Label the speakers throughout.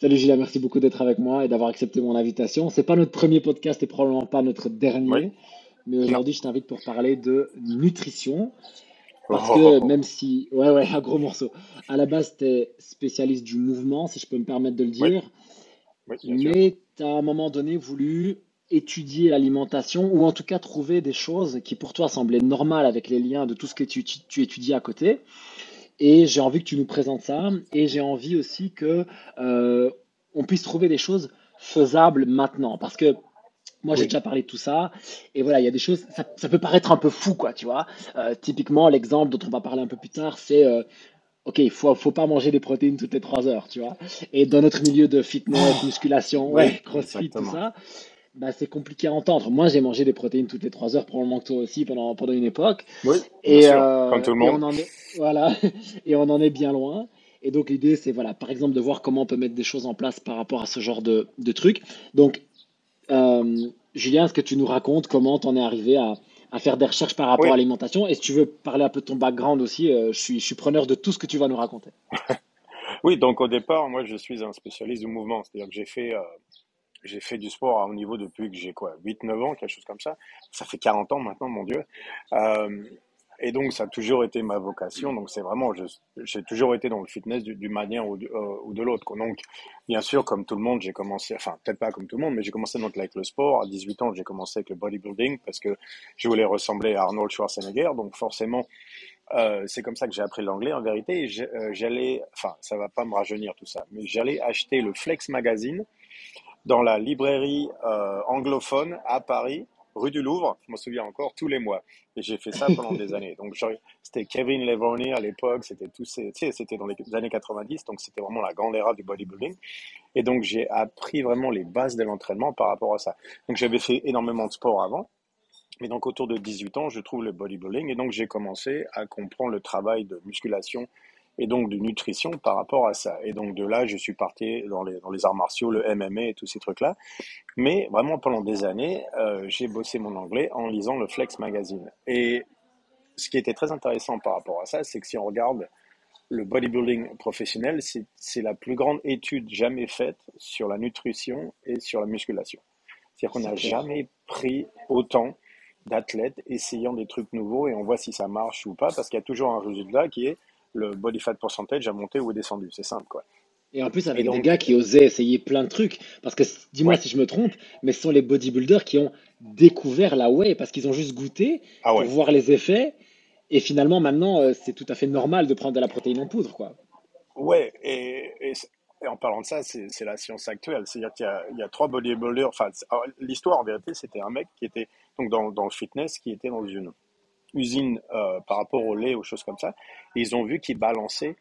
Speaker 1: Salut Gilles, merci beaucoup d'être avec moi et d'avoir accepté mon invitation. C'est pas notre premier podcast et probablement pas notre
Speaker 2: Oui,
Speaker 1: dernier, mais aujourd'hui je t'invite pour parler de nutrition parce que
Speaker 2: oh.
Speaker 1: même si, ouais ouais, un gros morceau. À la base tu es spécialiste du mouvement, si je peux me permettre de le dire,
Speaker 2: oui,
Speaker 1: mais tu as à un moment donné voulu étudier l'alimentation ou en tout cas trouver des choses qui pour toi semblaient normales avec les liens de tout ce que tu, tu, tu étudies à côté. Et j'ai envie que tu nous présentes ça. Et j'ai envie aussi que euh, on puisse trouver des choses faisables maintenant. Parce que moi, j'ai
Speaker 2: Oui,
Speaker 1: déjà parlé de tout ça. Et voilà, il y a des choses, ça, ça peut paraître un peu fou, quoi, tu vois. Euh, typiquement, l'exemple dont on va parler un peu plus tard, c'est, euh, OK, il faut, faut pas manger des protéines toutes les trois heures, tu vois. Et dans notre milieu de fitness, musculation, ouais, crossfit, tout ça, bah, c'est compliqué à entendre. Moi, j'ai mangé des protéines toutes les trois heures, probablement que toi aussi, pendant, pendant une époque.
Speaker 2: Oui, bien
Speaker 1: Et,
Speaker 2: sûr, comme
Speaker 1: euh,
Speaker 2: tout le
Speaker 1: et
Speaker 2: monde.
Speaker 1: on en est, voilà, et on en est bien loin. Et donc l'idée, c'est voilà, par exemple, de voir comment on peut mettre des choses en place par rapport à ce genre de, de trucs. Donc, euh, Julien, est-ce que tu nous racontes comment t'en es arrivé à, à faire des recherches par rapport à l'alimentation? Et si tu veux parler un peu de ton background aussi, euh, je suis, je suis preneur de tout ce que tu vas nous raconter.
Speaker 2: oui, donc au départ, moi je suis un spécialiste du mouvement, c'est-à-dire que j'ai fait, euh, j'ai fait du sport à haut niveau depuis que j'ai quoi, huit neuf ans, quelque chose comme ça. Ça fait 40 ans maintenant, mon Dieu. Euh, et donc ça a toujours été ma vocation, donc c'est vraiment, j'ai toujours été dans le fitness du- d'une manière ou, du- euh, de l'autre. Donc bien sûr, comme tout le monde, j'ai commencé, enfin peut-être pas comme tout le monde, mais j'ai commencé donc avec le sport. À 18 ans, j'ai commencé avec le bodybuilding parce que je voulais ressembler à Arnold Schwarzenegger, donc forcément Euh, c'est comme ça que j'ai appris l'anglais en vérité. J'allais, enfin, ça va pas me rajeunir tout ça, mais j'allais acheter le Flex Magazine dans la librairie euh, anglophone à Paris, rue du Louvre. Je m'en souviens encore tous les mois. Et j'ai fait ça pendant des années. Donc c'était Kevin Levrone à l'époque. C'était tous ces, tu sais, c'était dans les années 90. Donc c'était vraiment la grande era du bodybuilding. Et donc j'ai appris vraiment les bases de l'entraînement par rapport à ça. Donc j'avais fait énormément de sport avant. Mais donc autour de 18 ans, je trouve le bodybuilding et donc j'ai commencé à comprendre le travail de musculation et donc de nutrition par rapport à ça. Et donc de là, je suis parti dans les, dans les arts martiaux, le MMA et tous ces trucs-là. Mais vraiment pendant des années, euh, j'ai bossé mon anglais en lisant le Flex Magazine. Et ce qui était très intéressant par rapport à ça, c'est que si on regarde le bodybuilding professionnel, c'est la plus grande étude jamais faite sur la nutrition et sur la musculation. C'est-à-dire qu'on n'a jamais pris autant d'athlètes essayant des trucs nouveaux et on voit si ça marche ou pas parce qu'il y a toujours un résultat qui est le body fat percentage a monté ou est descendu. C'est simple, quoi.
Speaker 1: Et en plus, avec des gars
Speaker 2: donc,
Speaker 1: qui osaient essayer plein de trucs. Parce que, dis-moi
Speaker 2: ouais.
Speaker 1: si je me trompe, mais ce sont les bodybuilders qui ont découvert la whey parce qu'ils ont juste goûté
Speaker 2: Ah
Speaker 1: pour voir les effets. Et finalement, maintenant, euh, c'est tout à fait normal de prendre de la protéine en poudre, quoi.
Speaker 2: Ouais, et, et, et en parlant de ça, c'est la science actuelle. C'est-à-dire qu'il y a, il y a trois bodybuilders. Enfin, l'histoire, en vérité, c'était un mec qui était donc dans, dans le fitness, qui était dans une usine euh, par rapport au lait, aux choses comme ça. Et ils ont vu qu'il balançait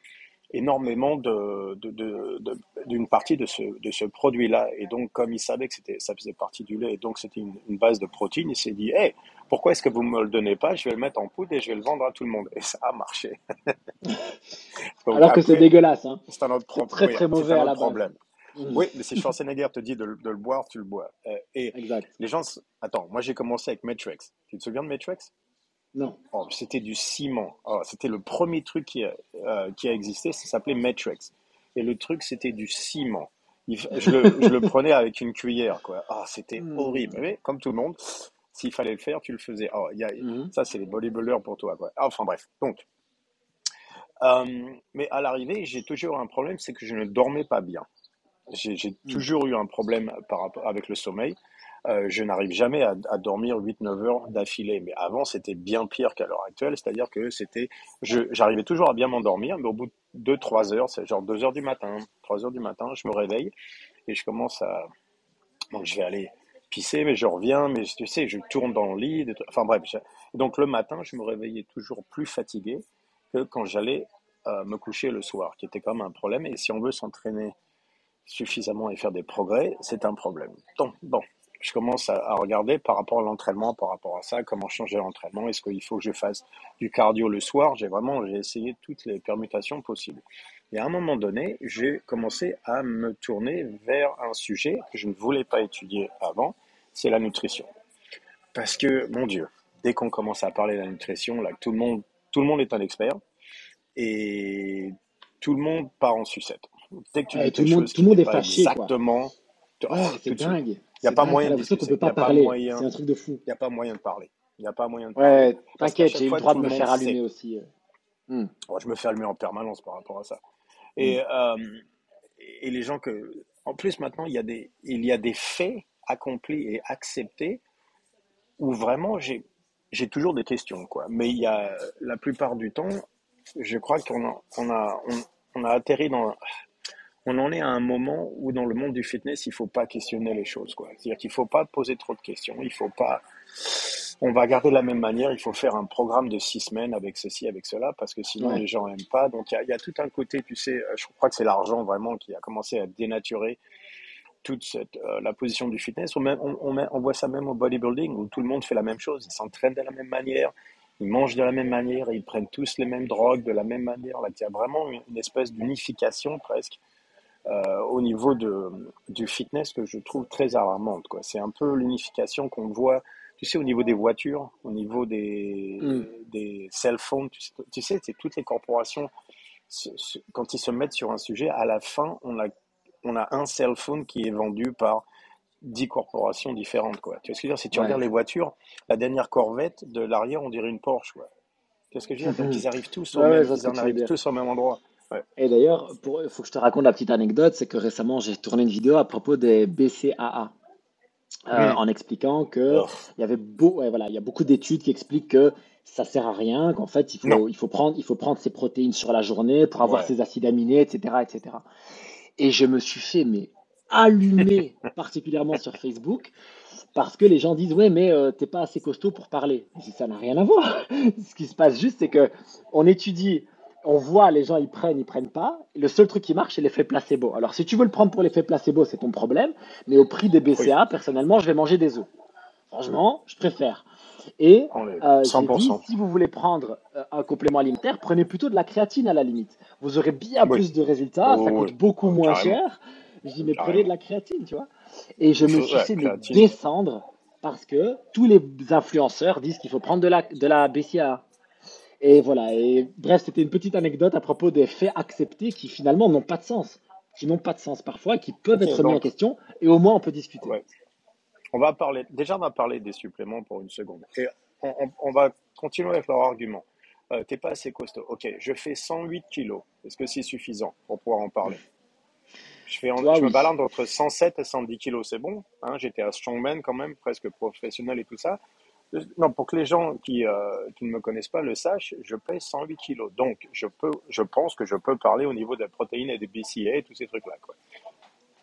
Speaker 2: énormément de, de, de, de- d'une partie de ce, de ce produit-là. Et donc, comme il savait que c'était, ça faisait partie du lait, et donc c'était une, une base de protéines, il s'est dit, hey, pourquoi est-ce que vous me le donnez pas? Je vais le mettre en poudre et je vais le vendre à tout le monde. Et ça a marché. Donc
Speaker 1: Alors que c'est dégueulasse, hein.
Speaker 2: c'est un autre problème.
Speaker 1: très
Speaker 2: Oui,
Speaker 1: très
Speaker 2: c'est
Speaker 1: mauvais
Speaker 2: un
Speaker 1: à
Speaker 2: autre
Speaker 1: la base.
Speaker 2: problème.
Speaker 1: Mhm.
Speaker 2: Oui, mais si Schwarzenegger te dit de, le de le boire, tu le bois. Euh, et
Speaker 1: Exact.
Speaker 2: les gens, attends, moi j'ai commencé avec Matrix. Tu te souviens de Matrix?
Speaker 1: Non.
Speaker 2: Oh, c'était du ciment. Oh, c'était le premier truc qui a, euh, qui a existé, ça s'appelait Matrix. Et le truc, c'était du ciment. Il je le, je le prenais avec une cuillère, quoi. Ah, c'était horrible.
Speaker 1: Hmm.
Speaker 2: Mais comme tout le monde, s'il fallait le faire, tu le faisais. Oh, il y a,
Speaker 1: Mhm.
Speaker 2: ça, c'est les bodybuilders pour toi, quoi. Enfin bref. Donc, euh, mais à l'arrivée, j'ai toujours un problème, c'est que je ne dormais pas bien. J'ai
Speaker 1: Hmm.
Speaker 2: toujours eu un problème par avec le sommeil. Euh, je n'arrive jamais à, dormir 8-9 heures d'affilée. Mais avant, c'était bien pire qu'à l'heure actuelle. C'est-à-dire que c'était, j'arrivais toujours à bien m'endormir, mais au bout de 2-3 heures, c'est genre 2 heures du matin, 3 heures du matin, je me réveille et je commence à, donc je vais aller pisser, mais je reviens, mais tu sais, je tourne dans le lit, enfin bref. donc le matin, je me réveillais toujours plus fatigué que quand j'allais euh, me coucher le soir, qui était quand même un problème. Et si on veut s'entraîner suffisamment et faire des progrès, c'est un problème. Donc, bon, je commence à, regarder par rapport à l'entraînement, par rapport à ça, comment changer l'entraînement. Est-ce qu'il faut que je fasse du cardio le soir? J'ai vraiment j'ai essayé toutes les permutations possibles. Et à un moment donné, j'ai commencé à me tourner vers un sujet que je ne voulais pas étudier avant, c'est la nutrition. Parce que, mon Dieu, dès qu'on commence à parler de la nutrition, là, tout le monde, tout le monde est un expert et tout le monde part en sucette. Dès que tu
Speaker 1: Ouais,
Speaker 2: dis
Speaker 1: tout le monde, tout est fâché, quoi.
Speaker 2: exactement,
Speaker 1: Ouais,
Speaker 2: oh,
Speaker 1: c'est
Speaker 2: de suite.
Speaker 1: dingue.
Speaker 2: Il n'y a pas moyen de discuter.
Speaker 1: peut pas parler. C'est un truc de fou.
Speaker 2: Il n'y a pas moyen de parler. Il n'y a pas moyen de parler.
Speaker 1: Ouais, t'inquiète, j'ai eu le droit de me faire allumer aussi. euh. Hmm,
Speaker 2: je me fais allumer en permanence par rapport à ça.
Speaker 1: hmm.
Speaker 2: Et, euh, et les gens que. En plus, maintenant, il y a des, il y a des faits accomplis et acceptés où vraiment j'ai, j'ai toujours des questions, quoi. Mais il y a, la plupart du temps, je crois qu'on a, on a, on, on a atterri dans, on en est à un moment où dans le monde du fitness, il faut pas questionner les choses, quoi. C'est-à-dire qu'il faut pas poser trop de questions, il faut pas, on va garder de la même manière, il faut faire un programme de six semaines avec ceci, avec cela, parce que sinon
Speaker 1: Ouais,
Speaker 2: les gens aiment pas. Donc il y a, il y a tout un côté, tu sais, euh, je crois que c'est l'argent vraiment qui a commencé à dénaturer toute cette, euh, la position du fitness. On, met- on, on, met- on voit ça même au bodybuilding où tout le monde fait la même chose. Ils s'entraînent de la même manière, ils mangent de la même manière, ils prennent tous les mêmes drogues de la même manière. Là, il y a vraiment une, une espèce d'unification presque euh, au niveau de, du fitness que je trouve très alarmante. Quoi. C'est un peu l'unification qu'on voit, tu sais, au niveau des voitures, au niveau des,
Speaker 1: hmm.
Speaker 2: des cell phones. Tu sais, tu sais, c'est toutes les corporations, se- se- quand ils se mettent sur un sujet, à la fin, on a, on a un cell phone qui est vendu par dix corporations différentes. Quoi. Tu vois ce que je veux dire? Si tu regardes les voitures, la dernière Corvette, de l'arrière, on dirait une Porsche. Quoi. Tu vois ce que je veux dire? Donc ils arrivent tous au
Speaker 1: Ouais,
Speaker 2: même, ils en arrivent tous au même endroit. Ouais.
Speaker 1: Et d'ailleurs, il faut que je te raconte la petite anecdote, c'est que récemment, j'ai tourné une vidéo à propos des BCAA. euh, en expliquant que
Speaker 2: Oh.
Speaker 1: il y avait beau, ouais, voilà, il y a beaucoup d'études qui expliquent que ça sert à rien, qu'en fait il faut, il faut prendre, il faut prendre ses protéines sur la journée pour avoir
Speaker 2: Ouais.
Speaker 1: ses acides aminés, etc., etc. Et je me suis fait mais allumer particulièrement sur Facebook parce que les gens disent ouais mais euh, t'es pas assez costaud pour parler. Je dis, ça n'a rien à voir. Ce qui se passe juste c'est que on étudie, on voit les gens ils prennent, ils prennent pas. Le seul truc qui marche c'est l'effet placebo. Alors si tu veux le prendre pour l'effet placebo c'est ton problème, mais au prix des
Speaker 2: Oui.
Speaker 1: BCA personnellement je vais manger des œufs. Franchement je préfère. Et euh, dit
Speaker 2: 100%.
Speaker 1: si vous voulez prendre euh, un complément alimentaire prenez plutôt de la créatine à la limite. Vous aurez bien
Speaker 2: Oui.
Speaker 1: plus de résultats, ça coûte beaucoup moins
Speaker 2: Carrément.
Speaker 1: cher. Je dis mais prenez de la créatine, tu vois. Et je me suis
Speaker 2: créatine.
Speaker 1: descendre parce que tous les influenceurs disent qu'il faut prendre de la, de la BCAA. Et voilà. Et bref, c'était une petite anecdote à propos des faits acceptés qui finalement n'ont pas de sens, qui n'ont pas de sens parfois, qui peuvent être mis en question. Et au moins on peut discuter.
Speaker 2: ouais. On va parler, déjà, on va parler des suppléments pour une seconde. Et on, on- on va continuer avec leur argument. Euh, t'es pas assez costaud. Ok, je fais 108 kilos. Est-ce que c'est suffisant pour pouvoir en parler? Je fais en-
Speaker 1: Toi,
Speaker 2: je me balade entre 107 et 110 kilos, c'est bon. Hein, j'étais à Strongman quand même, presque professionnel et tout ça. Euh, Non, pour que les gens qui, euh, qui ne me connaissent pas le sachent, je pèse 108 kilos. Donc, je peux, je pense que je peux parler au niveau des protéines et des BCA et tous ces trucs-là.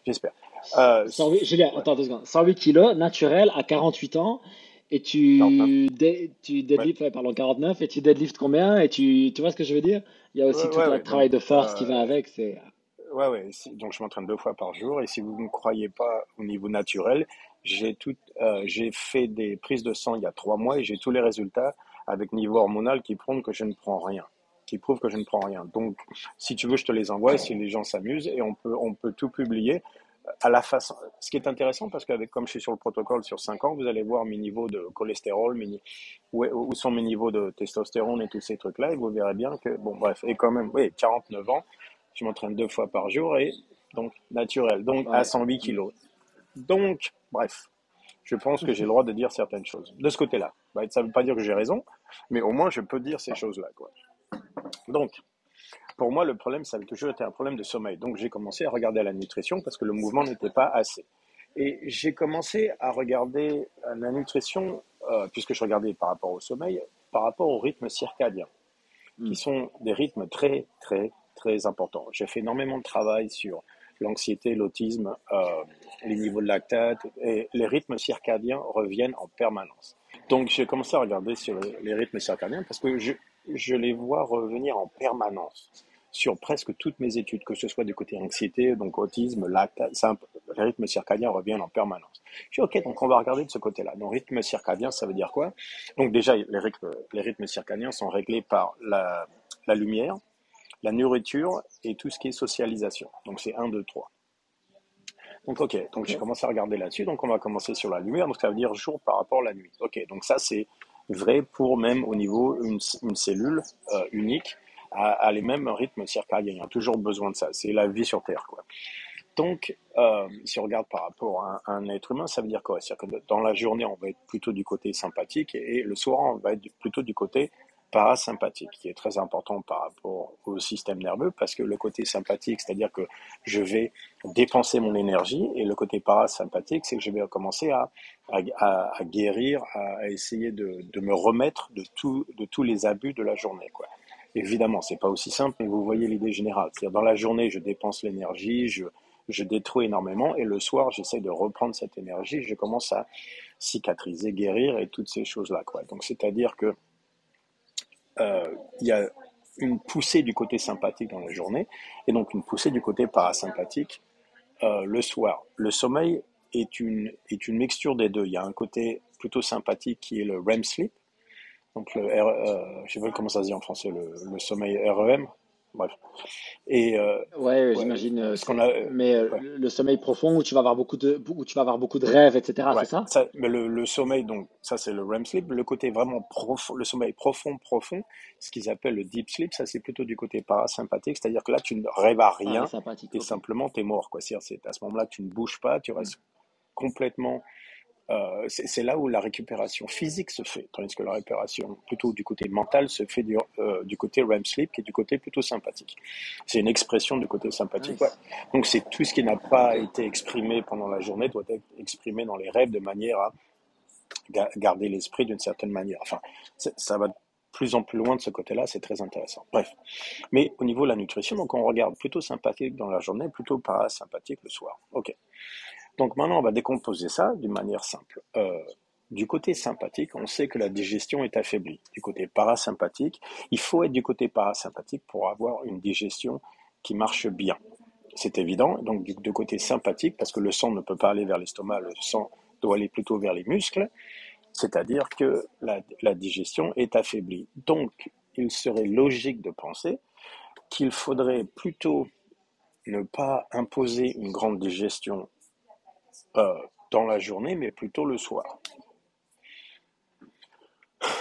Speaker 2: J'espère. Euh,
Speaker 1: 108, Julien,
Speaker 2: ouais,
Speaker 1: attends deux secondes. 108 kilos, naturel, à 48 ans. Et
Speaker 2: 49.
Speaker 1: tu, dé- tu deadlift, ouais, pardon, 49. Et tu deadlift combien? Et tu, tu vois ce que je veux dire? Il y a aussi
Speaker 2: ouais,
Speaker 1: tout
Speaker 2: ouais.
Speaker 1: travail
Speaker 2: Donc,
Speaker 1: de force qui va
Speaker 2: euh,
Speaker 1: avec. C'est,
Speaker 2: Ouais, ouais. donc, je m'entraîne deux fois par jour. Et si vous ne me croyez pas au niveau naturel, j'ai tout, euh, j'ai fait des prises de sang il y a trois mois et j'ai tous les résultats avec niveau hormonal qui prouvent que je ne prends rien. Qui prouvent que je ne prends rien. Donc, si tu veux, je te les envoie si les gens s'amusent et on peut, on peut tout publier à la façon. Ce qui est intéressant parce qu'avec, comme je suis sur le protocole sur 5 ans, vous allez voir mes niveaux de cholestérol, mes où, où sont mes niveaux de testostérone et tous ces trucs-là et vous verrez bien que, bon, bref, et quand même, oui, 49 ans, je m'entraîne deux fois par jour et donc naturel, donc à
Speaker 1: ouais.
Speaker 2: 108 kilos. Donc, bref, je pense que j'ai le droit de dire certaines choses de ce côté-là. Bah, Ça ne veut pas dire que j'ai raison, mais au moins je peux dire ces choses-là. Donc, pour moi, le problème, ça a toujours été un problème de sommeil. Donc, j'ai commencé à regarder la nutrition parce que le mouvement n'était pas assez. Et j'ai commencé à regarder euh, la nutrition, euh, puisque je regardais par rapport au sommeil, par rapport au rythme circadien qui
Speaker 1: Hmm.
Speaker 2: sont des rythmes très, très, très importants. J'ai fait énormément de travail sur l'anxiété, l'autisme, euh, les niveaux de lactate, et les rythmes circadiens reviennent en permanence. Donc, j'ai commencé à regarder sur les rythmes circadiens parce que je, les vois revenir en permanence sur presque toutes mes études, que ce soit du côté anxiété, donc autisme, lactate, ça, les rythmes circadiens reviennent en permanence. Je dis, ok, donc on va regarder de ce côté-là. Donc, rythme circadien, ça veut dire quoi? Donc, déjà, les rythmes, circadiens sont réglés par la lumière, la nourriture et tout ce qui est socialisation. Donc, c'est 1, 2, 3. Donc, ok, donc j'ai commencé à regarder là-dessus. Donc, on va commencer sur la lumière. Donc, ça veut dire jour par rapport à la nuit. Ok, donc ça, c'est vrai pour même au niveau une, une cellule euh, unique à, les mêmes rythmes circadiens. Il y a toujours besoin de ça. C'est la vie sur Terre, quoi. Donc, euh, si on regarde par rapport à un, être humain, ça veut dire quoi? C'est-à-dire que dans la journée, on va être plutôt du côté sympathique et, le soir, on va être plutôt du côté parasympathique, qui est très important par rapport au système nerveux, parce que le côté sympathique, c'est-à-dire que je vais dépenser mon énergie, et le côté parasympathique, c'est que je vais commencer à, à, guérir, à essayer de, de, me remettre de, tout, de tous les abus de la journée. Quoi. Évidemment, c'est pas aussi simple, mais vous voyez l'idée générale. C'est-à-dire dans la journée, je dépense l'énergie, je, je détruis énormément, et le soir, j'essaie de reprendre cette énergie, je commence à cicatriser, guérir et toutes ces choses-là. Donc, c'est-à-dire que il y a une poussée du côté sympathique dans la journée et donc une poussée du côté parasympathique euh, le soir. Le sommeil est une, est une mixture des deux. Il y a un côté plutôt sympathique qui est le REM sleep, donc le euh, je sais pas comment ça se dit en français, le, le sommeil REM, Bref.
Speaker 1: Et euh, ouais, j'imagine. Euh, qu'on a, mais euh, le sommeil profond où tu vas avoir beaucoup de, où tu vas avoir beaucoup de rêves, etc. c'est ça,
Speaker 2: ça, Mais le, le, sommeil, donc ça c'est le REM sleep. Le côté vraiment profond, le sommeil profond, profond, ce qu'ils appellent le deep sleep, ça c'est plutôt du côté parasympathique, c'est-à-dire que là tu ne rêves à rien et simplement tu es mort. Quoi. C'est à ce moment-là tu ne bouges pas, tu restes complètement euh, c'est là où la récupération physique se fait, tandis que la récupération plutôt du côté mental se fait du, euh, du côté REM sleep, qui est du côté plutôt sympathique. C'est une expression du côté sympathique. Donc c'est tout ce qui n'a pas été exprimé pendant la journée doit être exprimé dans les rêves de manière à garder l'esprit d'une certaine manière. Enfin, ça va de plus en plus loin de ce côté-là, c'est très intéressant. Bref. Mais au niveau de la nutrition, donc on regarde plutôt sympathique dans la journée, plutôt parasympathique le soir. Ok. Donc maintenant, on va décomposer ça d'une manière simple. Euh, du côté sympathique, on sait que la digestion est affaiblie. Du côté parasympathique, il faut être du côté parasympathique pour avoir une digestion qui marche bien. C'est évident. Donc du, côté sympathique, parce que le sang ne peut pas aller vers l'estomac, le sang doit aller plutôt vers les muscles, c'est-à-dire que la, la digestion est affaiblie. Donc il serait logique de penser qu'il faudrait plutôt ne pas imposer une grande digestion euh, dans la journée, mais plutôt le soir.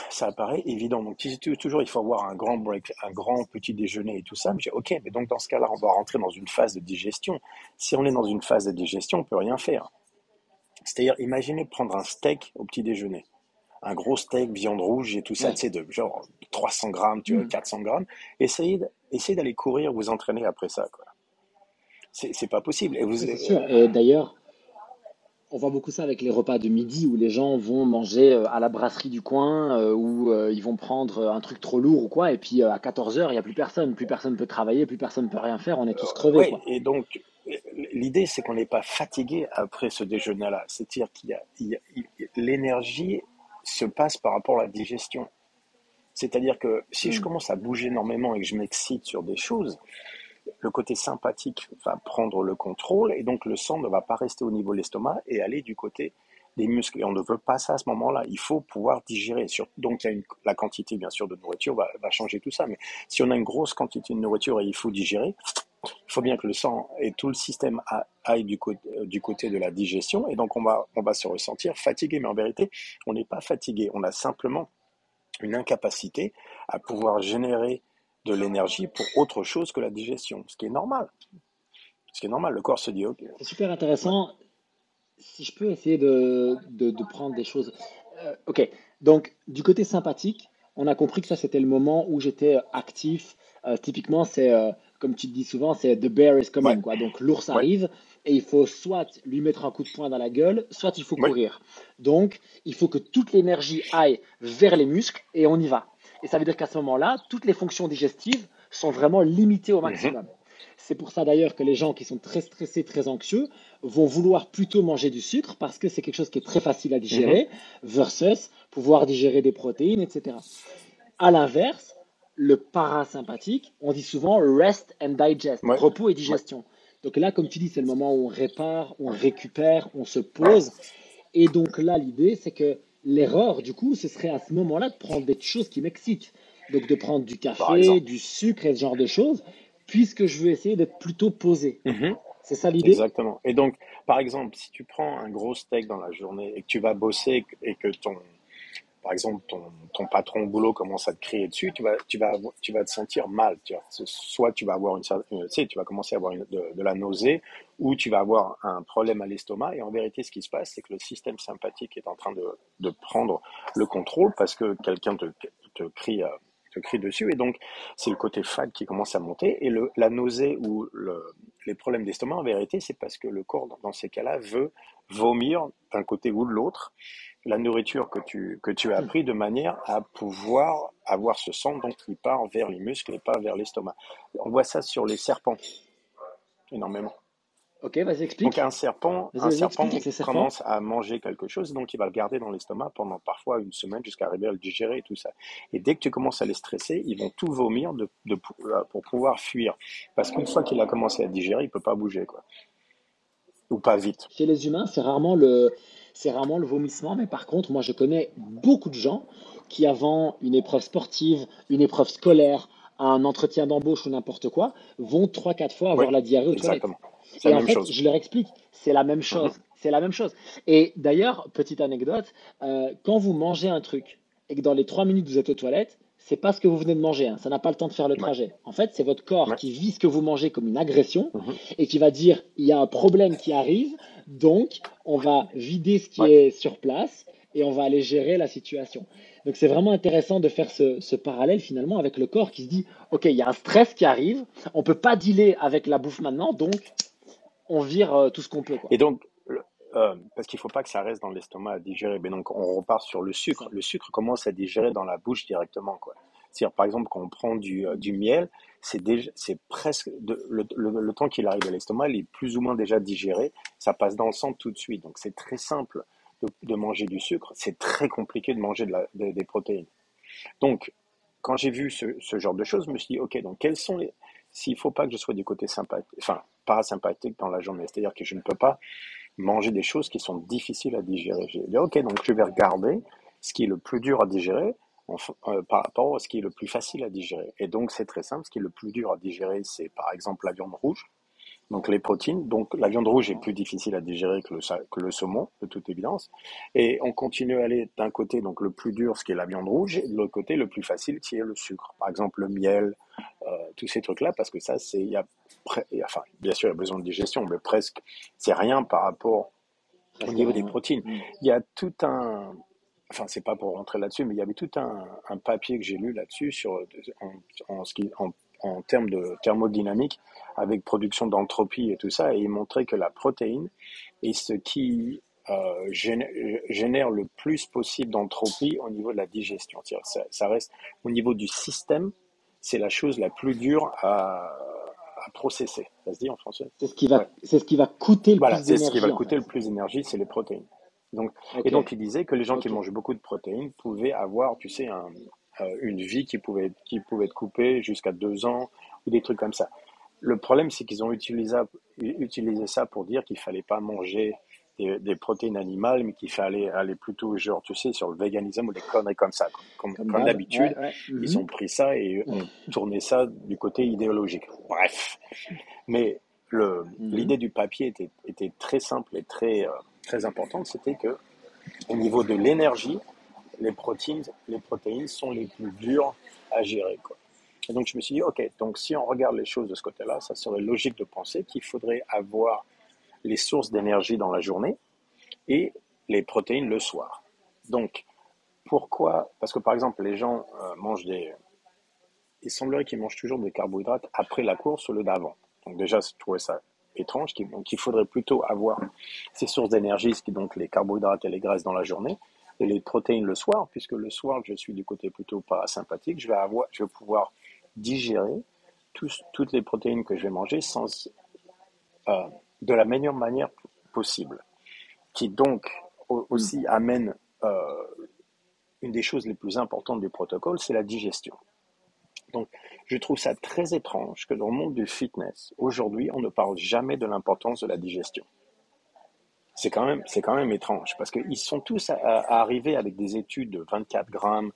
Speaker 2: Ça apparaît évident. Donc, toujours, il faut avoir un grand break, un grand petit déjeuner et tout ça. Mais j'ai, ok, mais donc dans ce cas-là, on va rentrer dans une phase de digestion. Si on est dans une phase de digestion, on peut rien faire. C'est-à-dire, imaginez prendre un steak au petit déjeuner. Un gros steak, viande rouge et tout ça, c'est de genre 300 grammes, tu vois, 400 mm. grammes. Essayez, essayez d'aller courir, vous entraîner après ça, quoi. C'est pas possible. Et vous,
Speaker 1: sûr. Et d'ailleurs, on voit beaucoup ça avec les repas de midi où les gens vont manger euh, à la brasserie du coin euh, ou euh, ils vont prendre un truc trop lourd ou quoi et puis à 14h il n'y a plus personne, plus personne peut travailler, plus personne peut rien faire, on est tous crevés.
Speaker 2: Et donc l'idée c'est qu'on n'est pas fatigué après ce déjeuner-là, c'est-à-dire qu'il y a, l'énergie se passe par rapport à la digestion. C'est-à-dire que si je hmm. commence à bouger énormément et que je m'excite sur des choses, le côté sympathique va prendre le contrôle et donc le sang ne va pas rester au niveau de l'estomac et aller du côté des muscles. Et on ne veut pas ça à ce moment-là. Il faut pouvoir digérer. Donc, la quantité, bien sûr, de nourriture va, changer tout ça. Mais si on a une grosse quantité de nourriture et il faut digérer, il faut bien que le sang et tout le système aillent du, côté, euh, du côté de la digestion. Et donc, on va, on va se ressentir fatigué. Mais en vérité, on n'est pas fatigué. On a simplement une incapacité à pouvoir générer de l'énergie pour autre chose que la digestion, ce qui est normal. Ce qui est normal, le corps se dit OK.
Speaker 1: C'est super intéressant. Si je peux essayer de, de, prendre des choses. Euh, ok, donc du côté sympathique, on a compris que ça c'était le moment où j'étais actif. Euh, typiquement, c'est euh, comme tu te dis souvent, c'est the bear is coming. Quoi. Donc l'ours arrive et il faut soit lui mettre un coup de poing dans la gueule, soit il faut courir. Donc il faut que toute l'énergie aille vers les muscles et on y va. Et ça veut dire qu'à ce moment-là, toutes les fonctions digestives sont vraiment limitées au mhm. maximum. C'est pour ça d'ailleurs que les gens qui sont très stressés, très anxieux, vont vouloir plutôt manger du sucre parce que c'est quelque chose qui est très facile à digérer mhm. versus pouvoir digérer des protéines, etc. À l'inverse, le parasympathique, on dit souvent rest and digest, repos et digestion. Donc là, comme tu dis, c'est le moment où on répare, on récupère, on se pose. Et donc là, l'idée, c'est que L'erreur, du coup, ce serait à ce moment-là de prendre des choses qui m'excitent. Donc de prendre du café, du sucre et ce genre de choses, puisque je veux essayer d'être plutôt posé. Mhm. C'est ça l'idée?
Speaker 2: Exactement. Et donc, par exemple, si tu prends un gros steak dans la journée et que tu vas bosser et que ton, par exemple, ton, patron au boulot commence à te crier dessus, tu vas, tu vas, tu vas te sentir mal. Tu vois. Soit tu vas avoir une, tu sais, tu vas commencer à avoir une, de, la nausée, ou tu vas avoir un problème à l'estomac. Et en vérité, ce qui se passe, c'est que le système sympathique est en train de, de prendre le contrôle parce que quelqu'un te, te crie. Te crie dessus et donc c'est le côté fade qui commence à monter et le, la nausée ou le, les problèmes d'estomac en vérité c'est parce que le corps dans ces cas-là veut vomir d'un côté ou de l'autre la nourriture que tu, que tu as pris de manière à pouvoir avoir ce sang donc qui part vers les muscles et pas vers l'estomac. On voit ça sur les serpents énormément.
Speaker 1: Ok, vas-y, explique.
Speaker 2: Donc un serpent, un serpent commence à manger quelque chose, donc il va le garder dans l'estomac pendant parfois une semaine jusqu'à arriver à le digérer et tout ça. Et dès que tu commences à les stresser, ils vont tout vomir de, de, pour pouvoir fuir. Parce qu'une fois qu'il a commencé à digérer, il peut pas bouger, quoi. Ou pas vite.
Speaker 1: Chez les humains, c'est rarement le, c'est rarement le vomissement. Mais par contre, moi, je connais beaucoup de gens qui, avant une épreuve sportive, une épreuve scolaire, un entretien d'embauche ou n'importe quoi, vont trois, quatre fois avoir la diarrhée au
Speaker 2: exactement.
Speaker 1: Et en fait, je leur explique, c'est la même chose. Mhm. C'est la même chose. Et d'ailleurs, petite anecdote, euh, quand vous mangez un truc et que dans les trois minutes vous êtes aux toilettes, c'est pas ce que vous venez de manger. Hein. Ça n'a pas le temps de faire le trajet. En fait, c'est votre corps qui vit ce que vous mangez comme une agression mhm. et qui va dire il y a un problème qui arrive, donc on va vider ce qui est sur place et on va aller gérer la situation. Donc c'est vraiment intéressant de faire ce, parallèle finalement avec le corps qui se dit ok, il y a un stress qui arrive, on peut pas dealer avec la bouffe maintenant, donc on vire euh, tout ce qu'on peut.
Speaker 2: Et donc euh, parce qu'il ne faut pas que ça reste dans l'estomac à digérer. Mais donc, on repart sur le sucre. Le sucre commence à digérer dans la bouche directement. Quoi? C'est-à-dire, par exemple, quand on prend du, euh, du miel, c'est, déjà, c'est presque de, le, le, temps qu'il arrive à l'estomac, il est plus ou moins déjà digéré. Ça passe dans le sang tout de suite. Donc, c'est très simple de, de manger du sucre. C'est très compliqué de manger de la, des protéines. Donc, quand j'ai vu ce, ce, genre de choses, je me suis dit, OK, donc quels sont les... S'il ne faut pas que je sois du côté sympathique, enfin, parasympathique dans la journée, c'est-à-dire que je ne peux pas manger des choses qui sont difficiles à digérer. Donc je vais regarder ce qui est le plus dur à digérer euh, par rapport à ce qui est le plus facile à digérer. Et donc c'est très simple, ce qui est le plus dur à digérer, c'est par exemple la viande rouge, donc les protéines. Donc la viande rouge est plus difficile à digérer que le, que le saumon, de toute évidence. Et on continue à aller d'un côté, donc le plus dur, ce qui est la viande rouge, et de l'autre côté, le plus facile, qui est le sucre. Par exemple le miel, euh, tous ces trucs-là, parce que ça, c'est, il y a, enfin, bien sûr, il y a besoin de digestion, mais presque, c'est rien par rapport au niveau des protéines. Il y a tout un, enfin, c'est pas pour rentrer là-dessus, mais il y avait tout un, un papier que j'ai lu là-dessus sur, en, en, en, en termes de thermodynamique, avec production d'entropie et tout ça, et il montrait que la protéine est ce qui euh, génère, le plus possible d'entropie au niveau de la digestion. Ça, ça, reste au niveau du système, c'est la chose la plus dure à, à processer. Ça se dit en français?
Speaker 1: C'est ce qui va, c'est ce qui va coûter le
Speaker 2: voilà,
Speaker 1: plus d'énergie.
Speaker 2: c'est ce qui va coûter le plus d'énergie, c'est les protéines. Donc, Et donc, il disait que les gens qui mangent beaucoup de protéines pouvaient avoir, tu sais, un, une vie qui pouvait, qui pouvait être coupée jusqu'à deux ans ou des trucs comme ça. Le problème, c'est qu'ils ont utilisé, utilisé ça pour dire qu'il fallait pas manger des, des, protéines animales, mais qu'il fallait aller plutôt, genre, tu sais, sur le véganisme ou des conneries comme ça. Comme, comme, d'habitude, ils ont pris ça et ont tourné ça du côté idéologique. Bref. Mais mhm. l'idée du papier était, était, très simple et très, euh, très importante. C'était que, au niveau de l'énergie, les protéines, les protéines sont les plus dures à gérer. Quoi. Et donc je me suis dit, ok, donc si on regarde les choses de ce côté-là, ça serait logique de penser qu'il faudrait avoir les sources d'énergie dans la journée et les protéines le soir. Donc, pourquoi Parce que par exemple, les gens euh, mangent des... Il semblerait qu'ils mangent toujours des carbohydrates après la course au lieu d'avant. Donc déjà, je trouvais ça étrange. Donc il faudrait plutôt avoir ces sources d'énergie, donc les carbohydrates et les graisses dans la journée, et les protéines le soir, puisque le soir, je suis du côté plutôt parasympathique, je vais, avoir, je vais pouvoir digérer toutes les protéines que je vais manger sans, euh, de la meilleure manière possible, qui donc aussi amène euh, une des choses les plus importantes du protocole, c'est la digestion. Donc, je trouve ça très étrange que dans le monde du fitness, aujourd'hui, on ne parle jamais de l'importance de la digestion. C'est quand même, c'est quand même étrange parce qu'ils sont tous à, arriver avec des études de 24 grammes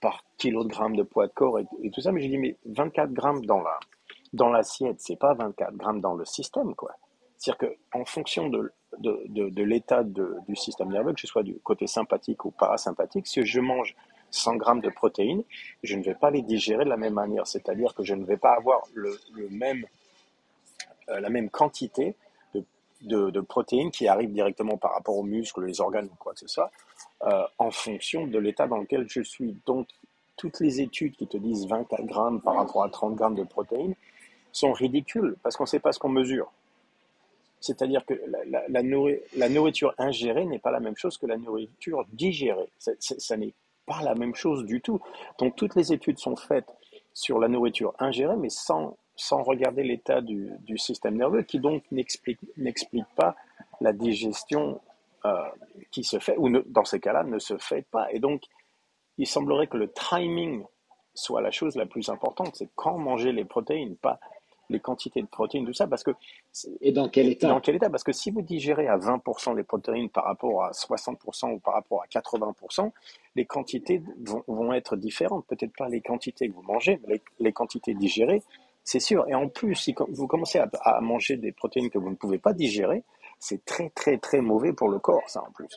Speaker 2: par kilogramme de poids de corps et, tout ça. Mais j'ai dit, mais 24 grammes dans la, dans l'assiette, c'est pas 24 grammes dans le système, quoi. C'est-à-dire qu'en fonction de, de, de, de l'état du système nerveux, que ce soit du côté sympathique ou parasympathique, si je mange 100 grammes de protéines, je ne vais pas les digérer de la même manière. C'est-à-dire que je ne vais pas avoir le, le même, euh, la même quantité de, protéines qui arrivent directement par rapport aux muscles, les organes ou quoi que ce soit, euh, en fonction de l'état dans lequel je suis. Donc, toutes les études qui te disent 24 grammes par rapport à 30 grammes de protéines sont ridicules parce qu'on ne sait pas ce qu'on mesure. C'est-à-dire que la, nourriture ingérée n'est pas la même chose que la nourriture digérée. ça n'est pas la même chose du tout. Donc toutes les études sont faites sur la nourriture ingérée, mais sans, sans regarder l'état du, du, système nerveux, qui donc n'explique pas la digestion euh, qui se fait, ou dans ces cas-là ne se fait pas. Et donc, il semblerait que le timing soit la chose la plus importante. C'est quand manger les protéines, pas les quantités de protéines, tout ça, parce que...
Speaker 1: Et dans quel état?
Speaker 2: Dans quel état? Parce que si vous digérez à 20% les protéines par rapport à 60% ou par rapport à 80%, les quantités vont, vont être différentes. Peut-être pas les quantités que vous mangez, mais les, les quantités digérées, c'est sûr. Et en plus, si vous commencez à, à manger des protéines que vous ne pouvez pas digérer, c'est très, très, très mauvais pour le corps, ça, en plus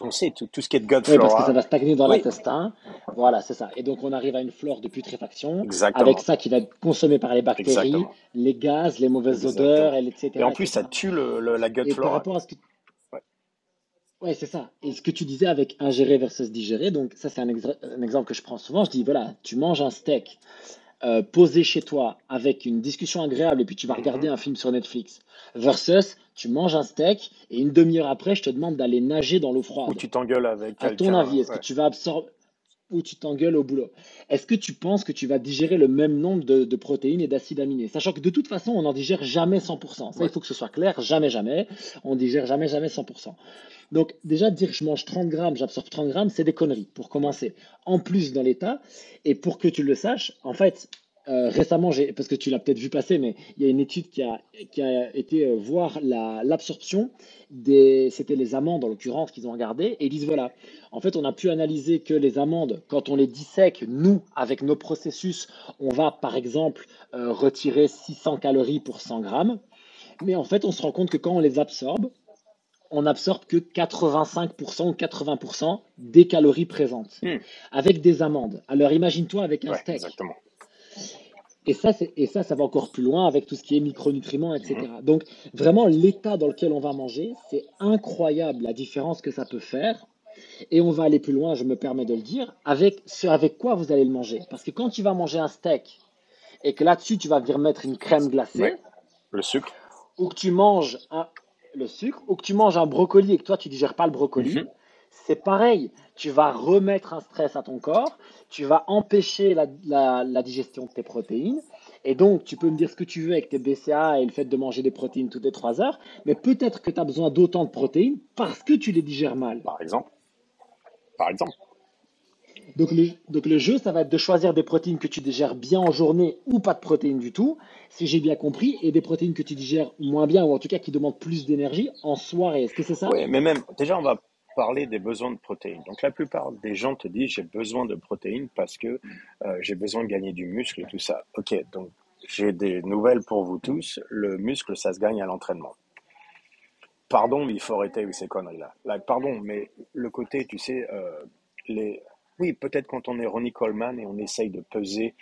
Speaker 2: on sait tout, tout, ce qui est de gut
Speaker 1: oui, parce que ça va stagner dans l'intestin. Voilà, c'est ça. Et donc, on arrive à une flore de putréfaction. Exactement. Avec ça qui va être consommé par les bactéries, Exactement. les gaz, les mauvaises Exactement. odeurs, etc.
Speaker 2: Et en plus,
Speaker 1: etc.
Speaker 2: ça tue le, le, la gut
Speaker 1: et
Speaker 2: flora.
Speaker 1: Par rapport à ce que... Ouais, c'est ça. Et ce que tu disais avec ingérer versus digérer, donc ça, c'est un, ex un exemple que je prends souvent. Je dis, voilà, tu manges un steak euh, posé chez toi avec une discussion agréable et puis tu vas regarder -hmm. un film sur Netflix versus tu manges un steak et une demi-heure après je te demande d'aller nager dans l'eau froide.
Speaker 2: Ou tu t'engueules avec
Speaker 1: À ton avis, est-ce ouais. que tu vas absorber ou tu t'engueules au boulot? Est-ce que tu penses que tu vas digérer le même nombre de, de protéines et d'acides aminés? Sachant que de toute façon, on n'en digère jamais 100%. Ça, ouais. il faut que ce soit clair, jamais, jamais. On digère jamais, jamais 100%. Donc déjà, dire je mange 30 grammes, j'absorbe 30 grammes, c'est des conneries, pour commencer. En plus dans l'état, et pour que tu le saches, en fait, euh, récemment, parce que tu l'as peut-être vu passer, mais il y a une étude qui a, qui a été euh, voir l'absorption des. C'était les amandes, en l'occurrence, qu'ils ont regardé, et ils disent voilà, en fait, on a pu analyser que les amandes, quand on les dissèque, nous, avec nos processus, on va par exemple euh, retirer 600 calories pour 100 grammes, mais en fait, on se rend compte que quand on les absorbe, on n'absorbe que 85% ou 80% des calories présentes
Speaker 2: Hmm.
Speaker 1: avec des amandes. Alors imagine-toi avec un
Speaker 2: Ouais,
Speaker 1: steak.
Speaker 2: exactement.
Speaker 1: Et ça, et ça, ça va encore plus loin avec tout ce qui est micronutriments, etc.
Speaker 2: Mhm.
Speaker 1: Donc, vraiment, l'état dans lequel on va manger, c'est incroyable la différence que ça peut faire. Et on va aller plus loin, je me permets de le dire, avec ce avec quoi vous allez le manger. Parce que quand tu vas manger un steak et que là-dessus, tu vas venir mettre une crème glacée.
Speaker 2: Le sucre.
Speaker 1: ou que tu manges un- le sucre, ou que tu manges un brocoli et que toi, tu digères pas le brocoli,
Speaker 2: Mhm.
Speaker 1: c'est pareil. Tu vas remettre un stress à ton corps, tu vas empêcher la, la- la digestion de tes protéines. Et donc, tu peux me dire ce que tu veux avec tes BCA et le fait de manger des protéines toutes les 3 heures, mais peut-être que tu as besoin d'autant de protéines parce que tu les digères mal.
Speaker 2: Par exemple. Par exemple.
Speaker 1: Donc le, jeu, ça va être de choisir des protéines que tu digères bien en journée ou pas de protéines du tout, si j'ai bien compris, et des protéines que tu digères moins bien ou en tout cas qui demandent plus d'énergie en soirée. Est-ce que c'est ça?
Speaker 2: Oui, mais même, déjà, on va parler des besoins de protéines. Donc, la plupart des gens te disent j'ai besoin de protéines parce que euh, j'ai besoin de gagner du muscle et tout ça. Ok, donc j'ai des nouvelles pour vous tous. Le muscle, ça se gagne à l'entraînement. Pardon, mais il faut arrêter avec ces conneries-là. Là, pardon, mais le côté, tu sais, euh, les... oui, peut-être quand on est Ronnie Coleman et on essaye de peser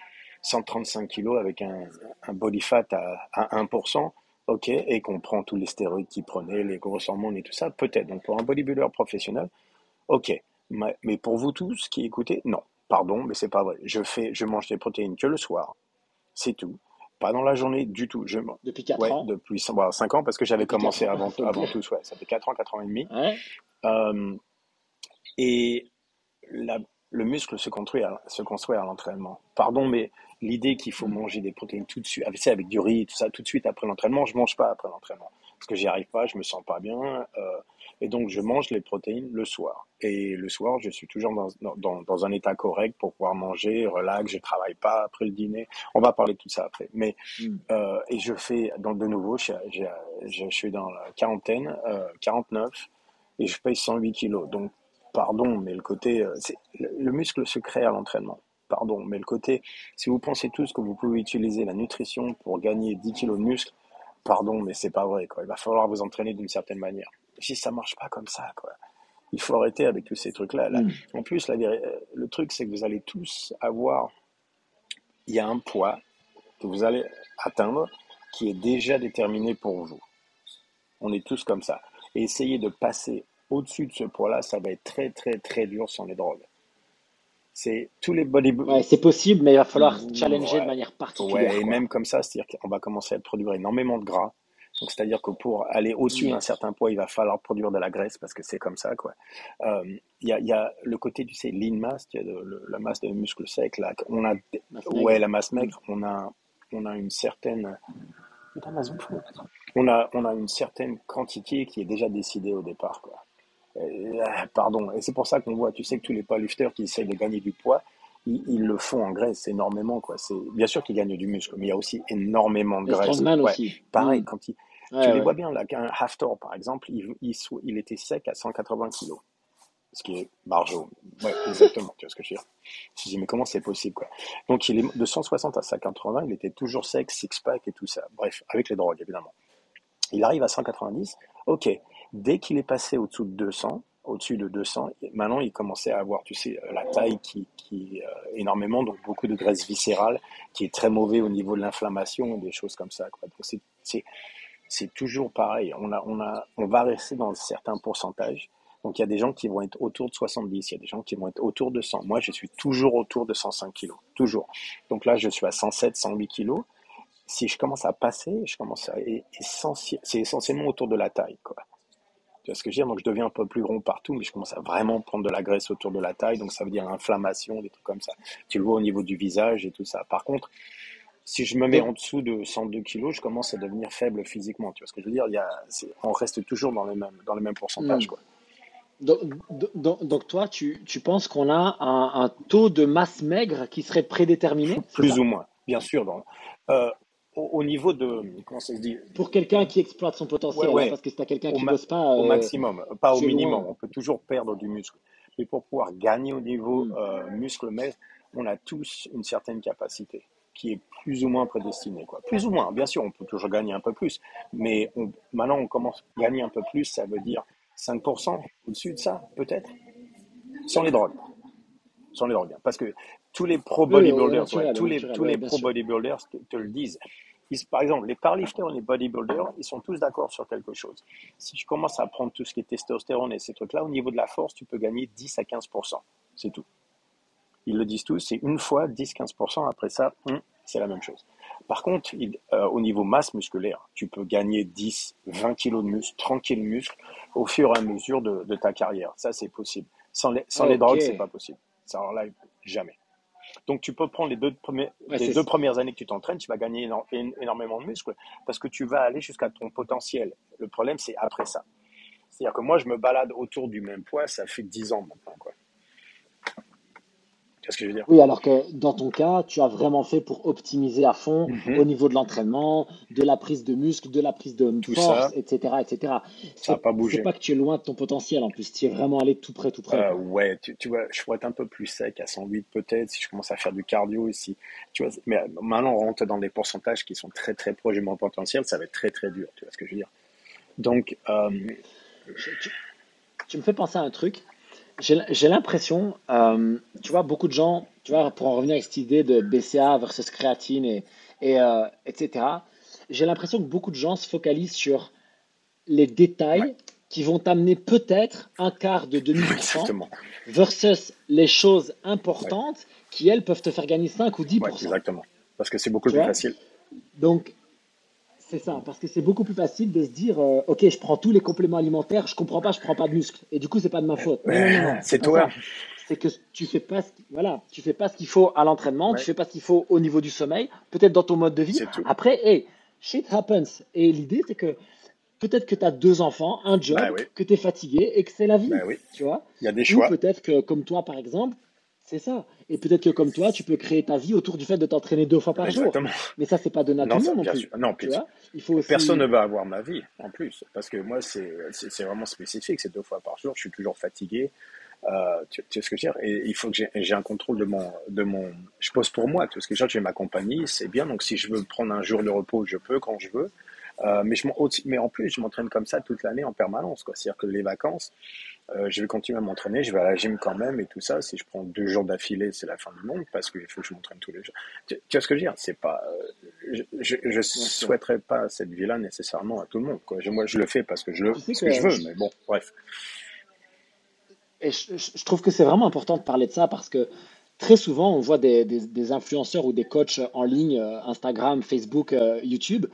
Speaker 2: 135 kilos avec un, un body fat à, à 1%, ok, et qu'on prend tous les stéroïdes qu'il prenait, les grosses hormones et tout ça, peut-être. Donc pour un bodybuilder professionnel, ok. Mais pour vous tous qui écoutez, non. Pardon, mais c'est pas vrai. Je fais, je mange des protéines que le soir. C'est tout. Pas dans la journée du tout. Je,
Speaker 1: depuis 4
Speaker 2: ouais,
Speaker 1: ans
Speaker 2: depuis 5 ans parce que j'avais
Speaker 1: Depuis 4
Speaker 2: commencé avant, avant tous, ouais. Ça fait 4 ans, 4 ans et demi.
Speaker 1: Ouais.
Speaker 2: Euh, et la- le muscle se construit à, se construit à l'entraînement. Pardon, mais l'idée qu'il faut manger des protéines tout de suite, avec, avec du riz, tout ça, tout de suite après l'entraînement, je mange pas après l'entraînement. Parce que j'y arrive pas, je me sens pas bien. euh, et donc, je mange les protéines le soir. Et le soir, je suis toujours dans, dans, dans- un état correct pour pouvoir manger, relax, je travaille pas après le dîner. On va parler de tout ça après. Mais
Speaker 1: Hmm.
Speaker 2: euh, et je fais, donc de nouveau, je, je, je, je suis dans la quarantaine, euh, 49, et je paye 108 kilos. Donc, pardon, mais le côté, euh, c'est, le, le muscle se crée à l'entraînement. Pardon, mais le côté, si vous pensez tous que vous pouvez utiliser la nutrition pour gagner 10 kilos de muscle, pardon, mais c'est pas vrai, quoi. Il va falloir vous entraîner d'une certaine manière. Si ça marche pas comme ça, quoi. Il faut arrêter avec tous ces trucs-là. Là.
Speaker 1: Mm.
Speaker 2: En plus, la, le truc, c'est que vous allez tous avoir, il y a un poids que vous allez atteindre qui est déjà déterminé pour vous. On est tous comme ça. Et essayer de passer au-dessus de ce poids-là, ça va être très, très, très dur sans les drogues. C'est tous les bodybuilders.
Speaker 1: Ouais, c'est possible, mais il va falloir challenger de manière particulière.
Speaker 2: Ouais, et
Speaker 1: quoi.
Speaker 2: même comme ça, c'est-à-dire qu'on va commencer à produire énormément de gras. Donc, c'est-à-dire que pour aller au-dessus d'un certain poids, il va falloir produire de la graisse parce que c'est comme ça, quoi. Euh, Il y, a, il y a le côté, tu sais, lean mass, il y a de- le- la masse de muscles secs, là. On a,
Speaker 1: Masse maigre.
Speaker 2: ouais, la masse maigre, on a, on a une certaine, on a, on a une certaine quantité qui est déjà décidée au départ, quoi. Et, ah, pardon. Et c'est pour ça qu'on voit, tu sais que tous les powerlifters qui essayent de gagner du poids, ils, ils le font en graisse énormément, quoi. C'est, bien sûr qu'ils gagnent du muscle, mais il y a aussi énormément de graisse. Ouais.
Speaker 1: aussi.
Speaker 2: Pareil,
Speaker 1: Mm.
Speaker 2: quand ils,
Speaker 1: Ouais,
Speaker 2: tu les vois bien, là, qu'un Haftor, par exemple, il, il, sou- il était sec à 180 kilos. Ce qui est barjo. Ouais, exactement, tu vois ce que je veux dire. Je me dis, mais comment c'est possible, quoi? Donc, il est de 160 à 180, il était toujours sec, six-pack et tout ça. Bref, avec les drogues, évidemment. Il arrive à 190. Ok. Dès qu'il est passé au-dessous de 200, au-dessus de 200, maintenant, il commençait à avoir, tu sais, la taille qui, qui euh, énormément, donc beaucoup de graisse viscérale, qui est très mauvais au niveau de l'inflammation, des choses comme ça, quoi. Donc, c'est, toujours pareil. On a, on a, on va rester dans certains pourcentages. Donc, il y a des gens qui vont être autour de 70, il y a des gens qui vont être autour de 100. Moi, je suis toujours autour de 105 kilos. Toujours. Donc là, je suis à 107, 108 kilos. Si je commence à passer, je commence à, c'est essentiellement autour de la taille, quoi. Tu vois ce que je veux dire? Donc, je deviens un peu plus rond partout, mais je commence à vraiment prendre de la graisse autour de la taille. Donc, ça veut dire inflammation, des trucs comme ça. Tu le vois au niveau du visage et tout ça. Par contre, si je me mets en dessous de 102 kilos, je commence à devenir faible physiquement. Tu vois ce que je veux dire? Il y a, on reste toujours dans les mêmes, dans les mêmes pourcentages,
Speaker 1: mm.
Speaker 2: quoi.
Speaker 1: donc, donc, donc toi, tu, tu penses qu'on a un, un taux de masse maigre qui serait prédéterminé,
Speaker 2: Plus ou moins, bien sûr. Dans, euh, au, au niveau de, comment ça se dit?
Speaker 1: Pour quelqu'un qui exploite son
Speaker 2: Ouais,
Speaker 1: potentiel, hein, parce que tu as quelqu'un qui bosse pas,
Speaker 2: au
Speaker 1: euh,
Speaker 2: maximum, pas au minimum.
Speaker 1: loin.
Speaker 2: On peut toujours perdre du muscle. Mais pour pouvoir gagner au niveau
Speaker 1: Mm.
Speaker 2: euh, muscle maigre, on a tous une certaine capacité qui est plus ou moins prédestinée. Quoi. Plus ou moins, bien sûr, on peut toujours gagner un peu plus. Mais on- maintenant, on commence à gagner un peu plus, ça veut dire 5% au-dessus de ça, peut-être, sans les drogues. Sans les drogues. Parce que tous les pro
Speaker 1: Oui, oui,
Speaker 2: bodybuilders, ouais,
Speaker 1: naturel,
Speaker 2: tous les,
Speaker 1: naturel,
Speaker 2: tous les pro bodybuilders te, te le disent. Ils- par exemple, les powerlifters et les bodybuilders, ils sont tous d'accord sur quelque chose. Si je commence à prendre tout ce qui est testostérone et ces trucs-là, au niveau de la force, tu peux gagner 10 à 15%. C'est tout. Ils le disent tous, c'est une fois 10-15%. Après ça, hum, c'est la même chose. Par contre, il- euh, au niveau masse musculaire, tu peux gagner 10, 20 kilos de muscle, 30 kilos de muscle au fur et à mesure de, de ta carrière. Ça, c'est possible. Sans les, sans les
Speaker 1: Ok.
Speaker 2: drogues, c'est pas possible. Ça, alors là, jamais. Donc, tu peux prendre les deux, premiers,
Speaker 1: Ouais,
Speaker 2: les
Speaker 1: c'est
Speaker 2: deux premières années que tu t'entraînes, tu vas gagner énormément de muscles parce que tu vas aller jusqu'à ton potentiel. Le problème, c'est après ça. C'est-à-dire que moi, je me balade autour du même poids, ça fait 10 ans maintenant. Quoi. Tu vois ce que je veux dire?
Speaker 1: Oui, alors que dans ton cas, tu as vraiment fait pour optimiser à fond
Speaker 2: Mhm.
Speaker 1: au niveau de l'entraînement, de la prise de muscle, de la prise de
Speaker 2: Tout
Speaker 1: force,
Speaker 2: ça,
Speaker 1: etc., etc.
Speaker 2: ça n'a
Speaker 1: C'est,
Speaker 2: pas
Speaker 1: c'est
Speaker 2: bougé.
Speaker 1: pas que tu es loin de ton potentiel, en plus, tu es vraiment allé tout près, tout près,
Speaker 2: Euh, ouais, tu, tu vois, je pourrais être un peu plus sec à 108 peut-être si je commence à faire du cardio ici. Tu vois, mais maintenant on rentre dans des pourcentages qui sont très très proches de mon potentiel, ça va être très très dur. Tu vois ce que je veux dire? Donc, euh,
Speaker 1: Je- tu, tu me fais penser à un truc. J'ai l'impression, euh, tu vois, beaucoup de gens, tu vois, pour en revenir avec cette idée de BCA versus créatine et, et euh, etc., j'ai l'impression que beaucoup de gens se focalisent sur les
Speaker 2: ouais,
Speaker 1: détails qui vont t'amener peut-être un quart de demi-pourcent versus les choses
Speaker 2: Ouais,
Speaker 1: importantes qui, elles, peuvent te faire gagner 5 ou
Speaker 2: ouais,
Speaker 1: 10%.
Speaker 2: exactement. Parce que c'est beaucoup plus facile.
Speaker 1: Donc, c'est ça, parce que c'est beaucoup plus facile de se dire, euh, ok, je prends tous les compléments alimentaires, je comprends pas, je prends pas de muscle, et du coup, c'est pas de ma faute. C'est
Speaker 2: toi.
Speaker 1: C'est que tu fais pas, ce, voilà, tu fais pas ce qu'il faut à l'entraînement, tu
Speaker 2: Ouais,
Speaker 1: fais pas ce qu'il faut au niveau du sommeil, peut-être dans ton mode de vie.
Speaker 2: c'est tout.
Speaker 1: Après, hey, shit happens. Et l'idée, c'est que peut-être que tu as deux enfants, un
Speaker 2: Bah
Speaker 1: job,
Speaker 2: oui,
Speaker 1: que tu es fatigué et que c'est la
Speaker 2: bah
Speaker 1: vie,
Speaker 2: oui.
Speaker 1: tu vois.
Speaker 2: Il y a des
Speaker 1: Ou
Speaker 2: choix.
Speaker 1: peut-être que, comme toi, par exemple, c'est ça. Et peut-être que, comme toi, tu peux créer ta vie autour du fait de t'entraîner deux fois par jour.
Speaker 2: Exactement.
Speaker 1: Mais ça, c'est pas donné à tout
Speaker 2: Non,
Speaker 1: le
Speaker 2: ça,
Speaker 1: monde non plus.
Speaker 2: Non,
Speaker 1: Tu
Speaker 2: puis
Speaker 1: vois, il faut
Speaker 2: personne ne va avoir ma vie en plus. Parce que moi, c'est vraiment spécifique. C'est deux fois par jour. Je suis toujours fatigué. Euh, tu, tu vois ce que je veux dire? Et il faut que j'ai j'ai un contrôle de mon, de mon. Je pose pour moi. Tu vois ce que je veux dire? J'ai ma compagnie, c'est bien. Donc, si je veux prendre un jour de repos, je peux quand je veux. Euh, mais, je, mais en plus, je m'entraîne comme ça toute l'année en permanence. C'est-à-dire que les vacances, euh, je vais continuer à m'entraîner, je vais à la gym quand même et tout ça. Si je prends deux jours d'affilée, c'est la fin du monde parce qu'il faut que je m'entraîne tous les jours. Tu, vois ce que je veux dire? C'est pas, euh, je, je, souhaiterais pas cette vie-là nécessairement à tout le monde. Quoi. moi, je le fais parce que je le, que je veux, mais bon, bref.
Speaker 1: Et je trouve que c'est vraiment important de parler de ça parce que très souvent, on voit des, des, influenceurs ou des coachs en ligne, euh, Instagram, Facebook, euh, YouTube,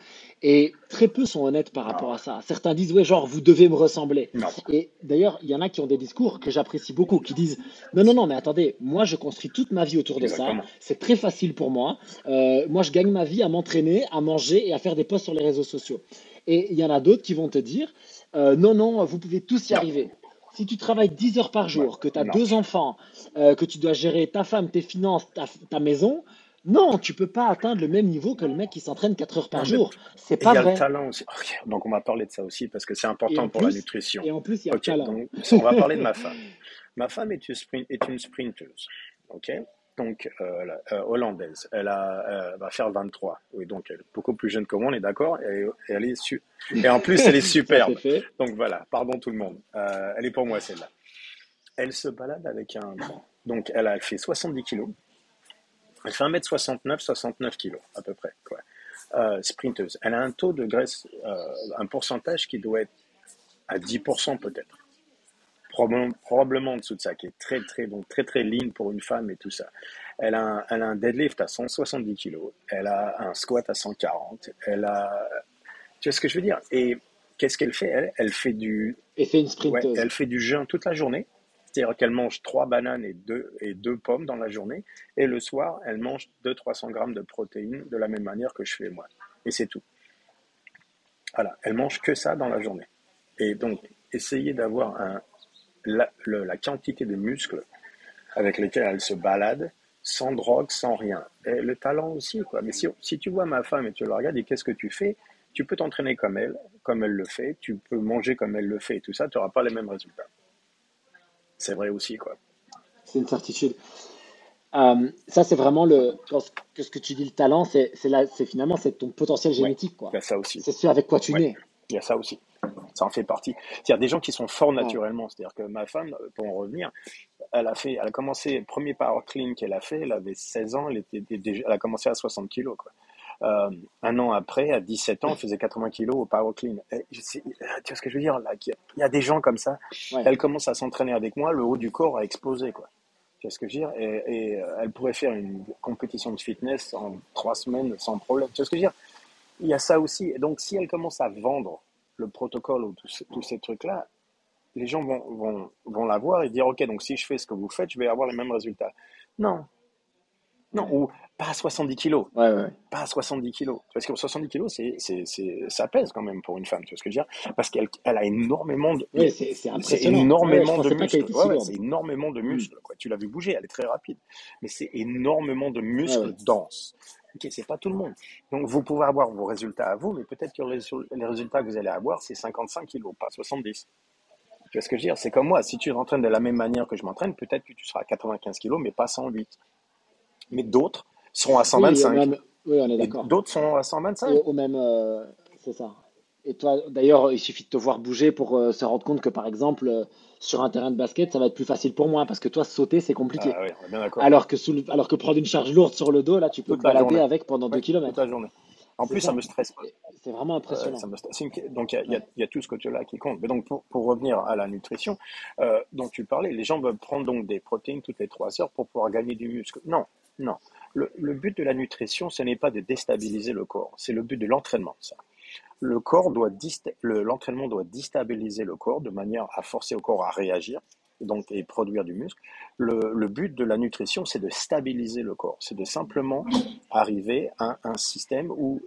Speaker 1: et très peu sont honnêtes par rapport à ça. Certains disent, ouais, genre, vous devez me ressembler. Et d'ailleurs, il y en a qui ont des discours que j'apprécie beaucoup, qui disent, non, non, non, mais attendez, moi, je construis toute ma vie autour de ça. C'est très facile pour moi. Euh, moi, je gagne ma vie à m'entraîner, à manger et à faire des posts sur les réseaux sociaux. Et il y en a d'autres qui vont te dire, non, non, vous pouvez tous y arriver si tu travailles 10 heures par jour, que tu as deux enfants, euh, que tu dois gérer ta femme, tes finances, ta, maison, non, tu peux pas atteindre le même niveau que le mec qui s'entraîne 4 heures par jour. C'est pas vrai.
Speaker 2: Il y a le talent aussi. Donc on va parler de ça aussi parce que c'est important pour la nutrition.
Speaker 1: Et en plus, il y a le talent.
Speaker 2: on va parler de ma femme. Ma femme est une, sprint, est une sprinteuse. ok? Donc euh, euh, hollandaise. Elle a, va faire 23. Oui, donc elle est beaucoup plus jeune que moi, on est d'accord. Et, elle est su et en plus, elle est superbe. donc voilà, pardon tout le monde. Euh, elle est pour moi celle-là. Elle se balade avec un. Donc elle, a, elle fait 70 kilos. Elle fait 1m69, 69 kilos à peu près. Quoi. sprinteuse. Elle a un taux de graisse, un pourcentage qui doit être à 10% peut-être probablement, en dessous de ça, qui est très, très, donc très, très lean pour une femme et tout ça. Elle a un, elle a un deadlift à 170 kg, elle a un squat à 140, elle a, tu vois ce que je veux dire? Et qu'est-ce qu'elle fait? Elle, elle fait du,
Speaker 1: et fait une sprinteuse.
Speaker 2: elle fait du jeûne toute la journée. C'est-à-dire qu'elle mange trois bananes et deux, et deux pommes dans la journée. Et le soir, elle mange 200-300 grammes de protéines de la même manière que je fais moi. Et c'est tout. Voilà. Elle mange que ça dans la journée. Et donc, essayez d'avoir un, la, quantité de muscles avec lesquels elle se balade, sans drogue, sans rien. Et le talent aussi, quoi. Mais si, si tu vois ma femme et tu la regardes et qu'est-ce que tu fais, tu peux t'entraîner comme elle, comme elle le fait, tu peux manger comme elle le fait et tout ça, tu n'auras pas les mêmes résultats. C'est vrai aussi, quoi.
Speaker 1: C'est une certitude. Euh, ça, c'est vraiment le. Que ce que tu dis, le talent, c'est finalement c'est ton potentiel génétique, quoi.
Speaker 2: ça aussi.
Speaker 1: C'est ce avec quoi tu nais.
Speaker 2: Il y a ça aussi. Ça en fait partie. C'est-à-dire des gens qui sont forts naturellement. C'est-à-dire que ma femme, pour en revenir, elle a fait, elle a commencé, le premier power clean qu'elle a fait, elle avait 16 ans, elle, était, elle a commencé à 60 kilos. Quoi. Euh, un an après, à 17 ans, elle faisait 80 kilos au power clean. tu vois ce que je veux dire là Il y a des gens comme ça. Elle commence à s'entraîner avec moi, le haut du corps a explosé. Quoi. Tu vois ce que je veux dire? Et, et, euh, elle pourrait faire une compétition de fitness en trois semaines sans problème. Tu vois ce que je veux dire? Il y a ça aussi. Et donc, si elle commence à vendre le protocole ou tous ces trucs-là, les gens vont, vont, vont l'avoir et dire, OK, donc si je fais ce que vous faites, je vais avoir les mêmes résultats. Non. Non, ou pas à 70 kilos.
Speaker 1: Ouais, ouais.
Speaker 2: Pas à 70 kilos. Parce que 70 kilos, c'est, c'est, c'est, ça pèse quand même pour une femme, tu vois ce que je veux dire? Parce qu'elle elle a énormément de...
Speaker 1: Oui, c'est, c'est
Speaker 2: énormément de muscles. c'est énormément de muscles. Quoi. Tu l'as vu bouger, elle est très rapide. Mais c'est énormément de muscles denses. Ok, c'est pas tout le monde. Donc, vous pouvez avoir vos résultats à vous, mais peut-être que les résultats que vous allez avoir, c'est 55 kilos, pas 70. Tu vois ce que je veux dire? C'est comme moi, si tu t'entraînes de la même manière que je m'entraîne, peut-être que tu seras à 95 kilos, mais pas 108. Mais d'autres seront à 125.
Speaker 1: Oui, on est d'accord.
Speaker 2: D'autres sont à 125.
Speaker 1: Au, même, euh, c'est ça. Et toi, d'ailleurs, il suffit de te voir bouger pour euh, se rendre compte que, par exemple, euh, sur un terrain de basket, ça va être plus facile pour moi parce que toi, sauter, c'est compliqué.
Speaker 2: Ah, oui, on est bien d'accord.
Speaker 1: Alors que, alors que prendre une charge lourde sur le dos, là, tu peux te balader avec pendant 2 km.
Speaker 2: Toute la journée. En plus, ça. me stresse pas.
Speaker 1: C'est vraiment impressionnant.
Speaker 2: Donc, il y, a tout ce côté-là qui compte. Mais donc, pour, revenir à la nutrition euh, dont tu parlais, les gens veulent prendre donc des protéines toutes les 3 heures pour pouvoir gagner du muscle. Non, non. Le, le but de la nutrition, ce n'est pas de déstabiliser le corps. C'est le but de l'entraînement, ça l'entraînement doit déstabiliser le corps de manière à forcer le corps à réagir donc et produire du muscle. Le, but de la nutrition, c'est de stabiliser le corps, c'est de simplement arriver à un système où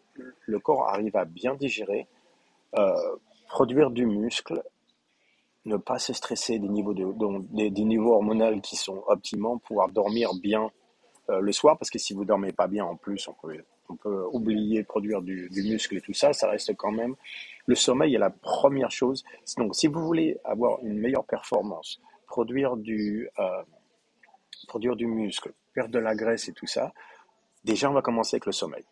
Speaker 2: le corps arrive à bien digérer, euh, produire du muscle, ne pas se stresser des niveaux, de, des, niveaux hormonaux qui sont optimaux, pouvoir dormir bien le soir, parce que si vous dormez pas bien en plus, on peut on peut oublier produire du, muscle et tout ça, ça reste quand même. Le sommeil est la première chose. Donc, si vous voulez avoir une meilleure performance, produire du, euh, du muscle, perdre de la graisse et tout ça, déjà, on va commencer avec le sommeil.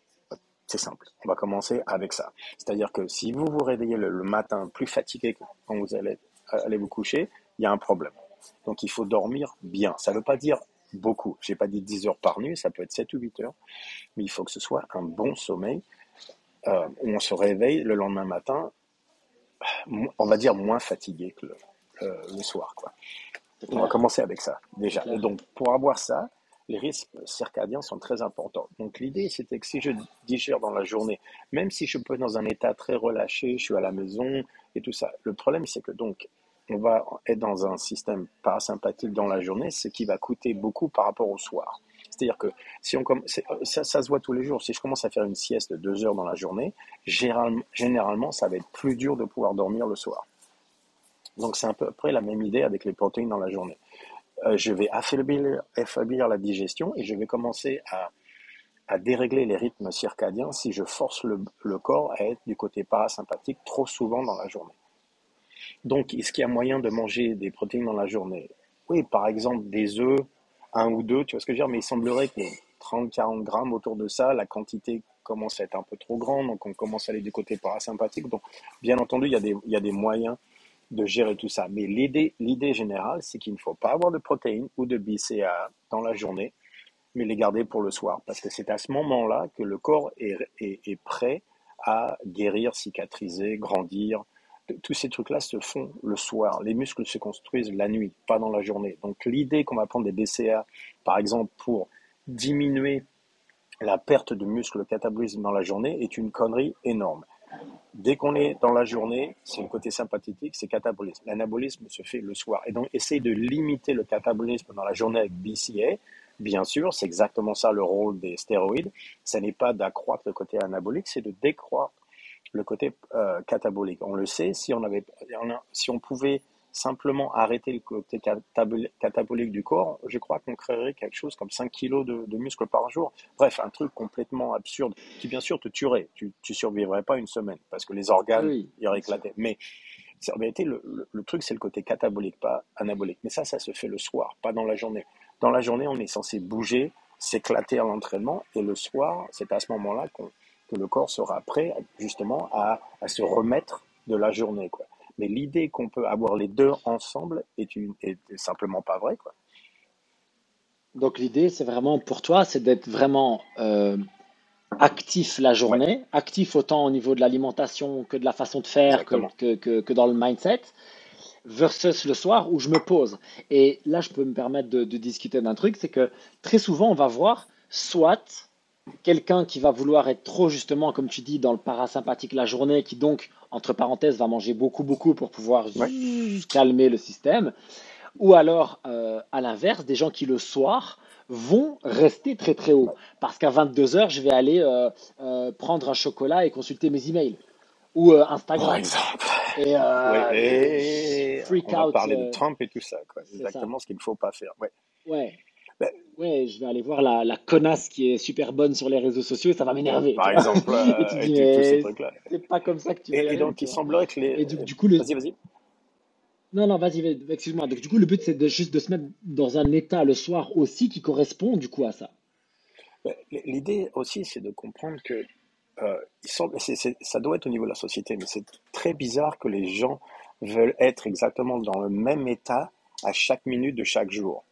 Speaker 2: C'est simple. On va commencer avec ça. C'est-à-dire que si vous vous réveillez le, matin plus fatigué que quand vous allez, allez vous coucher, il y a un problème. Donc il faut dormir bien. Ça ne veut pas dire beaucoup. Je n'ai pas dit 10 heures par nuit, ça peut être 7 ou 8 heures. Mais il faut que ce soit un bon sommeil euh, où on se réveille le lendemain matin, on va dire moins fatigué que le, soir. Quoi. On va commencer avec ça déjà. Et donc pour avoir ça, les risques circadiens sont très importants. Donc l'idée, c'était que si je digère dans la journée, même si je peux être dans un état très relâché, je suis à la maison et tout ça, le problème, c'est que donc on va être dans un système parasympathique dans la journée, ce qui va coûter beaucoup par rapport au soir. C'est-à-dire que si on ça, ça, se voit tous les jours. Si je commence à faire une sieste de deux heures dans la journée, généralement, ça va être plus dur de pouvoir dormir le soir. Donc c'est à peu près la même idée avec les protéines dans la journée. Euh, je vais affaiblir, la digestion et je vais commencer à, dérégler les rythmes circadiens si je force le corps à être du côté parasympathique trop souvent dans la journée. Donc, est-ce qu'il y a moyen de manger des protéines dans la journée? Oui, par exemple, des œufs, un ou deux, tu vois ce que je veux dire, mais il semblerait que 30-40 grammes autour de ça, la quantité commence à être un peu trop grande, donc on commence à aller du côté parasympathique. Donc, bien entendu, il y a des, moyens de gérer tout ça. Mais l'idée, générale, c'est qu'il ne faut pas avoir de protéines ou de BCA dans la journée, mais les garder pour le soir, parce que c'est à ce moment-là que le corps est prêt à guérir, cicatriser, grandir, tous ces trucs-là se font le soir. Les muscles se construisent la nuit, pas dans la journée. Donc l'idée qu'on va prendre des BCA, par exemple, pour diminuer la perte de muscle, le catabolisme dans la journée, est une connerie énorme. Dès qu'on est dans la journée, c'est le côté sympathique, c'est catabolisme. L'anabolisme se fait le soir. Et donc, essayer de limiter le catabolisme dans la journée avec BCA, bien sûr, c'est exactement ça le rôle des stéroïdes. Ce n'est pas d'accroître le côté anabolique, c'est de décroître le côté euh, catabolique. On le sait, si on, avait, si on pouvait simplement arrêter le côté catabolique du corps, je crois qu'on créerait quelque chose comme 5 kilos de, de, muscles par jour. Bref, un truc complètement absurde qui bien sûr te tuerait. Tu ne survivrais pas une semaine parce que les organes iraient éclater. Mais en vérité, le, le truc, c'est le côté catabolique, pas anabolique. Mais ça, ça se fait le soir, pas dans la journée. Dans la journée, on est censé bouger, s'éclater à l'entraînement, et le soir, c'est à ce moment-là qu'on que le corps sera prêt justement à, à se remettre de la journée. Quoi. Mais l'idée qu'on peut avoir les deux ensemble est, une, est simplement pas vraie. Quoi.
Speaker 1: Donc l'idée, c'est vraiment pour toi, c'est d'être vraiment euh, actif la journée, actif autant au niveau de l'alimentation que de la façon de faire, que, que, que, dans le mindset, versus le soir où je me pose. Et là, je peux me permettre de, de discuter d'un truc, c'est que très souvent, on va voir soit quelqu'un qui va vouloir être trop justement, comme tu dis, dans le parasympathique la journée, qui donc, entre parenthèses, va manger beaucoup, beaucoup pour pouvoir calmer le système. Ou alors, euh, à l'inverse, des gens qui le soir vont rester très très haut. Parce qu'à 22h, je vais aller euh, euh, prendre un chocolat et consulter mes emails. Ou Instagram. Par
Speaker 2: exemple. Et, freak on va parler de Trump et tout ça. C'est exactement ce qu'il ne faut pas faire. Ouais.
Speaker 1: ouais. Ben, ouais, je vais aller voir la, la, connasse qui est super bonne sur les réseaux sociaux et ça va m'énerver.
Speaker 2: Par exemple,
Speaker 1: c'est pas comme ça que tu vas
Speaker 2: Et, donc, il semblerait que les.
Speaker 1: Et du, coup, le...
Speaker 2: Vas-y, vas-y.
Speaker 1: Non, non, vas-y, excuse-moi. Donc, du coup, le but, c'est de, juste de se mettre dans un état le soir aussi qui correspond, du coup, à ça.
Speaker 2: Ben, l'idée aussi, c'est de comprendre que euh, ça doit être au niveau de la société, mais c'est très bizarre que les gens veulent être exactement dans le même état à chaque minute de chaque jour.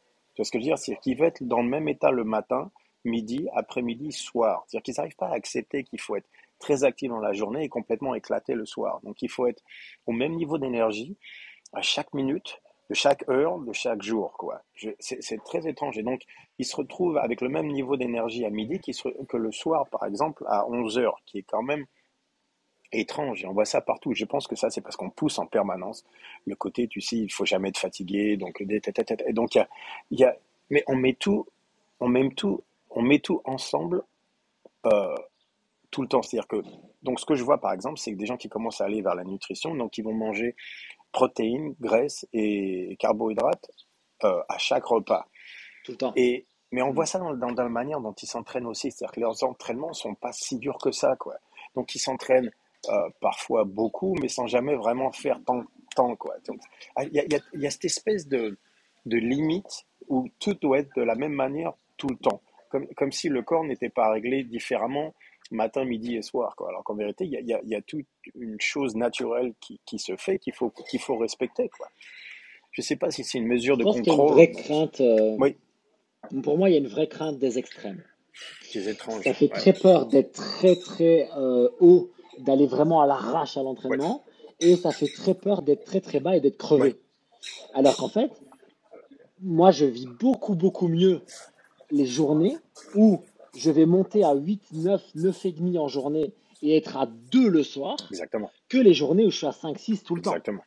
Speaker 2: Vois ce que je veux dire C'est qu'ils veulent être dans le même état le matin, midi, après-midi, soir. C'est-à-dire qu'ils n'arrivent pas à accepter qu'il faut être très actif dans la journée et complètement éclaté le soir. Donc il faut être au même niveau d'énergie à chaque minute, de chaque heure, de chaque jour. quoi. C'est très étrange. Et donc, ils se retrouvent avec le même niveau d'énergie à midi que le soir, par exemple, à 11 heures, qui est quand même étrange et on voit ça partout. Je pense que ça, c'est parce qu'on pousse en permanence le côté, tu sais, il faut jamais être fatigué, donc et donc il y a, mais on met tout, on met tout, on met tout ensemble euh, tout le temps. C'est-à-dire que donc ce que je vois par exemple, c'est que des gens qui commencent à aller vers la nutrition, donc ils vont manger protéines, graisses et carbohydrates euh, à chaque repas.
Speaker 1: Tout le temps.
Speaker 2: Et mais on voit ça dans, dans, dans la manière dont ils s'entraînent aussi, c'est-à-dire que leurs entraînements sont pas si durs que ça, quoi. Donc ils s'entraînent euh, parfois beaucoup, mais sans jamais vraiment faire tant, tant quoi. Ah, il y a, y, y a, cette espèce de, de limite où tout doit être de la même manière tout le temps, comme, comme si le corps n'était pas réglé différemment matin, midi et soir. Quoi. Alors qu'en vérité, il y a, y, a, y a, toute une chose naturelle qui, qui se fait qu'il faut, qu'il faut respecter. Quoi. Je ne sais pas si c'est une mesure de contrôle.
Speaker 1: Il y a une vraie crainte. Euh, oui. Pour moi, il y a une vraie crainte des extrêmes.
Speaker 2: Des étranges.
Speaker 1: Ça fait très peur d'être très très euh, haut, d'aller vraiment à l'arrache à l'entraînement, et ça fait très peur d'être très très bas et d'être crevé. Alors qu'en fait, moi, je vis beaucoup beaucoup mieux les journées où je vais monter à 8, 9, 9 et demi en journée et être à 2 le soir
Speaker 2: Exactement.
Speaker 1: que les journées où je suis à 5, 6 tout le temps.
Speaker 2: Exactement.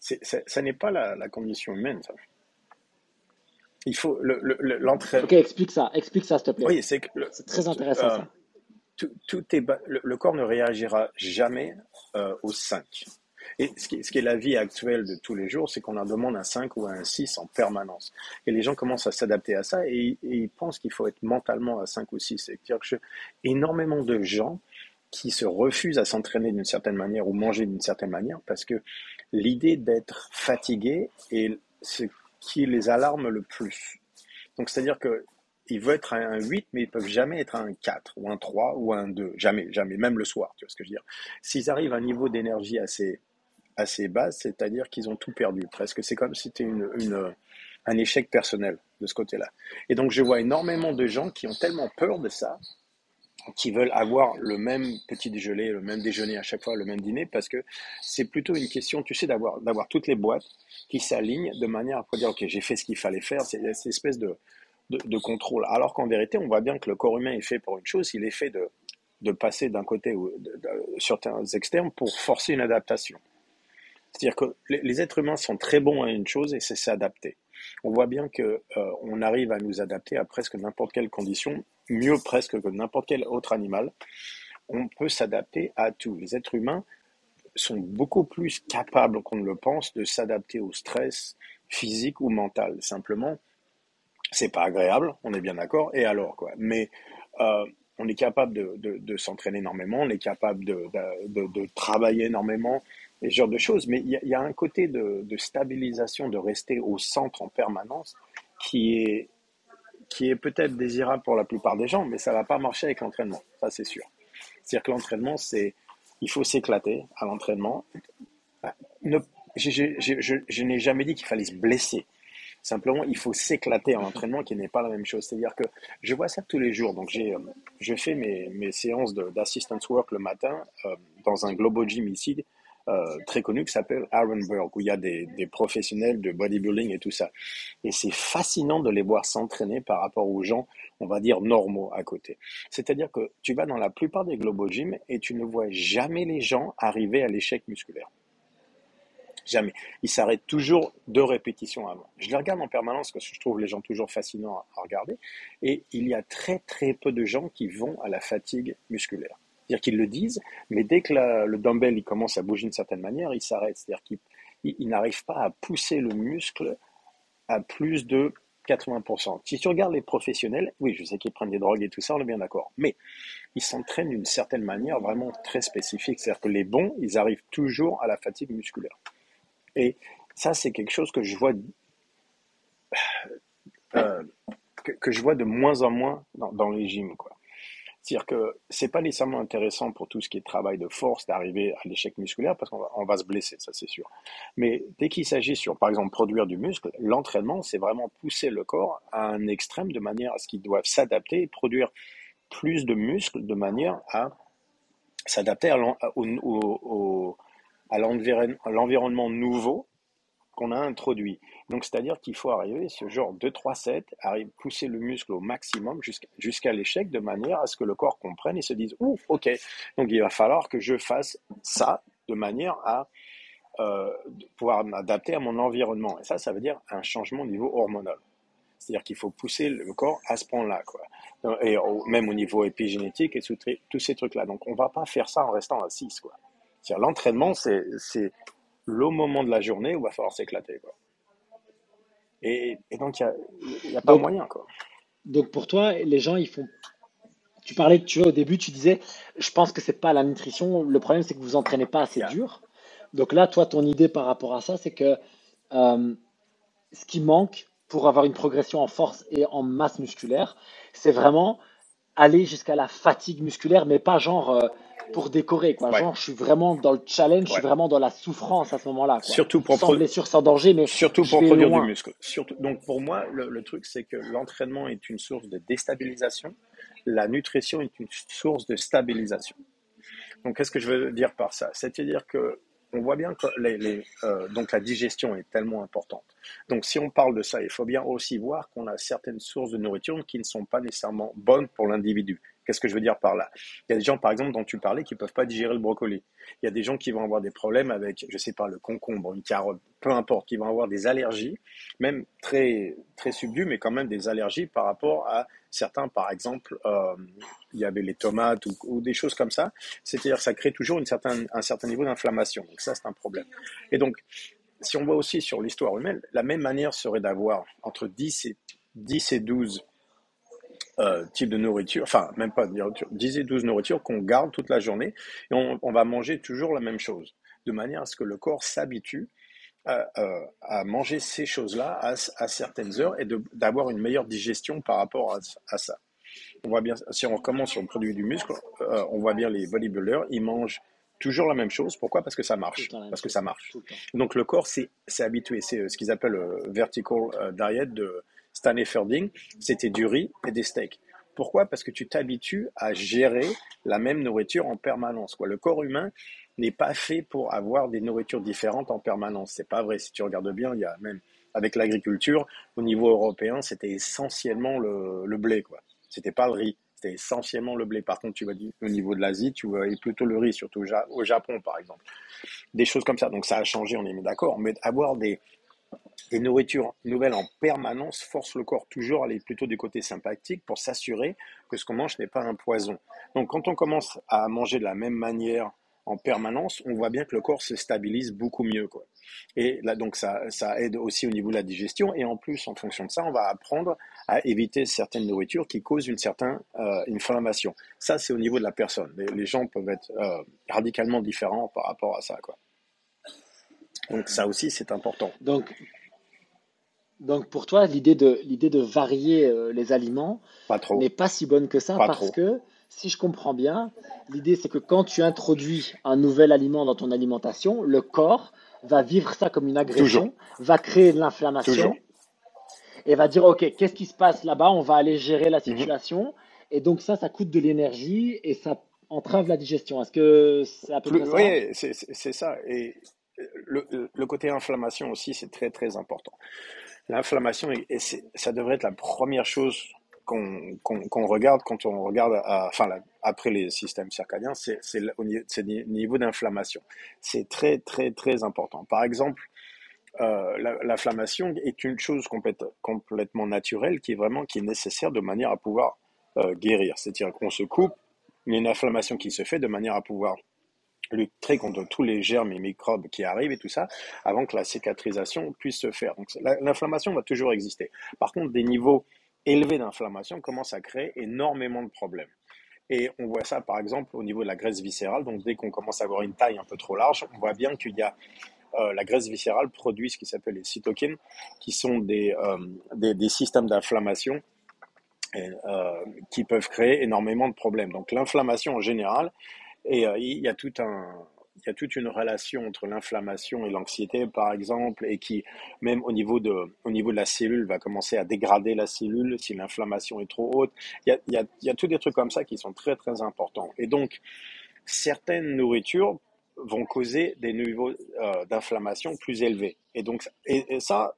Speaker 2: ça n'est pas la, condition humaine, ça. Il faut l'entraînement.
Speaker 1: ok, explique ça, explique ça, s'il te plaît.
Speaker 2: Oui, c'est
Speaker 1: très intéressant euh, ça.
Speaker 2: Tout, est le, corps ne réagira jamais euh, au 5. Et ce qui, ce qui, est la vie actuelle de tous les jours, c'est qu'on leur demande un 5 ou un 6 en permanence. Et les gens commencent à s'adapter à ça et, ils pensent qu'il faut être mentalement à 5 ou 6. C'est-à-dire que énormément de gens qui se refusent à s'entraîner d'une certaine manière ou manger d'une certaine manière parce que l'idée d'être fatigué est ce qui les alarme le plus. Donc, c'est-à-dire que ils veulent être un 8, mais ils peuvent jamais être un 4 ou un 3 ou un 2. Jamais, jamais, même le soir, tu vois ce que je veux dire. S'ils arrivent à un niveau d'énergie assez assez basse, c'est-à-dire qu'ils ont tout perdu presque. C'est comme si c'était une, un échec personnel de ce côté-là. Et donc je vois énormément de gens qui ont tellement peur de ça, qui veulent avoir le même petit déjeuner, le même déjeuner à chaque fois, le même dîner, parce que c'est plutôt une question, tu sais, d'avoir, d'avoir toutes les boîtes qui s'alignent de manière à pouvoir dire, OK, j'ai fait ce qu'il fallait faire, c'est cette espèce de, de, de contrôle. Alors qu'en vérité, on voit bien que le corps humain est fait pour une chose, il est fait de, de passer d'un côté ou de, certains externes pour forcer une adaptation. C'est-à-dire que les, êtres humains sont très bons à une chose et c'est s'adapter. On voit bien que euh, on arrive à nous adapter à presque n'importe quelle condition, mieux presque que n'importe quel autre animal. On peut s'adapter à tout. Les êtres humains sont beaucoup plus capables qu'on ne le pense de s'adapter au stress physique ou mental. Simplement, c'est pas agréable, on est bien d'accord. Et alors quoi Mais euh, on est capable de, s'entraîner énormément, on est capable de, de travailler énormément, ce genre de choses. Mais il y, a un côté de, stabilisation, de rester au centre en permanence, qui est, qui est peut-être désirable pour la plupart des gens, mais ça ne va pas marcher avec l'entraînement, ça c'est sûr. C'est-à-dire que l'entraînement, c'est, il faut s'éclater à l'entraînement. je n'ai jamais dit qu'il fallait se blesser. Simplement, il faut s'éclater en entraînement, qui n'est pas la même chose. C'est-à-dire que je vois ça tous les jours. Donc, j'ai, euh, je fais mes, mes séances d'assistance work le matin euh, dans un Globo Gym ici, euh, très connu qui s'appelle Burke, où il y a des, des, professionnels de bodybuilding et tout ça. Et c'est fascinant de les voir s'entraîner par rapport aux gens, on va dire, normaux à côté. C'est-à-dire que tu vas dans la plupart des global gym et tu ne vois jamais les gens arriver à l'échec musculaire. Jamais. Ils s'arrêtent toujours deux répétitions avant. Je les regarde en permanence parce que je trouve les gens toujours fascinants à regarder. Et il y a très très peu de gens qui vont à la fatigue musculaire. C'est-à-dire qu'ils le disent, mais dès que le dumbbell il commence à bouger d'une certaine manière, il s'arrête. C'est-à-dire qu'il il, n'arrive pas à pousser le muscle à plus de 80%. Si tu regardes les professionnels, oui, je sais qu'ils prennent des drogues et tout ça, on est bien d'accord, mais ils s'entraînent d'une certaine manière vraiment très spécifique. C'est-à-dire que les bons, ils arrivent toujours à la fatigue musculaire. Et ça, c'est quelque chose que je vois, euh, que, je vois de moins en moins dans, dans les gyms, quoi. C'est-à-dire que c'est pas nécessairement intéressant pour tout ce qui est travail de force d'arriver à l'échec musculaire parce qu'on va, on va se blesser, ça c'est sûr. Mais dès qu'il s'agit sur, par exemple, produire du muscle, l'entraînement, c'est vraiment pousser le corps à un extrême de manière à ce qu'il doive s'adapter et produire plus de muscles de manière à s'adapter à l'environnement nouveau qu'on a introduit. Donc, c'est-à-dire qu'il faut arriver, ce genre 2-3 sets, arrive, pousser le muscle au maximum jusqu'à l'échec de manière à ce que le corps comprenne et se dise, ouf, ok, donc il va falloir que je fasse ça de manière à euh, pouvoir m'adapter à mon environnement. Et ça, ça veut dire un changement au niveau hormonal. C'est-à-dire qu'il faut pousser le corps à ce point-là, quoi. Et même au niveau épigénétique et tous ces trucs-là. Donc, on va pas faire ça en restant à 6, quoi. L'entraînement, c'est le moment de la journée où il va falloir s'éclater. Quoi. Et, donc, il n'y a, pas moyen. Quoi.
Speaker 1: Donc, pour toi, les gens, ils font. Tu parlais, tu vois, au début, tu disais, je pense que c'est pas la nutrition. Le problème, c'est que vous entraînez pas assez dur. Donc là, toi, ton idée par rapport à ça, c'est que euh, ce qui manque pour avoir une progression en force et en masse musculaire, c'est vraiment aller jusqu'à la fatigue musculaire, mais pas genre euh, pour décorer, quoi.
Speaker 2: Ouais,
Speaker 1: Genre, je suis vraiment dans le challenge, je suis vraiment dans la souffrance à ce moment-là.
Speaker 2: Surtout pour,
Speaker 1: Sans blessure, sans danger, mais
Speaker 2: surtout pour produire du
Speaker 1: loin.
Speaker 2: muscle. Surtout, donc pour moi, le, le truc, c'est que l'entraînement est une source de déstabilisation, la nutrition est une source de stabilisation. Donc, qu'est-ce que je veux dire par ça? C'est-à-dire que on voit bien que euh, donc la digestion est tellement importante. Donc, si on parle de ça, il faut bien aussi voir qu'on a certaines sources de nourriture qui ne sont pas nécessairement bonnes pour l'individu. Qu'est-ce que je veux dire par là? Il y a des gens, par exemple, dont tu parlais, qui peuvent pas digérer le brocoli. Il y a des gens qui vont avoir des problèmes avec, je sais pas, le concombre, une carotte, peu importe, qui vont avoir des allergies, même très très subdues, mais quand même des allergies par rapport à certains, par exemple, euh, il y avait les tomates ou, des choses comme ça. C'est-à-dire que ça crée toujours un certain niveau d'inflammation. Donc ça, c'est un problème. Et donc, si on voit aussi sur l'histoire humaine, la même manière serait d'avoir entre 10 et, 10 et 12 euh, types de nourriture, enfin, même pas de nourriture, 10 et 12 nourritures qu'on garde toute la journée et on, on va manger toujours la même chose, de manière à ce que le corps s'habitue à, euh, à manger ces choses-là à, à certaines heures et d'avoir une meilleure digestion par rapport à, à ça. On voit bien, si on commence sur le produit du muscle, euh, on voit bien les bodybuilders, ils mangent toujours la même chose. Pourquoi? Parce que ça marche. Parce que ça marche. Donc le corps s'est s'est habitué. C'est euh, ce qu'ils appellent le vertical euh, diet de Stanley Ferding. C'était du riz et des steaks. Pourquoi? Parce que tu t'habitues à gérer la même nourriture en permanence. Quoi. Le corps humain n'est pas fait pour avoir des nourritures différentes en permanence. C'est pas vrai. Si tu regardes bien, il y a même avec l'agriculture au niveau européen, c'était essentiellement le, blé. Quoi. C'était pas le riz. C'était essentiellement le blé. Par contre, tu vas au niveau de l'Asie, tu vois plutôt le riz, surtout au Ja- au Japon, par exemple des choses comme ça. Donc ça a changé, on est d'accord. Mais avoir des, des nourritures nouvelles en permanence force le corps toujours à aller plutôt du côté sympathique pour s'assurer que ce qu'on mange n'est pas un poison. Donc quand on commence à manger de la même manière en permanence, on voit bien que le corps se stabilise beaucoup mieux. Quoi. Et là, donc ça, ça aide aussi au niveau de la digestion. Et en plus, en fonction de ça, on va apprendre à éviter certaines nourritures qui causent une certaine euh, inflammation. Ça, c'est au niveau de la personne. Les, les gens peuvent être euh, radicalement différents par rapport à ça. Quoi. Donc ça aussi, c'est important.
Speaker 1: Donc, donc pour toi, l'idée de, l'idée de varier euh, les aliments n'est pas si bonne que ça
Speaker 2: Pas
Speaker 1: parce
Speaker 2: trop.
Speaker 1: que, si je comprends bien, l'idée c'est que quand tu introduis un nouvel aliment dans ton alimentation, le corps va vivre ça comme une
Speaker 2: Toujours.
Speaker 1: agression, va créer de l'inflammation et va dire, OK, qu'est-ce qui se passe là-bas? On va aller gérer la
Speaker 2: Mhm.
Speaker 1: situation. Et donc ça, ça coûte de l'énergie et ça entrave la digestion. Est-ce que c'est à peu près ça?
Speaker 2: oui, c'est ça. Et le, côté inflammation aussi, c'est très très important. L'inflammation, et ça devrait être la première chose qu'on regarde quand on regarde, enfin, après les systèmes circadiens, c'est au niveau d'inflammation. C'est très très très important. Par exemple, euh, la- l'inflammation est une chose complète- complètement naturelle qui est vraiment qui est nécessaire de manière à pouvoir euh, guérir. C'est-à-dire qu'on se coupe, il y a une inflammation qui se fait de manière à pouvoir lutter contre tous les germes et microbes qui arrivent et tout ça avant que la cicatrisation puisse se faire. Donc la- l'inflammation va toujours exister. Par contre, des niveaux élevés d'inflammation commencent à créer énormément de problèmes. Et on voit ça par exemple au niveau de la graisse viscérale. Donc dès qu'on commence à avoir une taille un peu trop large, on voit bien qu'il y a euh, la graisse viscérale produit ce qui s'appelle les cytokines, qui sont des, euh, des, systèmes d'inflammation euh, qui peuvent créer énormément de problèmes. Donc l'inflammation en général, et euh, il y a toute une relation entre l'inflammation et l'anxiété, par exemple, et qui, même au niveau de, au niveau de la cellule, va commencer à dégrader la cellule si l'inflammation est trop haute. Il y a, il y a, il y a tous des trucs comme ça qui sont très, très importants. Et donc, certaines nourritures vont causer des niveaux euh, d'inflammation plus élevés. Et donc, et, ça,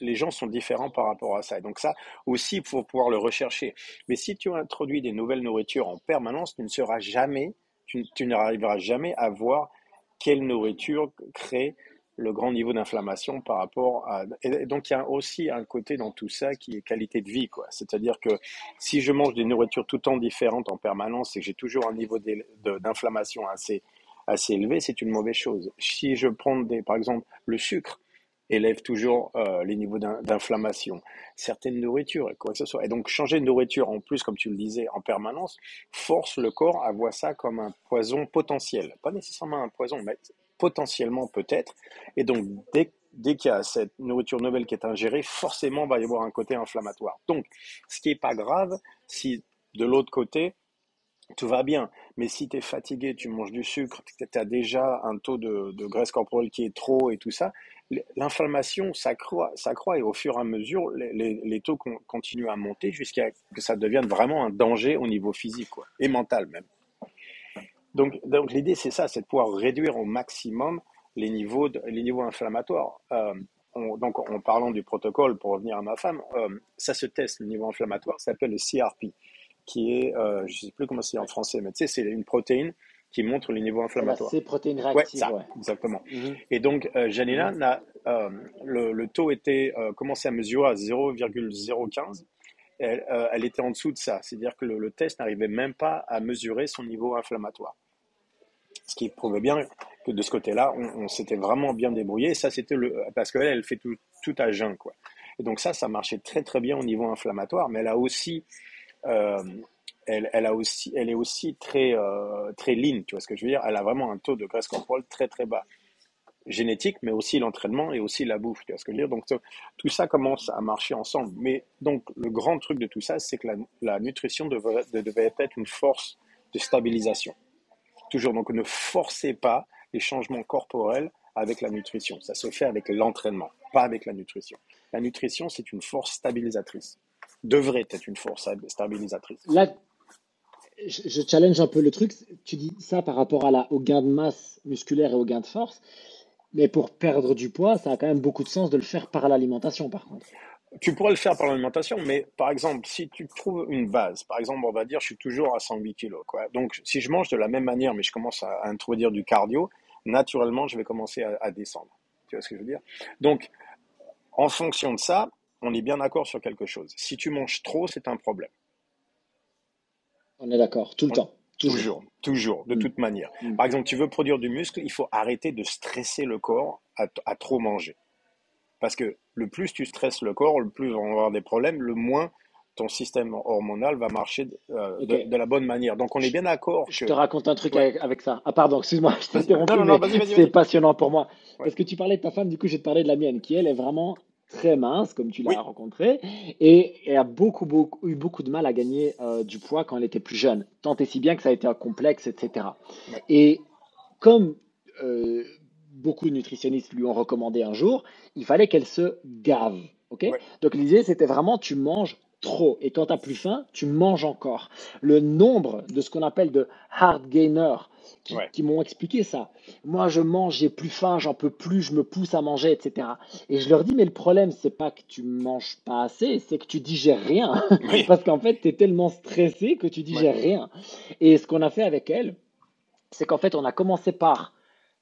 Speaker 2: les gens sont différents par rapport à ça. Et donc ça aussi, il faut pouvoir le rechercher. Mais si tu introduis des nouvelles nourritures en permanence, tu ne seras jamais, tu, n'arriveras jamais à voir quelle nourriture crée le grand niveau d'inflammation par rapport à... Et donc il y a aussi un côté dans tout ça qui est qualité de vie, quoi. C'est-à-dire que si je mange des nourritures tout le temps différentes en permanence et que j'ai toujours un niveau d'inflammation assez, assez élevé, c'est une mauvaise chose. Si je prends des, par exemple le sucre, élève toujours euh, les niveaux d'in- d'inflammation. Certaines nourritures, quoi que ce soit. Et donc, changer de nourriture, en plus, comme tu le disais, en permanence, force le corps à voir ça comme un poison potentiel. Pas nécessairement un poison, mais potentiellement peut-être. Et donc, dès, dès qu'il y a cette nourriture nouvelle qui est ingérée, forcément, il va y avoir un côté inflammatoire. Donc, ce qui n'est pas grave, si De l'autre côté, tout va bien. Mais si tu es fatigué, tu manges du sucre, tu as déjà un taux de, graisse corporelle qui est trop et tout ça, l'inflammation s'accroît, et au fur et à mesure, les, taux continuent à monter jusqu'à que ça devienne vraiment un danger au niveau physique quoi, et mental même. Donc, donc l'idée, c'est ça, c'est de pouvoir réduire au maximum les niveaux, les niveaux inflammatoires. Euh, donc, en parlant du protocole, pour revenir à ma femme, euh, ça se teste, le niveau inflammatoire, ça s'appelle le CRP qui est, euh, je ne sais plus comment c'est en français, mais tu sais, c'est une protéine qui montre les niveaux inflammatoires.
Speaker 1: C'est protéine réactive, ouais,
Speaker 2: ça, exactement. Mhm. Et donc, euh, Janina, mhm. euh, le, taux était commencé à mesurer à 0,015. Elle, elle, était en dessous de ça, c'est-à-dire que le, test n'arrivait même pas à mesurer son niveau inflammatoire. Ce qui prouvait bien que de ce côté-là, on, s'était vraiment bien débrouillé. Ça, c'était le parce qu'elle, elle fait tout, tout à jeun, quoi. Et donc ça, ça marchait très très bien au niveau inflammatoire, mais elle a aussi euh, elle, elle, a aussi, elle est aussi très, euh, très lean, tu vois ce que je veux dire? Elle a vraiment un taux de graisse corporelle très très bas. Génétique, mais aussi l'entraînement et aussi la bouffe, tu vois ce que je veux dire? Donc tout ça commence à marcher ensemble. Mais donc le grand truc de tout ça, c'est que la, nutrition devait être une force de stabilisation. Toujours, donc ne forcez pas les changements corporels avec la nutrition. Ça se fait avec l'entraînement, pas avec la nutrition. La nutrition, c'est une force stabilisatrice devrait être une force stabilisatrice.
Speaker 1: Là, je challenge un peu le truc. Tu dis ça par rapport à la, au gain de masse musculaire et au gain de force. Mais pour perdre du poids, ça a quand même beaucoup de sens de le faire par l'alimentation, par contre.
Speaker 2: Tu pourrais le faire par l'alimentation, mais par exemple, si tu trouves une base, par exemple, on va dire, je suis toujours à 108 kg. Quoi. Donc, si je mange de la même manière, mais je commence à, introduire du cardio, naturellement, je vais commencer à, à descendre. Tu vois ce que je veux dire? Donc, en fonction de ça, on est bien d'accord sur quelque chose. Si tu manges trop, c'est un problème.
Speaker 1: On est d'accord, tout le temps.
Speaker 2: Toujours, toujours, de mm. toute manière. Mm. Par exemple, tu veux produire du muscle, il faut arrêter de stresser le corps à, trop manger. Parce que le plus tu stresses le corps, le plus on va avoir des problèmes, le moins ton système hormonal va marcher euh, de, la bonne manière. Donc on est bien d'accord.
Speaker 1: Je te raconte un truc avec, ça. Ah pardon, excuse-moi, je t'ai c'est passionnant pour moi. Parce que tu parlais de ta femme, du coup je vais te parler de la mienne, qui elle est vraiment très mince, comme tu l'as rencontré, et elle a beaucoup, beaucoup, eu beaucoup de mal à gagner euh, du poids quand elle était plus jeune, tant et si bien que ça a été un complexe, etc. Et comme euh, beaucoup de nutritionnistes lui ont recommandé un jour, il fallait qu'elle se gave. ok? Donc l'idée, c'était vraiment, tu manges trop. Et quand tu n'as plus faim, tu manges encore. Le nombre de ce qu'on appelle de hard gainers qui, m'ont expliqué ça. Moi, je mange, j'ai plus faim, j'en peux plus, je me pousse à manger, etc. Et je leur dis, mais le problème, c'est pas que tu manges pas assez, c'est que tu digères rien. Parce qu'en fait, tu es tellement stressé que tu digères rien. Et ce qu'on a fait avec elle, c'est qu'en fait, on a commencé par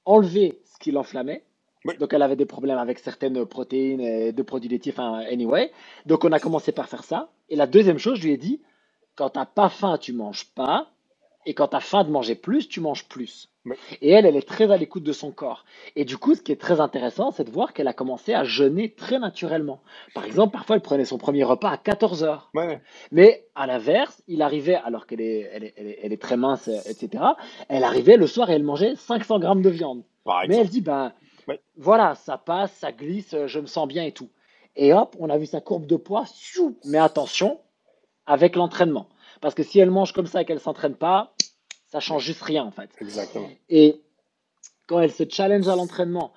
Speaker 1: enlever ce qui l'enflammait. Donc, elle avait des problèmes avec certaines protéines et de produits laitiers, enfin, anyway. Donc, on a commencé par faire ça. Et la deuxième chose, je lui ai dit, quand tu n'as pas faim, tu manges pas. Et quand tu as faim de manger plus, tu manges plus. Et elle, elle est très à l'écoute de son corps. Et du coup, ce qui est très intéressant, c'est de voir qu'elle a commencé à jeûner très naturellement. Par exemple, parfois, elle prenait son premier repas à 14 heures. Mais à l'inverse, il arrivait, alors qu'elle est, elle est, elle est, très mince, etc., elle arrivait le soir et elle mangeait 500 grammes de viande. Mais elle dit, ben, voilà, ça passe, ça glisse, je me sens bien et tout. Et hop, on a vu sa courbe de poids, mais attention, avec l'entraînement. Parce que si elle mange comme ça et qu'elle ne s'entraîne pas, ça change juste rien en fait.
Speaker 2: Exactement.
Speaker 1: Et quand elle se challenge à l'entraînement,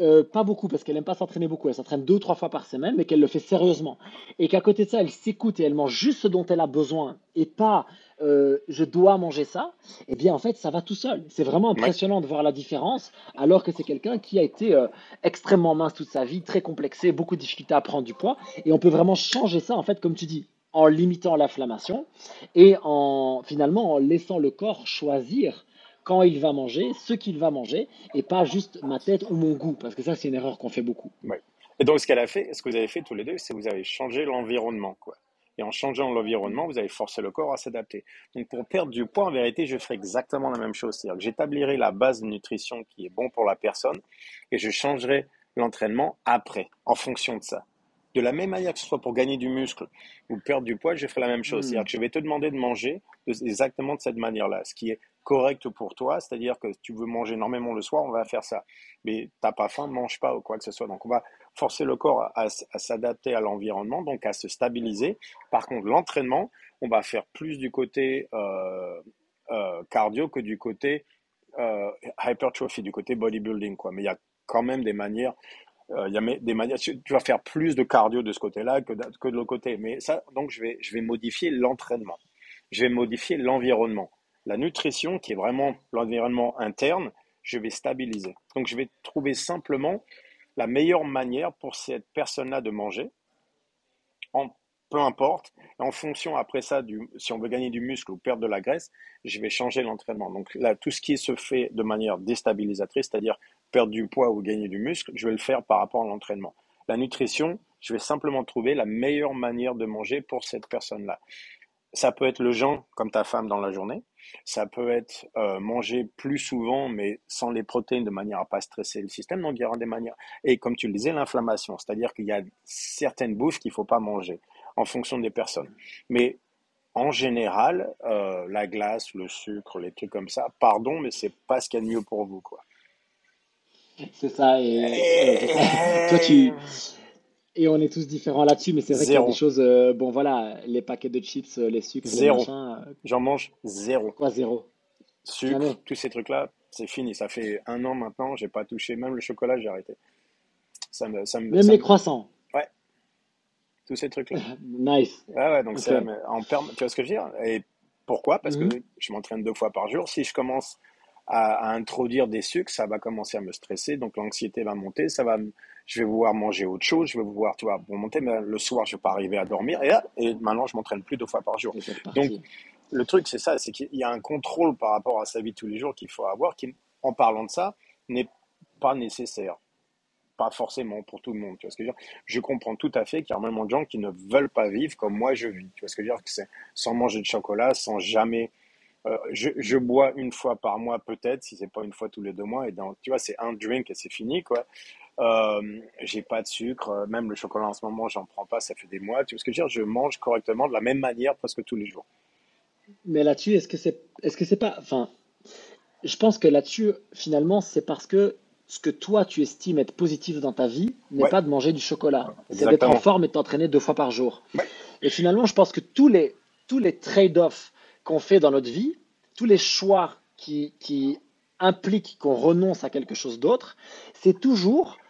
Speaker 1: euh, pas beaucoup parce qu'elle n'aime pas s'entraîner beaucoup, elle s'entraîne deux ou trois fois par semaine, mais qu'elle le fait sérieusement. Et qu'à côté de ça, elle s'écoute et elle mange juste ce dont elle a besoin et pas euh, je dois manger ça, eh bien en fait ça va tout seul. C'est vraiment impressionnant de voir la différence alors que c'est quelqu'un qui a été euh, extrêmement mince toute sa vie, très complexé, beaucoup de difficultés à prendre du poids. Et on peut vraiment changer ça en fait, comme tu dis, en limitant l'inflammation et en finalement en laissant le corps choisir quand il va manger, ce qu'il va manger, et pas juste ma tête ou mon goût, parce que ça c'est une erreur qu'on fait beaucoup.
Speaker 2: Et donc ce qu'elle a fait, ce que vous avez fait tous les deux, c'est que vous avez changé l'environnement, quoi. Et en changeant l'environnement, vous avez forcé le corps à s'adapter. Donc pour perdre du poids, en vérité, je ferai exactement la même chose. C'est-à-dire que j'établirai la base de nutrition qui est bon pour la personne et je changerai l'entraînement après, en fonction de ça. De la même manière que ce soit pour gagner du muscle ou perdre du poids, je ferai la même chose. C'est-à-dire
Speaker 1: Hmm.
Speaker 2: que je vais te demander de manger exactement de cette manière-là, ce qui est correct pour toi. C'est-à-dire que si tu veux manger énormément le soir, on va faire ça. Mais t'as pas faim, mange pas ou quoi que ce soit. Donc on va forcer le corps à, s'adapter à l'environnement, donc à se stabiliser. Par contre, l'entraînement, on va faire plus du côté euh, euh, cardio que du côté euh, hypertrophy, du côté bodybuilding, quoi. Mais il y a quand même des manières il y a des manières, tu vas faire plus de cardio de ce côté-là que que de l'autre côté. Mais ça, donc, je vais, je vais modifier l'entraînement. Je vais modifier l'environnement. La nutrition, qui est vraiment l'environnement interne, je vais stabiliser. Donc, je vais trouver simplement la meilleure manière pour cette personne-là de manger, peu importe. En fonction, après ça, du, si on veut gagner du muscle ou perdre de la graisse, je vais changer l'entraînement. Donc là, tout ce qui se fait de manière déstabilisatrice, c'est-à-dire perdre du poids ou gagner du muscle, je vais le faire par rapport à l'entraînement. La nutrition, je vais simplement trouver la meilleure manière de manger pour cette personne-là. Ça peut être le jeûne, comme ta femme dans la journée. Ça peut être euh, manger plus souvent, mais sans les protéines, de manière à pas stresser le système. Donc, il des manières. Et comme tu le disais, l'inflammation, c'est-à-dire qu'il y a certaines bouffes qu'il faut pas manger en fonction des personnes. Mais en général, euh, la glace, le sucre, les trucs comme ça, pardon, mais c'est pas ce qu'il y a de mieux pour vous, quoi.
Speaker 1: C'est ça, euh, toi tu et on est tous différents là-dessus, mais c'est vrai qu'il y a des choses, euh, bon voilà, les paquets de chips, euh, les sucres, les machins, euh,
Speaker 2: J'en mange zéro.
Speaker 1: quoi zéro,
Speaker 2: Sucre,
Speaker 1: jamais.
Speaker 2: tous ces trucs-là, c'est fini. Ça fait un an maintenant, j'ai pas touché. Même le chocolat, j'ai arrêté. Ça me, ça me,
Speaker 1: Même
Speaker 2: ça
Speaker 1: les
Speaker 2: me-
Speaker 1: croissants,
Speaker 2: Ouais, tous ces trucs-là.
Speaker 1: nice.
Speaker 2: Ouais, ouais, donc c'est en perm... Tu vois ce que je veux dire? Et pourquoi? Parce que
Speaker 1: Mhm.
Speaker 2: je m'entraîne deux fois par jour. Si je commence à, à introduire des sucres, ça va commencer à me stresser. Donc l'anxiété va monter. Ça va, je vais vouloir manger autre chose. Je vais vouloir, tu vois, pour monter. Mais le soir, je vais pas arriver à dormir. Et là, et maintenant, je m'entraîne plus deux fois par jour. Donc le truc, c'est ça, c'est qu'il y a un contrôle par rapport à sa vie de tous les jours qu'il faut avoir, qui, en parlant de ça, n'est pas nécessaire. Pas forcément pour tout le monde. Tu vois ce que je veux dire? Je comprends tout à fait qu'il y a énormément de gens qui ne veulent pas vivre comme moi je vis. Tu vois ce que je veux dire? Que c'est sans manger de chocolat, sans jamais. Euh, je, je bois une fois par mois peut-être, si c'est pas une fois tous les deux mois. Et dans, tu vois, c'est un drink et c'est fini, quoi. Euh, j'ai pas de sucre, euh, même le chocolat en ce moment, j'en prends pas, ça fait des mois. Tu vois ce que je veux dire? Je mange correctement de la même manière presque tous les jours.
Speaker 1: Mais là-dessus, est-ce que c'est, est-ce que c'est pas, enfin, je pense que là-dessus, finalement, c'est parce que ce que toi tu estimes être positif dans ta vie n'est
Speaker 2: Ouais,
Speaker 1: pas de manger du chocolat, c'est d'être en forme et de t'entraîner deux fois par jour.
Speaker 2: Ouais,
Speaker 1: Et finalement, je pense que tous les, tous les trade-offs qu'on fait dans notre vie, tous les choix qui, qui impliquent qu'on renonce à quelque chose d'autre, c'est toujours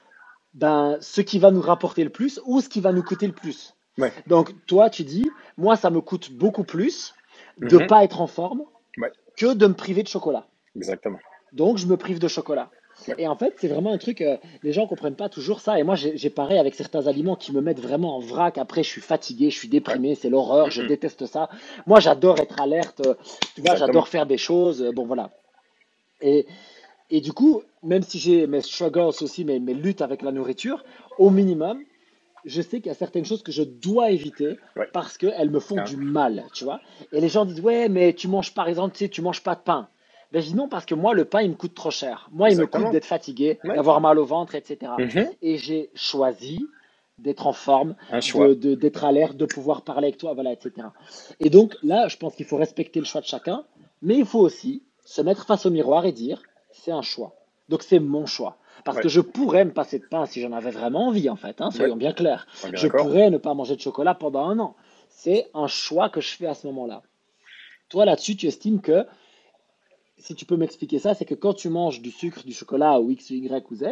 Speaker 1: ben, ce qui va nous rapporter le plus ou ce qui va nous coûter le plus.
Speaker 2: ouais.
Speaker 1: Donc, toi, tu dis, moi, ça me coûte beaucoup plus de
Speaker 2: Mhm.
Speaker 1: pas être en forme
Speaker 2: Ouais,
Speaker 1: que de me priver de chocolat.
Speaker 2: exactement.
Speaker 1: Donc, je me prive de chocolat. Et en fait, c'est vraiment un truc, euh, les gens comprennent pas toujours ça. Et moi, j'ai pareil avec certains aliments qui me mettent vraiment en vrac. Après, je suis fatigué, je suis déprimé, c'est l'horreur, je déteste ça. Moi, j'adore être alerte, euh, tu vois, j'adore faire des choses. euh, Bon, voilà. Et, et du coup, même si j'ai mes struggles aussi, mes, mes luttes avec la nourriture, au minimum, je sais qu'il y a certaines choses que je dois éviter
Speaker 2: Ouais.
Speaker 1: parce qu'elles me font du mal, tu vois. Et les gens disent, ouais, mais tu manges par exemple, tu sais, tu manges pas de pain. Ben, je dis non parce que moi, le pain, il me coûte trop cher. Moi, il me coûte d'être fatigué,
Speaker 2: Ouais.
Speaker 1: d'avoir mal au ventre, etc.
Speaker 2: Mhm.
Speaker 1: Et j'ai choisi d'être en forme,
Speaker 2: Un choix.
Speaker 1: de, de- d'être pouvoir parler avec toi, voilà, etc. Et donc là, je pense qu'il faut respecter le choix de chacun, mais il faut aussi se mettre face au miroir et dire, c'est un choix. Donc c'est mon choix. Parce
Speaker 2: Ouais,
Speaker 1: que je pourrais me passer de pain si j'en avais vraiment envie, en fait, hein,
Speaker 2: ouais,
Speaker 1: soyons bien clairs.
Speaker 2: bien
Speaker 1: Je pourrais ne pas manger de chocolat pendant un an. C'est un choix que je fais à ce moment-là. Toi, là-dessus, tu estimes que, si tu peux m'expliquer ça, c'est que quand tu manges du sucre, du chocolat ou X, Y ou Z,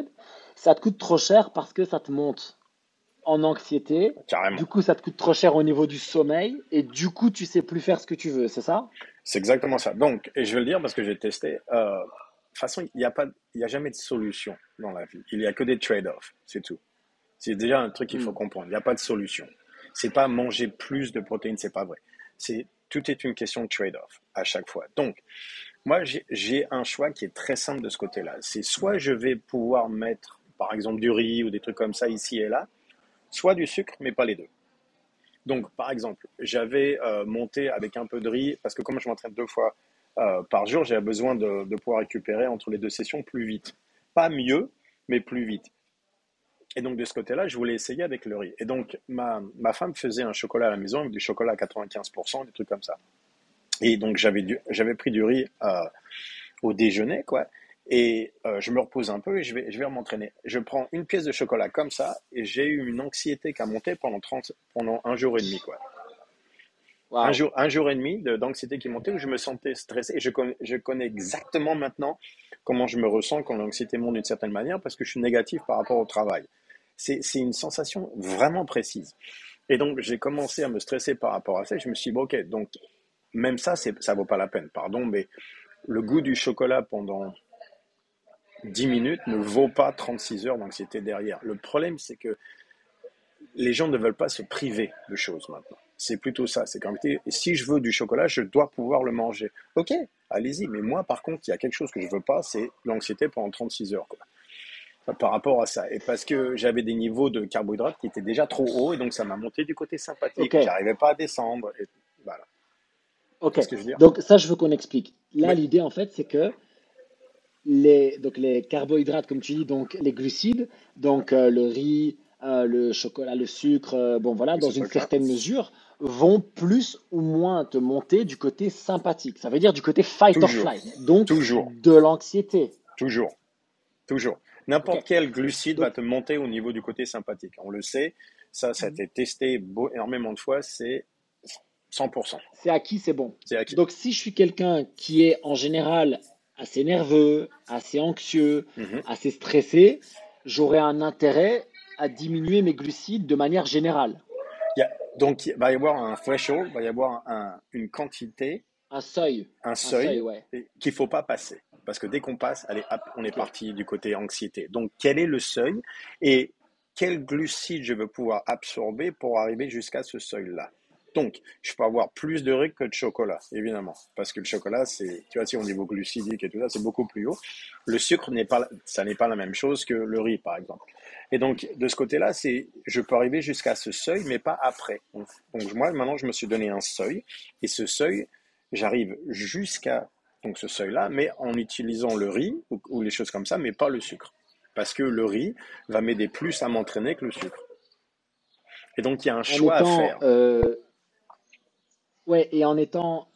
Speaker 1: ça te coûte trop cher parce que ça te monte en anxiété.
Speaker 2: Carrément.
Speaker 1: Du coup, ça te coûte trop cher au niveau du sommeil. Et du coup, tu sais plus faire ce que tu veux, c'est ça?
Speaker 2: C'est exactement ça. Donc, et je vais le dire parce que j'ai testé. Euh, de toute façon, il n'y a pas, il y a jamais de solution dans la vie. Il n'y a que des trade-offs, c'est tout. C'est déjà un truc qu'il faut
Speaker 1: Hmm.
Speaker 2: comprendre. Il n'y a pas de solution. C'est pas manger plus de protéines, c'est pas vrai. C'est tout est une question de trade-off à chaque fois. Donc, moi, j'ai un choix qui est très simple de ce côté-là. C'est soit je vais pouvoir mettre, par exemple, du riz ou des trucs comme ça ici et là, soit du sucre, mais pas les deux. Donc, par exemple, j'avais euh, monté avec un peu de riz, parce que comme je m'entraîne deux fois euh, par jour, j'avais besoin de, de pouvoir récupérer entre les deux sessions plus vite. Pas mieux, mais plus vite. et donc de ce côté-là, je voulais essayer avec le riz. Et donc ma, ma femme faisait un chocolat à la maison avec du chocolat à 95%, des trucs comme ça. Et donc j'avais j'avais pris du riz euh, au déjeuner, quoi. Et euh, je me repose un peu et je vais, je vais m'entraîner. Je prends une pièce de chocolat comme ça et j'ai eu une anxiété qui a monté pendant, 30, pendant un jour et demi. Quoi. Un, jour, un jour et demi d'anxiété qui montait où je me sentais stressé. Et je connais, je connais exactement maintenant comment je me ressens quand l'anxiété monte d'une certaine manière parce que je suis négatif par rapport au travail. C'est une sensation vraiment précise. Et donc, j'ai commencé à me stresser par rapport à ça. Et je me suis dit, bon, ok, donc, même ça, ça vaut pas la peine. Pardon, mais le goût du chocolat pendant 10 minutes ne vaut pas 36 heures d'anxiété derrière. Le problème, c'est que les gens ne veulent pas se priver de choses maintenant. C'est plutôt ça. C'est qu'en réalité, si je veux du chocolat, je dois pouvoir le manger. Ok, allez-y. Mais moi, par contre, il y a quelque chose que je veux pas, c'est l'anxiété pendant 36 heures. par rapport à ça. Et parce que j'avais des niveaux de carbohydrates qui étaient déjà trop hauts, et donc ça m'a monté du côté sympathique. Je J'arrivais pas à descendre. Et voilà.
Speaker 1: Ok. Donc ça, je veux qu'on explique. Là, l'idée, en fait, c'est que les, donc les carbohydrates, comme tu dis, donc les glucides, donc euh, le riz, euh, le chocolat, le sucre, euh, bon voilà, dans une certaine mesure, vont plus ou moins te monter du côté sympathique. Ça veut dire du côté fight or flight. Donc Toujours. de l'anxiété.
Speaker 2: Toujours. Toujours. N'importe quel glucide va te monter au niveau du côté sympathique. On le sait, ça, ça a été testé énormément de fois, c'est 100%.
Speaker 1: C'est acquis, c'est bon. Acquis. Donc si je suis quelqu'un qui est en général assez nerveux, assez anxieux, mhm. assez stressé, j'aurais un intérêt à diminuer mes glucides de manière générale.
Speaker 2: donc, il va y avoir un threshold, il va y avoir une quantité.
Speaker 1: Un seuil.
Speaker 2: Un seuil, qu'il ne faut pas passer. Parce que dès qu'on passe, allez, on est parti du côté anxiété. Donc, quel est le seuil et quel glucide je veux pouvoir absorber pour arriver jusqu'à ce seuil-là? Donc, je peux avoir plus de riz que de chocolat, évidemment, parce que le chocolat, c'est, tu vois, si au niveau glucidique et tout ça, c'est beaucoup plus haut. Le sucre n'est pas, ça n'est pas la même chose que le riz, par exemple. Et donc, de ce côté-là, c'est, je peux arriver jusqu'à ce seuil, mais pas après. Donc, moi, maintenant, je me suis donné un seuil, et ce seuil, j'arrive jusqu'à donc ce seuil-là, mais en utilisant le riz ou, les choses comme ça, mais pas le sucre, parce que le riz va m'aider plus à m'entraîner que le sucre. Et donc, il y a un choix à faire.
Speaker 1: Euh, Ouais, et en étant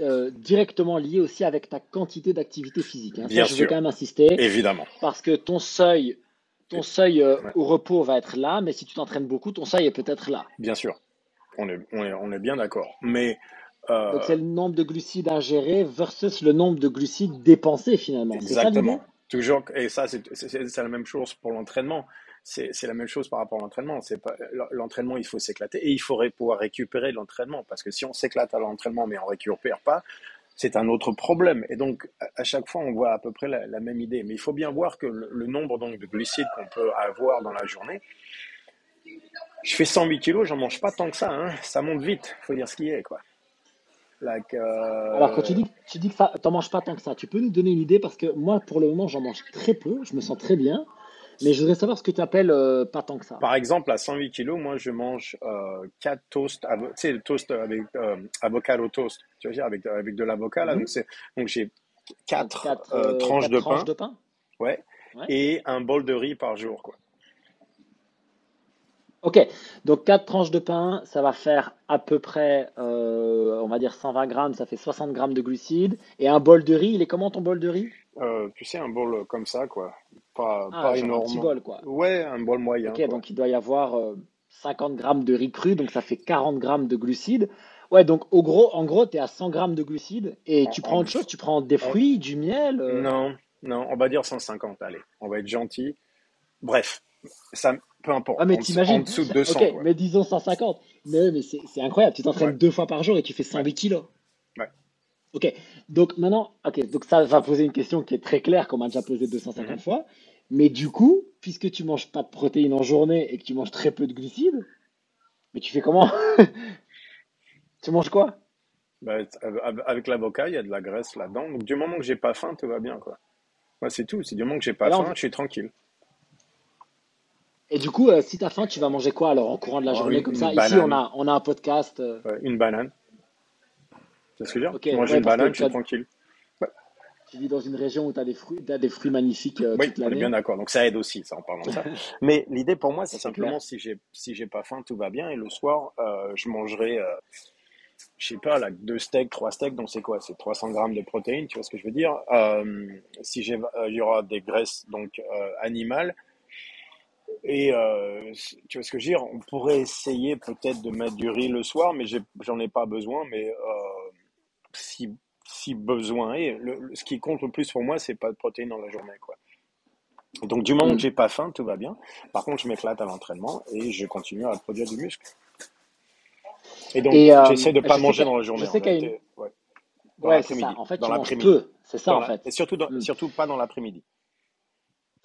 Speaker 1: euh, directement lié aussi avec ta quantité d'activité physique. Hein. Bien je veux quand même insister.
Speaker 2: Évidemment.
Speaker 1: Parce que ton seuil, ton seuil euh, au repos va être là, mais si tu t'entraînes beaucoup, ton seuil est peut-être là.
Speaker 2: Bien sûr. On est, on est, bien d'accord. Mais. Euh,
Speaker 1: Donc c'est le nombre de glucides ingérés versus le nombre de glucides dépensés finalement.
Speaker 2: Exactement. Toujours. Et ça, c'est la même chose pour l'entraînement c'est la même chose par rapport à l'entraînement. L'entraînement, il faut s'éclater et il faudrait pouvoir récupérer l'entraînement parce que si on s'éclate à l'entraînement mais on récupère pas, c'est un autre problème. Et donc, à chaque fois, on voit à peu près la, même idée. Mais il faut bien voir que le, nombre donc, de glucides qu'on peut avoir dans la journée, je fais 108 kilos, j'en mange pas tant que ça. Hein. Ça monte vite, faut dire ce qui est. Quoi.
Speaker 1: Euh, Alors, quand dis, tu dis que tu n'en manges pas tant que ça, tu peux nous donner une idée parce que moi, pour le moment, j'en mange très peu, je me sens très bien. Mais je voudrais savoir ce que tu appelles euh, pas tant que ça.
Speaker 2: Par exemple, à 108 kg, moi, je mange euh, 4 toasts, tu sais, le toast avec euh, avocado toast, tu vois, avec, avec de l'avocat, là. Mhm. Donc, donc j'ai 4, euh, tranches, de, tranches pain, de pain. Ouais. ouais. Et un bol de riz par jour, quoi.
Speaker 1: Ok, donc 4 tranches de pain, ça va faire à peu près, on va dire 120 grammes, ça fait 60 grammes de glucides. Et un bol de riz, il est comment ton bol de riz?
Speaker 2: Tu sais, un bol comme ça, quoi pas, ah, énorme. Un
Speaker 1: petit bol, quoi.
Speaker 2: Ouais, un bol moyen.
Speaker 1: Ok, donc il doit y avoir 50 euh, grammes de riz cru, donc ça fait 40 grammes de glucides. Ouais, donc au gros, en gros, tu es à 100 grammes de glucides et tu prends autre chose, tu prends des fruits, du miel
Speaker 2: euh? Non, non, on va dire 150, allez, on va être gentil. Bref, ça, peu importe.
Speaker 1: Ah, mais t'imagines En dessous de 200. Ok, mais disons 150. Mais, mais c'est incroyable, tu t'entraînes deux fois par jour et tu fais 108 kilos. Ouais. Ok, donc maintenant, ok, donc ça va poser une question qui est très claire, qu'on m'a déjà posé 250 mhm. fois. Mais du coup, puisque tu manges pas de protéines en journée et que tu manges très peu de glucides, mais tu fais comment Tu manges quoi
Speaker 2: bah, Avec l'avocat, il y a de la graisse là-dedans. Donc du moment que j'ai pas faim, tout va bien. quoi. C'est tout. C'est du moment que j'ai pas faim, je suis tranquille.
Speaker 1: Et du coup, euh, si tu as faim, tu vas manger quoi alors en courant de la oh, journée comme ça? Ici, on a, on a un podcast. Euh.
Speaker 2: une banane. C'est ce que je veux dire okay, une banane, je suis tranquille.
Speaker 1: tu vis dans une région où tu as des fruits, as des fruits magnifiques euh,
Speaker 2: Oui,
Speaker 1: toute
Speaker 2: on est bien
Speaker 1: l'année.
Speaker 2: d'accord. Donc ça aide aussi, ça, en parlant de ça. Mais l'idée pour moi, c'est simplement
Speaker 1: clair.
Speaker 2: si j'ai si j'ai pas faim, tout va bien. Et le soir, euh, je mangerai, euh, je sais pas, là, deux steaks, trois steaks. Donc c'est quoi? C'est 300 grammes de protéines. Tu vois ce que je veux dire? Euh, si j'ai, il y aura des graisses donc animales. Et euh, tu vois ce que je veux dire? On pourrait essayer peut-être de mettre du riz le soir, mais j'en ai pas besoin. Mais euh, si si besoin est, le, le- ce qui compte le plus pour moi, c'est pas de protéines dans la journée, quoi. Donc, du moment que
Speaker 1: Hmm.
Speaker 2: j'ai pas faim, tout va bien. Par contre, je m'éclate à l'entraînement et je continue à produire du muscle. Et donc,
Speaker 1: euh,
Speaker 2: j'essaie de
Speaker 1: je
Speaker 2: pas manger dans la
Speaker 1: je
Speaker 2: journée, en
Speaker 1: sais qu'à une...
Speaker 2: vérité. Ouais. Dans
Speaker 1: Ouais, c'est ça.
Speaker 2: l'après-midi.
Speaker 1: En fait,
Speaker 2: Dans l'après-midi.
Speaker 1: peu. C'est ça,
Speaker 2: Dans
Speaker 1: en
Speaker 2: la...
Speaker 1: fait.
Speaker 2: Et surtout, dans...
Speaker 1: Hmm.
Speaker 2: surtout pas dans l'après-midi.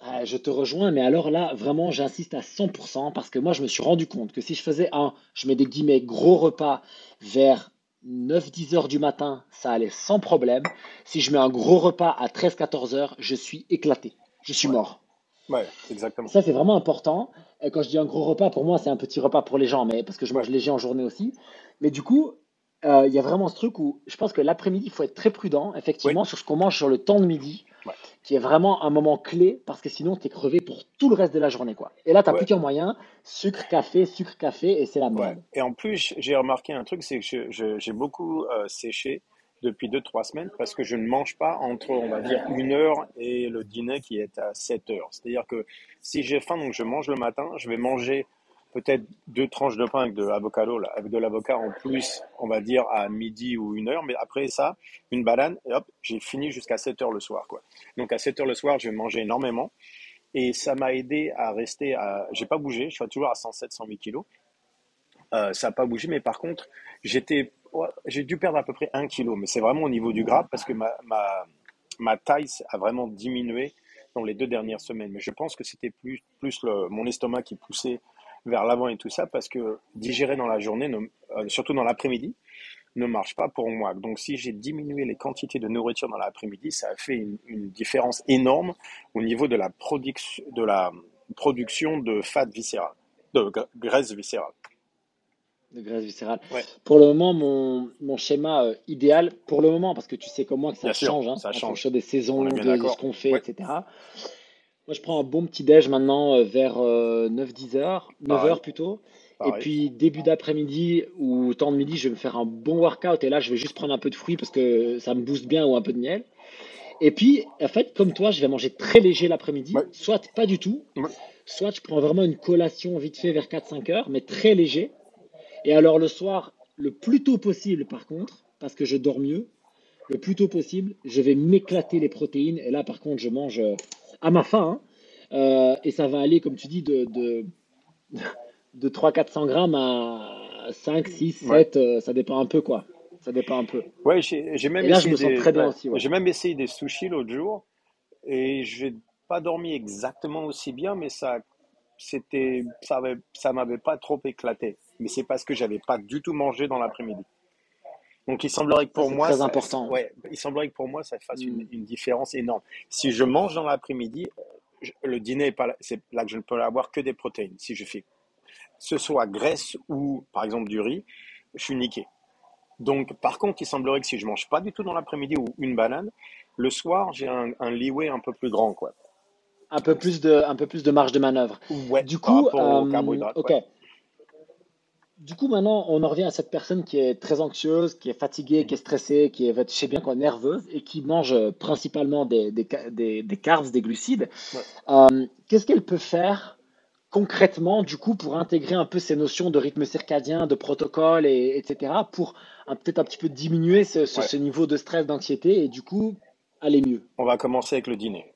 Speaker 1: Ah, je te rejoins, mais alors là, vraiment, j'insiste à 100% parce que moi, je me suis rendu compte que si je faisais un, je mets des guillemets, gros repas vers 9-10 heures du matin, ça allait sans problème. Si je mets un gros repas à 13-14 heures, je suis éclaté. Je suis
Speaker 2: Ouais.
Speaker 1: mort.
Speaker 2: Ouais,
Speaker 1: Et
Speaker 2: exactement.
Speaker 1: ça, c'est vraiment important. Et quand je dis un gros repas, pour moi, c'est un petit repas pour les gens, mais parce que je mange léger en journée aussi. Mais du coup, euh, il y a vraiment ce truc où je pense que l'après-midi, il faut être très prudent,
Speaker 2: Oui.
Speaker 1: effectivement, sur ce qu'on mange sur le temps de midi,
Speaker 2: Ouais.
Speaker 1: qui est vraiment un moment clé, parce que sinon, tu es crevé pour tout le reste de la journée, quoi. Et là, tu n'as plus
Speaker 2: Ouais.
Speaker 1: qu'un moyen, sucre, café, sucre, café, et c'est la merde.
Speaker 2: Et en plus, j'ai remarqué un truc, c'est que j'ai beaucoup euh, séché depuis deux, trois semaines parce que je ne mange pas entre, on va dire, une heure et le dîner qui est à 7 heures. C'est-à-dire que si j'ai faim, donc je mange le matin, je vais manger peut-être deux tranches de pain avec de l'avocado, avec de l'avocat en plus, on va dire à midi ou une heure, mais après ça, une banane, et hop, j'ai fini jusqu'à 7 heures le soir, quoi. Donc à 7 heures le soir, je vais énormément et ça m'a aidé à rester à, j'ai pas bougé, je suis toujours à 107, 108 kilos. Euh, ça n'a pas bougé, mais par contre, j'ai dû perdre à peu près un kilo, mais c'est vraiment au niveau du gras parce que ma, taille a vraiment diminué dans les deux dernières semaines. Mais je pense que c'était plus, mon estomac qui poussait vers l'avant et tout ça parce que digérer dans la journée, ne- euh, surtout dans l'après-midi, ne marche pas pour moi. Donc, si j'ai diminué les quantités de nourriture dans l'après-midi, ça a fait une, une différence énorme au niveau de la, production de la production de fat viscéral, de gra- graisse viscérale.
Speaker 1: de graisse viscérale.
Speaker 2: Ouais,
Speaker 1: Pour le moment, mon, mon schéma euh, idéal, pour le moment, parce que tu sais comme moi que ça
Speaker 2: bien sûr,
Speaker 1: change hein,
Speaker 2: ça
Speaker 1: en
Speaker 2: change.
Speaker 1: fonction des
Speaker 2: On
Speaker 1: saisons, de, de ce qu'on fait,
Speaker 2: Ouais,
Speaker 1: etc. Moi, je prends un bon petit déj maintenant euh, vers 9-10 heures, 9
Speaker 2: pareil,
Speaker 1: heures plutôt. Et puis, début d'après-midi ou temps de midi, je vais me faire un bon workout. Et là, je vais juste prendre un peu de fruits parce que ça me booste bien ou un peu de miel. Et puis, en fait, comme toi, je vais manger très léger l'après-midi,
Speaker 2: Ouais,
Speaker 1: soit pas du tout,
Speaker 2: ouais,
Speaker 1: soit je prends vraiment une collation vite fait vers 4-5 heures, mais très léger. Et alors le soir, le plus tôt possible par contre, parce que je dors mieux, le plus tôt possible, je vais m'éclater les protéines. Et là par contre, je mange euh, à ma faim. hein. Euh, et ça va aller, comme tu dis, de, de, de 300-400 grammes à 5, 6,
Speaker 2: ouais.
Speaker 1: 7, euh, ça dépend un peu quoi. Ça dépend un peu.
Speaker 2: Ouais, j'ai même
Speaker 1: Et là, je
Speaker 2: essayé
Speaker 1: sens
Speaker 2: des,
Speaker 1: très bien
Speaker 2: ouais,
Speaker 1: aussi, ouais.
Speaker 2: même essayé des sushis l'autre jour et j'ai pas dormi exactement aussi bien, mais ça, c'était, ça avait, ça m'avait pas trop éclaté. Mais c'est parce que j'avais pas du tout mangé dans l'après-midi. Donc il semblerait que pour moi,
Speaker 1: très
Speaker 2: ça,
Speaker 1: important.
Speaker 2: ouais, il semblerait que pour moi, ça fasse une, une différence énorme. Si je mange dans l'après-midi, le dîner est pas là, c'est là que je ne peux avoir que des protéines. Si je fais ce soit graisse ou par exemple du riz, je suis niqué. Donc, par contre, il semblerait que si je mange pas du tout dans l'après-midi ou une banane, le soir, j'ai un, un leeway un peu plus grand, quoi.
Speaker 1: Un peu plus de, un peu plus de marge de manœuvre.
Speaker 2: Ouais,
Speaker 1: Du
Speaker 2: par
Speaker 1: coup,
Speaker 2: aux
Speaker 1: euh,
Speaker 2: carbohydrates,
Speaker 1: ok.
Speaker 2: ouais.
Speaker 1: Du coup, maintenant, on en revient à cette personne qui est très anxieuse, qui est fatiguée, qui est stressée, qui est, je sais bien quoi, nerveuse et qui mange euh, principalement des, des, des, des carbs, des glucides.
Speaker 2: Ouais.
Speaker 1: Euh, qu'est-ce qu'elle peut faire concrètement, du coup, pour intégrer un peu ces notions de rythme circadien, de protocole, et, etc., pour peut-être un petit peu diminuer ce, ce,
Speaker 2: Ouais.
Speaker 1: ce niveau de stress, d'anxiété et du coup, aller mieux?
Speaker 2: On va commencer avec le dîner.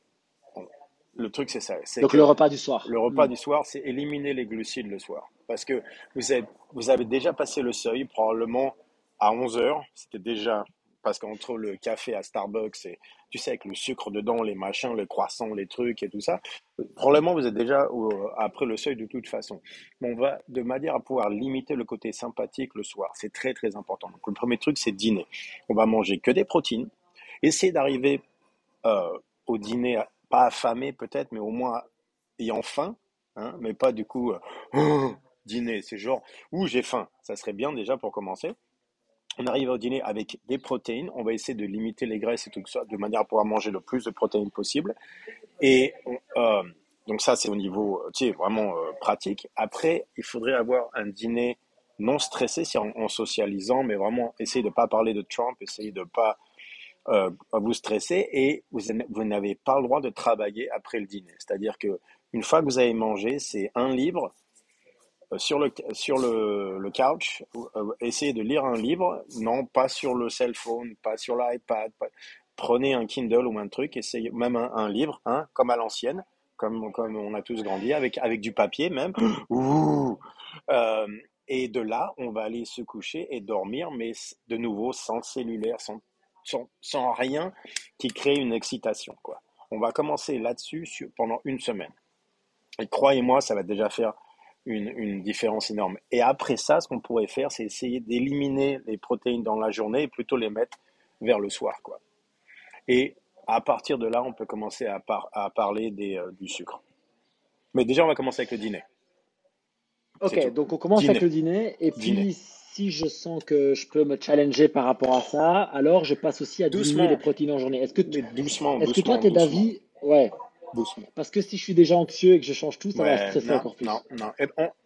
Speaker 2: Le truc, c'est ça.
Speaker 1: Donc, le repas du soir.
Speaker 2: le repas
Speaker 1: Hmm.
Speaker 2: du soir, c'est éliminer les glucides le soir. Parce que vous avez, vous avez déjà passé le seuil, probablement à 11 heures. C'était déjà, parce qu'entre le café à Starbucks et, tu sais, avec le sucre dedans, les machins, les croissants, les trucs et tout ça, probablement vous êtes déjà au- après le seuil de toute façon. Mais on va, de manière à pouvoir limiter le côté sympathique le soir. C'est très, très important. Donc, le premier truc, c'est dîner. On va manger que des protéines. Essayer d'arriver euh, au dîner, à- pas affamé peut-être, mais au moins ayant faim, hein, mais pas du coup euh, Oh, dîner. C'est genre, ouh, j'ai faim. Ça serait bien déjà pour commencer. on arrive au dîner avec des protéines. On va essayer de limiter les graisses et tout ça de manière à pouvoir manger le plus de protéines possible. Et euh, donc ça, c'est au niveau, tu sais, vraiment euh, pratique. Après, il faudrait avoir un dîner non stressé, c'est en, socialisant, mais vraiment essayer de ne pas parler de Trump, essayer de ne pas euh, vous stresser. Et vous, vous n'avez pas le droit de travailler après le dîner. C'est-à-dire que une fois que vous avez mangé, c'est un livre euh, sur le, sur le, le couch, euh, essayez de lire un livre, non pas sur le cell phone, pas sur l'iPad. Prenez un Kindle ou un truc, essayez même un, livre, hein, comme à l'ancienne, comme, comme on a tous grandi, avec, avec du papier même. Ouh euh, et de là, on va aller se coucher et dormir, mais de nouveau sans cellulaire, sans, sans, sans rien qui crée une excitation. Quoi. On va commencer là-dessus pendant une semaine. Et croyez-moi, ça va déjà faire une, différence énorme. Et après ça, ce qu'on pourrait faire, c'est essayer d'éliminer les protéines dans la journée et plutôt les mettre vers le soir. Quoi. Et à partir de là, on peut commencer à, à parler des, euh, du sucre. Mais déjà, on va commencer avec le dîner.
Speaker 1: Ok, donc on commence avec le dîner. Et puis, si je sens que je peux me challenger par rapport à ça, alors je passe aussi à diminuer les protéines en journée. Est-ce que,
Speaker 2: doucement,
Speaker 1: est-ce que toi, tu es d'avis Ouais, parce que si je suis déjà anxieux et que je change tout, ça va stresser encore plus.
Speaker 2: Non, non.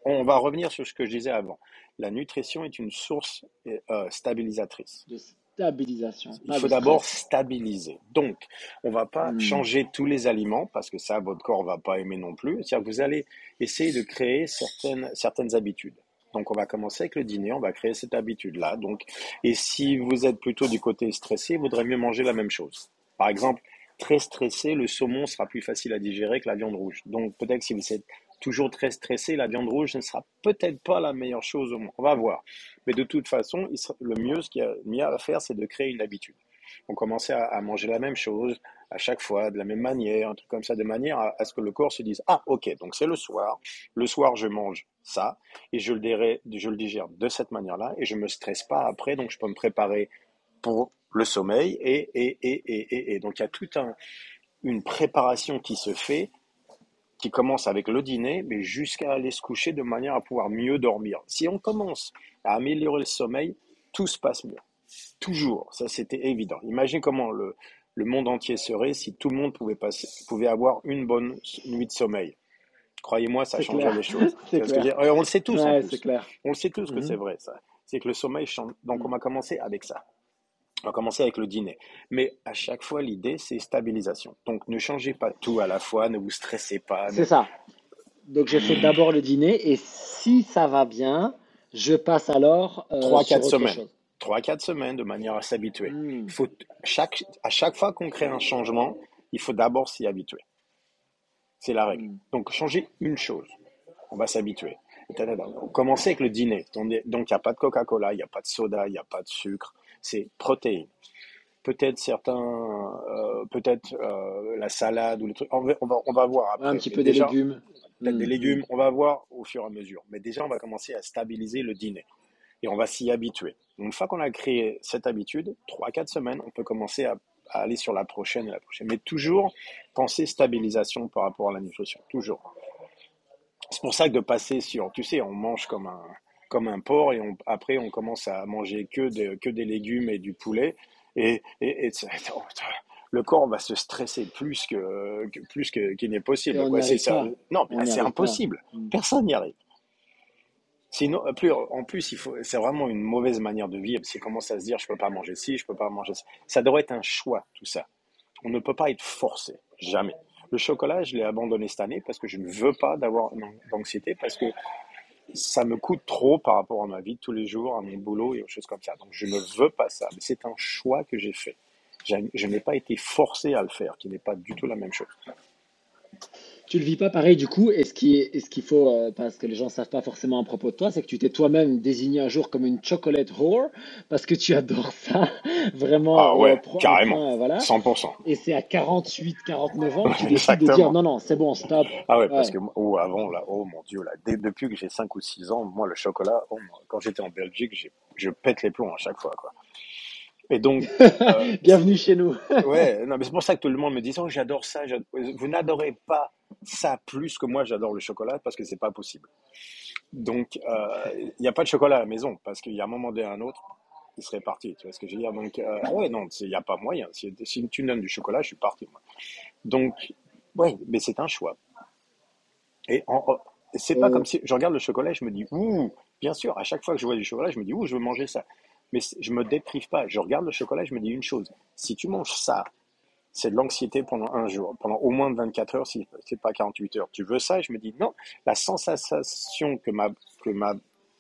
Speaker 2: on, va revenir sur ce que je disais avant. La nutrition est une source euh, stabilisatrice.
Speaker 1: De stabilisation.
Speaker 2: Il faut d'abord stabiliser. Donc, on ne va pas hmm. changer tous les aliments parce que ça, votre corps ne va pas aimer non plus. C'est-à-dire que vous allez essayer de créer certaines, certaines habitudes. Donc, on va commencer avec le dîner, on va créer cette habitude-là. Donc, et si vous êtes plutôt du côté stressé, il vaudrait mieux manger la même chose. Par exemple, très stressé, le saumon sera plus facile à digérer que la viande rouge. Donc peut-être si vous êtes toujours très stressé, la viande rouge ne sera peut-être pas la meilleure chose au monde. On va voir. Mais de toute façon, le mieux, ce qu'il y a à faire, c'est de créer une habitude. On commence à, manger la même chose à chaque fois, de la même manière, un truc comme ça, de manière à, ce que le corps se dise Ah, ok, donc c'est le soir. Le soir, je mange ça et je le, je le digère de cette manière-là et je me stresse pas après, donc je peux me préparer pour le sommeil et, et, et, et, et. Donc il y a toute un, une préparation qui se fait, qui commence avec le dîner, mais jusqu'à aller se coucher de manière à pouvoir mieux dormir. Si on commence à améliorer le sommeil, tout se passe mieux. Toujours, ça c'était évident. Imagine comment le, le monde entier serait si tout le monde pouvait, passer, pouvait avoir une bonne nuit de sommeil. Croyez-moi, ça changerait les choses. on le sait tous. Clair. On le sait tous que mhm. c'est vrai, ça. C'est que le sommeil change. Donc, mhm. on va commencer avec ça. On va commencer avec le dîner. Mais à chaque fois, l'idée, c'est stabilisation. Donc, ne changez pas tout à la fois, ne vous stressez pas.
Speaker 1: C'est ça. Donc, je fais d'abord le dîner et si ça va bien, je passe alors.
Speaker 2: Euh, 3-4 semaines. 3-4 semaines de manière à s'habituer. Hmm. Faut chaque, à chaque fois qu'on crée un changement, il faut d'abord s'y habituer. C'est la règle. Hmm. Donc, changer une chose. On va s'habituer. Commencez avec le dîner. Donc, il n'y a pas de Coca-Cola, il n'y a pas de soda, il n'y a pas de sucre c'est protéines. Peut-être certains, euh, peut-être euh, la salade ou les trucs. On va, on va, voir après.
Speaker 1: Un petit peu des légumes.
Speaker 2: Peut-être des mm. légumes, on va voir au fur et à mesure. Mais déjà, on va commencer à stabiliser le dîner et on va s'y habituer. Une fois qu'on a créé cette habitude, 3-4 semaines, on peut commencer à, aller sur la prochaine et la prochaine. Mais toujours penser stabilisation par rapport à la nutrition. Toujours. C'est pour ça que de passer sur, tu sais, on mange comme un, comme un porc et on, après on commence à manger que, de, que des légumes et du poulet et, et, le corps va se stresser plus que, plus que qu'il n'est possible. c'est ça. Non, c'est impossible. Mm. Personne n'y arrive. Plus, en plus, c'est vraiment une mauvaise manière de vivre. Si on commence à se dire, je peux pas manger ci, je peux pas manger ça. Ça devrait être un choix, tout ça. On ne peut pas être forcé, jamais. Le chocolat, je l'ai abandonné cette année parce que je ne veux pas d'avoir d'anxiété, parce que ça me coûte trop par rapport à ma vie de tous les jours, à mon boulot et aux choses comme ça. Donc je ne veux pas ça. Mais c'est un choix que j'ai fait. Je n'ai pas été forcé à le faire, qui n'est pas du tout la même chose
Speaker 1: tu le vis pas pareil du coup. Et ce qu'il faut, euh, parce que les gens savent pas forcément à propos de toi, c'est que tu t'es toi-même désigné un jour comme une chocolate whore parce que tu adores ça vraiment.
Speaker 2: Ah ouais, euh, carrément. voilà. 100%.
Speaker 1: Et c'est à 48, 49 ans que tu décides de dire non, non, c'est bon, stop.
Speaker 2: Ah ouais, parce que oh, avant, là, oh mon Dieu, là, depuis que j'ai 5 ou 6 ans, moi, le chocolat, oh, quand j'étais en Belgique, je pète les plombs à chaque fois, quoi. Et donc,
Speaker 1: euh, bienvenue chez nous.
Speaker 2: ouais, non, mais c'est pour ça que tout le monde me dit oh, j'adore ça. Vous n'adorez pas ça plus que moi, j'adore le chocolat parce que c'est pas possible. Donc, euh, il n'y a pas de chocolat à la maison parce qu'il y a un moment donné un autre, il serait parti. Tu vois ce que je veux dire? Donc, euh, ouais, non, il n'y a pas moyen. Si, si, tu me donnes du chocolat, je suis parti. Moi. Donc, ouais, mais c'est un choix. Et c'est pas comme si je regarde le chocolat et je me dis, ouh, bien sûr, à chaque fois que je vois du chocolat, je me dis, ouh, je veux manger ça. Mais je me déprive pas. Je regarde le chocolat et je me dis une chose. Si tu manges ça, c'est de l'anxiété pendant un jour, pendant au moins 24 heures, si c'est pas 48 heures. Tu veux ça? Je me dis, non, la sensation que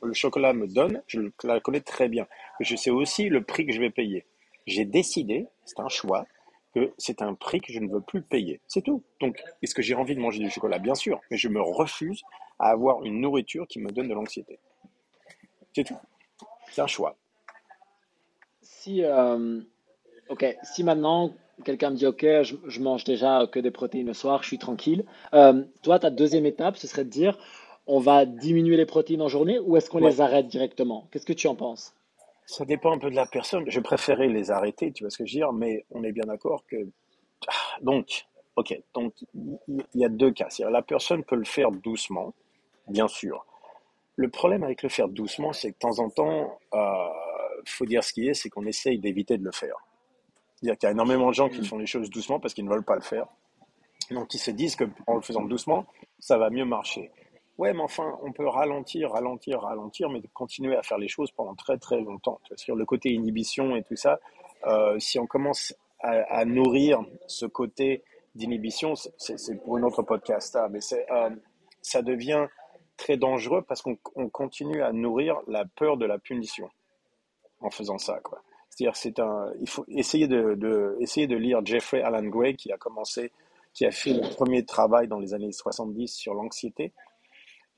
Speaker 2: le chocolat me donne, je la connais très bien. Je sais aussi le prix que je vais payer. J'ai décidé, c'est un choix, que c'est un prix que je ne veux plus payer. C'est tout. Donc, est-ce que j'ai envie de manger du chocolat? Bien sûr, mais je me refuse à avoir une nourriture qui me donne de l'anxiété. C'est tout. C'est un choix.
Speaker 1: Si, euh, ok, si maintenant quelqu'un me dit ok, je, mange déjà que des protéines le soir, je suis tranquille. Euh, toi, ta deuxième étape, ce serait de dire on va diminuer les protéines en journée ou est-ce qu'on les arrête directement? Qu'est-ce que tu en penses?
Speaker 2: Ça dépend un peu de la personne. Je préférais les arrêter, tu vois ce que je veux dire, mais on est bien d'accord que. Ah, donc, ok, donc il y a deux cas. La personne peut le faire doucement, bien sûr. Le problème avec le faire doucement, c'est que de temps en temps, euh, faut dire ce qui est, c'est qu'on essaye d'éviter de le faire. C'est-à-dire qu'il y a énormément de gens qui font les choses doucement parce qu'ils ne veulent pas le faire. Donc ils se disent qu'en le faisant doucement, ça va mieux marcher. Ouais, mais enfin, on peut ralentir, ralentir, ralentir, mais continuer à faire les choses pendant très très longtemps. Sur le côté inhibition et tout ça, euh, si on commence à, nourrir ce côté d'inhibition, c'est pour une autre podcast, hein, mais euh, ça devient très dangereux parce qu'on continue à nourrir la peur de la punition en faisant ça, quoi. C'est-à-dire, c'est un, il faut essayer de, de, essayer de lire Jeffrey Alan Gray qui a commencé, qui a fait le premier travail dans les années 70 sur l'anxiété.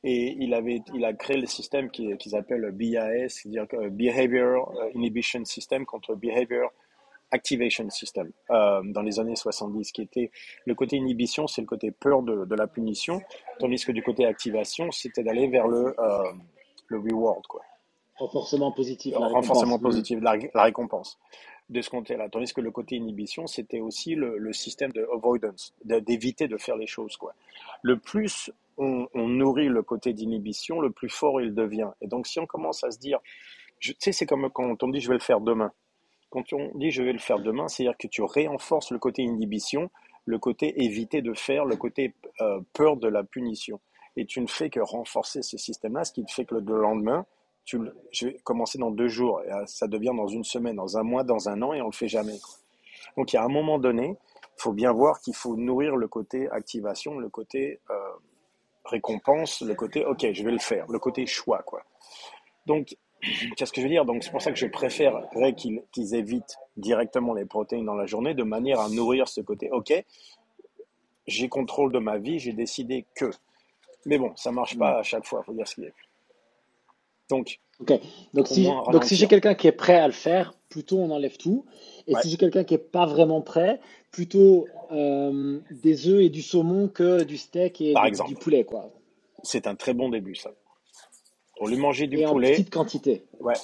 Speaker 2: Et il, avait, il a créé le système qu'ils appellent BIS, c'est-à-dire Behavior Inhibition System contre Behavior Activation System, euh, dans les années 70, qui était le côté inhibition, c'est le côté peur de, de, la punition, tandis que du côté activation, c'était d'aller vers le, euh, le reward, quoi.
Speaker 1: Renforcement positif.
Speaker 2: La renforcement positif, la, la, récompense de ce côté-là. Tandis que le côté inhibition, c'était aussi le, le, système de avoidance, d'éviter de, faire les choses. Quoi. Le plus on, on nourrit le côté d'inhibition, le plus fort il devient. Et donc, si on commence à se dire, tu sais, c'est comme quand on dit je vais le faire demain. Quand on dit je vais le faire demain, c'est-à-dire que tu renforces le côté inhibition, le côté éviter de faire, le côté euh, peur de la punition. Et tu ne fais que renforcer ce système-là, ce qui fait que le lendemain, tu, je vais commencer dans deux jours, et euh, ça devient dans une semaine, dans un mois, dans un an, et on le fait jamais. Donc il y a un moment donné, il faut bien voir qu'il faut nourrir le côté activation, le côté euh, récompense, le côté ok, je vais le faire, le côté choix, quoi. Donc, qu'est-ce que je veux dire? Donc c'est pour ça que je préférerais qu'ils qu'ils évitent directement les protéines dans la journée, de manière à nourrir ce côté ok, j'ai contrôle de ma vie, j'ai décidé que. Mais bon, ça marche pas à chaque fois, il faut dire ce qu'il est.
Speaker 1: Donc, donc si, donc si j'ai quelqu'un qui est prêt à le faire, plutôt on enlève tout. Et si j'ai quelqu'un qui n'est pas vraiment prêt, plutôt euh, des œufs et du saumon que du steak et du, poulet. quoi.
Speaker 2: C'est un très bon début, ça. Au lieu de manger du
Speaker 1: et
Speaker 2: poulet.
Speaker 1: En petite quantité.
Speaker 2: Ouais,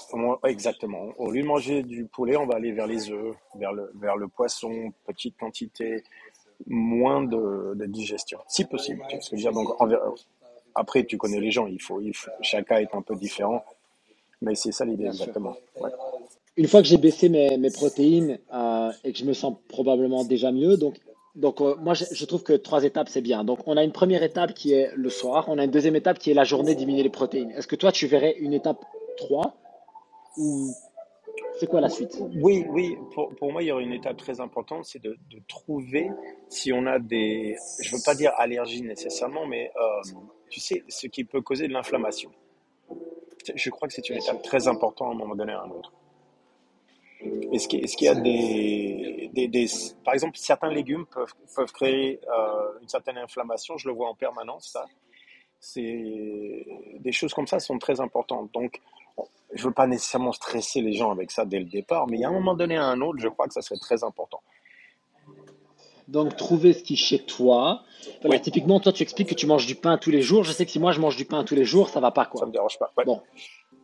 Speaker 2: exactement. Au lieu de manger du poulet, on va aller vers les œufs, vers le, vers le poisson, petite quantité, moins de, de digestion, si possible. Tu ce que je veux dire Donc, après, tu connais les gens, il faut, il faut, cas est un peu différent, mais c'est ça l'idée exactement.
Speaker 1: Une fois que j'ai baissé mes, mes protéines euh, et que je me sens probablement déjà mieux, donc, donc euh, moi je, je, trouve que trois étapes c'est bien. Donc on a une première étape qui est le soir, on a une deuxième étape qui est la journée diminuer les protéines. Est-ce que toi tu verrais une étape 3 ou c'est quoi la suite?
Speaker 2: Oui, oui. Pour, pour, moi, il y aurait une étape très importante, c'est de, de, trouver si on a des, je veux pas dire allergies nécessairement, mais euh, tu sais, ce qui peut causer de l'inflammation. Je crois que c'est une étape très importante à un moment donné à un autre. Est-ce qu'il est y a des, des, des, Par exemple, certains légumes peuvent, peuvent créer euh, une certaine inflammation, je le vois en permanence, ça. Des choses comme ça sont très importantes. Donc, je ne veux pas nécessairement stresser les gens avec ça dès le départ, mais il y a un moment donné à un autre, je crois que ça serait très important.
Speaker 1: Donc, trouver ce qui est chez toi. Typiquement, toi, tu expliques que tu manges du pain tous les jours. Je sais que si moi, je mange du pain tous les jours, ça va pas, quoi.
Speaker 2: Ça me dérange pas. Bon.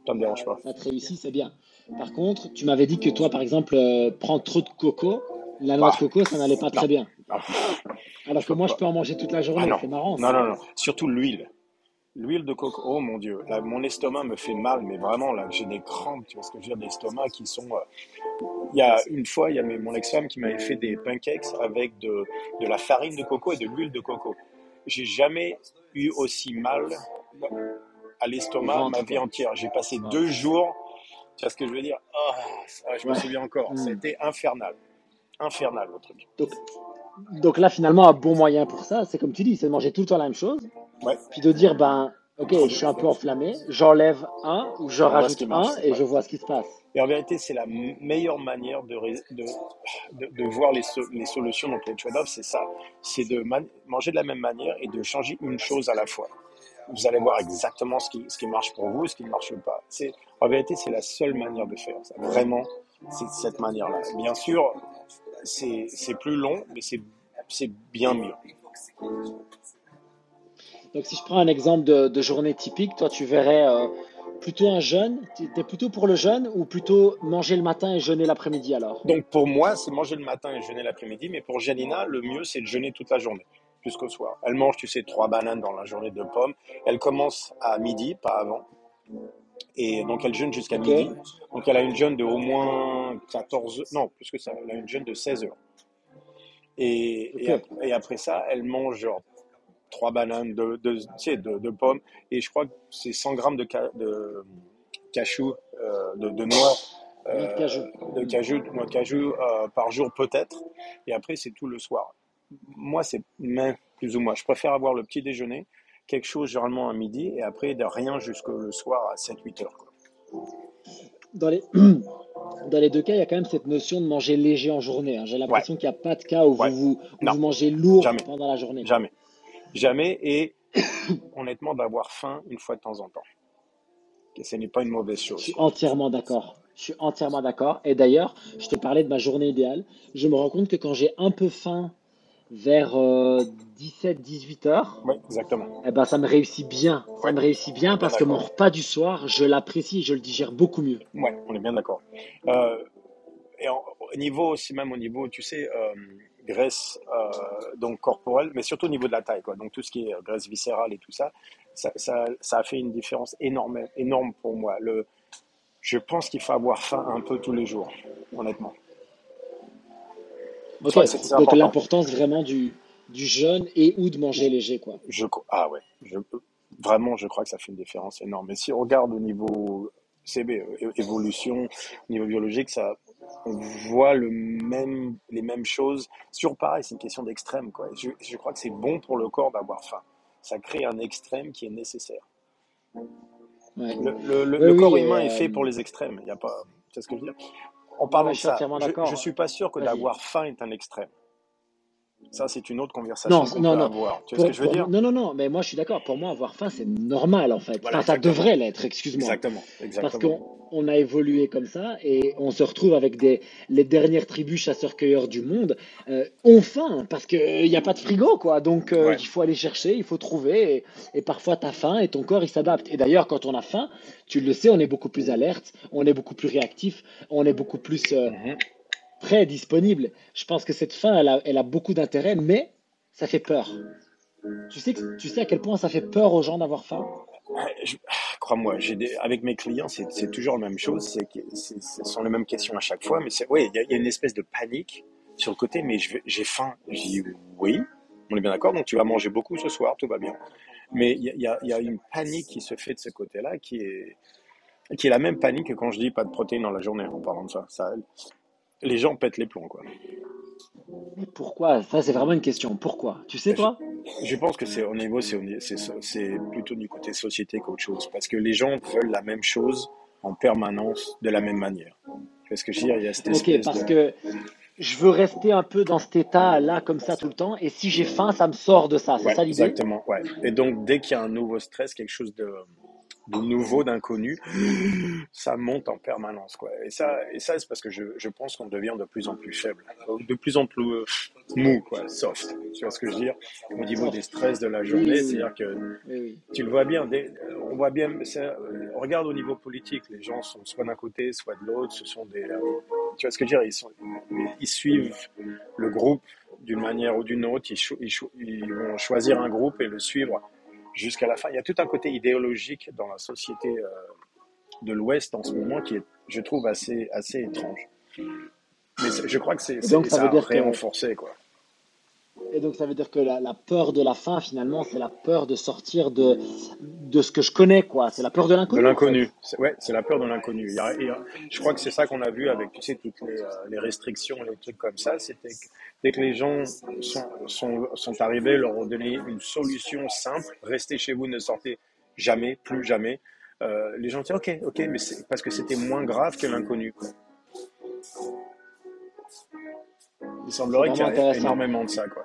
Speaker 2: Ça me dérange pas.
Speaker 1: Ça te réussit, c'est bien. Par contre, tu m'avais dit que toi, par exemple, euh, prendre trop de coco, la noix de bah, coco, ça n'allait pas très bien. Alors que moi, je peux en manger toute la journée. Ah c'est marrant.
Speaker 2: Non, non, non. Surtout l'huile. L'huile de coco, oh mon Dieu, là, mon estomac me fait mal, mais vraiment, là, j'ai des crampes, tu vois ce que je veux dire, d'estomac qui sont... euh, Il y a une fois, il y a mon ex-femme qui m'avait fait des pancakes avec de, de la farine de coco et de l'huile de coco. J'ai jamais eu aussi mal à l'estomac ma vie entière. J'ai passé
Speaker 1: Ouais.
Speaker 2: deux jours, tu vois ce que je veux dire Ah, Je me souviens encore,
Speaker 1: Hmm.
Speaker 2: c'était infernal. Infernal le truc.
Speaker 1: Donc, donc là, finalement, un bon moyen pour ça, c'est comme tu dis, c'est de manger tout le temps la même chose,
Speaker 2: Ouais,
Speaker 1: puis de dire, ben, ok, je suis un peu enflammé, j'enlève un ou je
Speaker 2: on
Speaker 1: rajoute
Speaker 2: marche.
Speaker 1: un et
Speaker 2: Ouais.
Speaker 1: je vois ce qui se passe.
Speaker 2: Et en vérité, c'est la meilleure manière de, de, de, de voir les, so- les solutions, donc les trade-offs, c'est ça. C'est de man- manger de la même manière et de changer une chose à la fois. Vous allez voir exactement ce qui, ce qui marche pour vous, ce qui ne marche pas. En vérité, c'est la seule manière de faire ça. Vraiment, c'est cette manière-là. Bien sûr, c'est, plus long, mais c'est bien mieux.
Speaker 1: Donc, si je prends un exemple de, de journée typique, toi, tu verrais euh, plutôt un jeûne, tu es plutôt pour le jeûne ou plutôt manger le matin et jeûner l'après-midi alors?
Speaker 2: Donc pour moi, c'est manger le matin et jeûner l'après-midi, mais pour Janina, le mieux, c'est de jeûner toute la journée, jusqu'au soir. Elle mange, tu sais, trois bananes dans la journée de pommes. Elle commence à midi, pas avant. Et donc elle jeûne jusqu'à midi. Donc elle a une jeûne de au moins 14 heures, non, plus que ça, elle a une jeûne de 16 heures. Et, et,
Speaker 1: ok.
Speaker 2: ap- et après ça, elle mange genre trois bananes de, de, tu sais, de, de pommes. Et je crois que c'est 100 grammes de, ca- de cachou, euh, de, de noix,
Speaker 1: Noix de cajou.
Speaker 2: euh, de cajou, de noix de cajou euh, par jour peut-être. Et après, c'est tout le soir. Moi, c'est plus ou moins. Je préfère avoir le petit déjeuner, quelque chose généralement à midi, et après de rien jusqu'au soir à 7-8 heures. quoi.
Speaker 1: Dans les, dans les deux cas, il y a quand même cette notion de manger léger en journée. hein. J'ai
Speaker 2: Ouais,
Speaker 1: l'impression qu'il n'y a pas de cas où vous,
Speaker 2: ouais,
Speaker 1: vous, où
Speaker 2: non,
Speaker 1: vous mangez lourd
Speaker 2: jamais,
Speaker 1: pendant la journée.
Speaker 2: jamais, jamais. Et honnêtement, d'avoir faim une fois de temps en temps. Et ce n'est pas une mauvaise
Speaker 1: Je
Speaker 2: chose.
Speaker 1: suis entièrement d'accord. Je suis entièrement d'accord. Et d'ailleurs, je te parlais de ma journée idéale. Je me rends compte que quand j'ai un peu faim vers 17-18 heures,
Speaker 2: Oui, exactement.
Speaker 1: eh ben, ça me réussit bien. Ça
Speaker 2: Ouais,
Speaker 1: me réussit bien parce que mon repas du soir, je l'apprécie et je le digère beaucoup mieux.
Speaker 2: Ouais, on est bien d'accord. Euh, et au niveau aussi, même au niveau, tu sais, euh, graisse euh, donc corporelle, mais surtout au niveau de la taille, quoi. Donc tout ce qui est euh, graisse viscérale et tout ça, ça, ça, ça a fait une différence énorme, énorme pour moi. Le, je pense qu'il faut avoir faim un peu tous les jours, honnêtement.
Speaker 1: Ok,
Speaker 2: Ouais, c'est c'est
Speaker 1: donc l'importance vraiment du, du jeûne et ou de manger léger, quoi.
Speaker 2: Je, ah ouais, je, vraiment, je crois que ça fait une différence énorme. Et si on regarde au niveau CB, évolution, au niveau biologique, ça, on voit le même, les mêmes choses. Toujours pareil, c'est une question d'extrême, quoi. Je, je crois que c'est bon pour le corps d'avoir faim. Ça crée un extrême qui est nécessaire.
Speaker 1: Ouais.
Speaker 2: Le, le, le,
Speaker 1: Oui,
Speaker 2: le
Speaker 1: oui,
Speaker 2: corps humain est
Speaker 1: euh,
Speaker 2: fait pour les extrêmes. Il y a pas, c'est ce que je veux dire? En parlant de ça, je,
Speaker 1: d'accord.
Speaker 2: suis pas sûr que d'avoir faim est un extrême. Ça, c'est une autre conversation qu'on
Speaker 1: non,
Speaker 2: peut
Speaker 1: non.
Speaker 2: avoir. Tu vois ce que je veux
Speaker 1: pour,
Speaker 2: dire?
Speaker 1: non, non, non, mais moi je suis d'accord. Pour moi, avoir faim, c'est normal en fait.
Speaker 2: Voilà,
Speaker 1: Enfin, ça devrait l'être, excuse-moi.
Speaker 2: Exactement,
Speaker 1: Parce qu'on on a évolué comme ça et on se retrouve avec des, les dernières tribus chasseurs-cueilleurs du monde euh, ont faim parce qu'il n'y a pas de frigo, quoi. Donc euh,
Speaker 2: Ouais,
Speaker 1: il faut aller chercher, il faut trouver et, et parfois tu as faim et ton corps il s'adapte. Et d'ailleurs, quand on a faim, tu le sais, on est beaucoup plus alerte, on est beaucoup plus réactif, on est beaucoup plus euh,
Speaker 2: Mhm.
Speaker 1: Prêt, disponible. Je pense que cette faim, elle a, elle a beaucoup d'intérêt, mais ça fait peur. Tu sais, tu sais à quel point ça fait peur aux gens d'avoir faim?
Speaker 2: Crois-moi, avec mes clients, c'est toujours la même chose. Ce sont les mêmes questions à chaque fois, mais oui, il y, a une espèce de panique sur le côté. Mais j'ai faim. Je dis oui, on est bien d'accord. Donc tu vas manger beaucoup ce soir, tout va bien. Mais il y y a une panique qui se fait de ce côté-là, qui est qui est la même panique que quand je dis pas de protéines dans la journée. En parlant de ça, ça les gens pètent les plombs, quoi.
Speaker 1: Mais pourquoi? Ça, c'est vraiment une question. Pourquoi? Tu sais,
Speaker 2: Je,
Speaker 1: toi?
Speaker 2: je pense que c'est au niveau, c'est plutôt du côté société qu'autre chose, parce que les gens veulent la même chose en permanence de la même manière. Tu vois ce que je veux dire? Il y a cette
Speaker 1: Ok, parce
Speaker 2: de
Speaker 1: que je veux rester un peu dans cet état-là, comme ça, tout le temps, et si j'ai faim, ça me sort de ça. C'est
Speaker 2: Ouais,
Speaker 1: ça l'idée?
Speaker 2: exactement, ouais. Et donc, dès qu'il y a un nouveau stress, quelque chose de, de nouveau, d'inconnu, ça monte en permanence, quoi. Et ça, et ça c'est parce que je, je pense qu'on devient de plus en plus faible, de plus en plus mou, quoi, soft. Tu vois ce que je veux dire? Au niveau des stress de la journée, c'est-à-dire que tu le vois bien, on voit bien, on regarde au niveau politique, les gens sont soit d'un côté, soit de l'autre, ce sont des, tu vois ce que je veux dire, ils, sont, ils suivent le groupe d'une manière ou d'une autre, ils, ils ils vont choisir un groupe et le suivre jusqu'à la fin. Il y a tout un côté idéologique dans la société euh, de l'Ouest en ce moment qui est, je trouve, assez, assez étrange. Mais je crois que c'est ça, ça veut dire renforcé, quoi.
Speaker 1: Et donc ça veut dire que la, peur de la fin, finalement, c'est la peur de sortir de, de ce que je connais, quoi. C'est la peur de l'inconnu.
Speaker 2: De l'inconnu. Ouais, c'est la peur de l'inconnu. Je crois que c'est ça qu'on a vu avec, tu sais, toutes les, euh, les, restrictions, les trucs comme ça. C'était que dès que les gens sont, sont, sont arrivés, leur ont donné une solution simple. Restez chez vous, ne sortez jamais, plus jamais. Euh, les gens disent, ok, ok, mais c'est parce que c'était moins grave que l'inconnu. Il semblerait qu'il y ait énormément de ça. Quoi.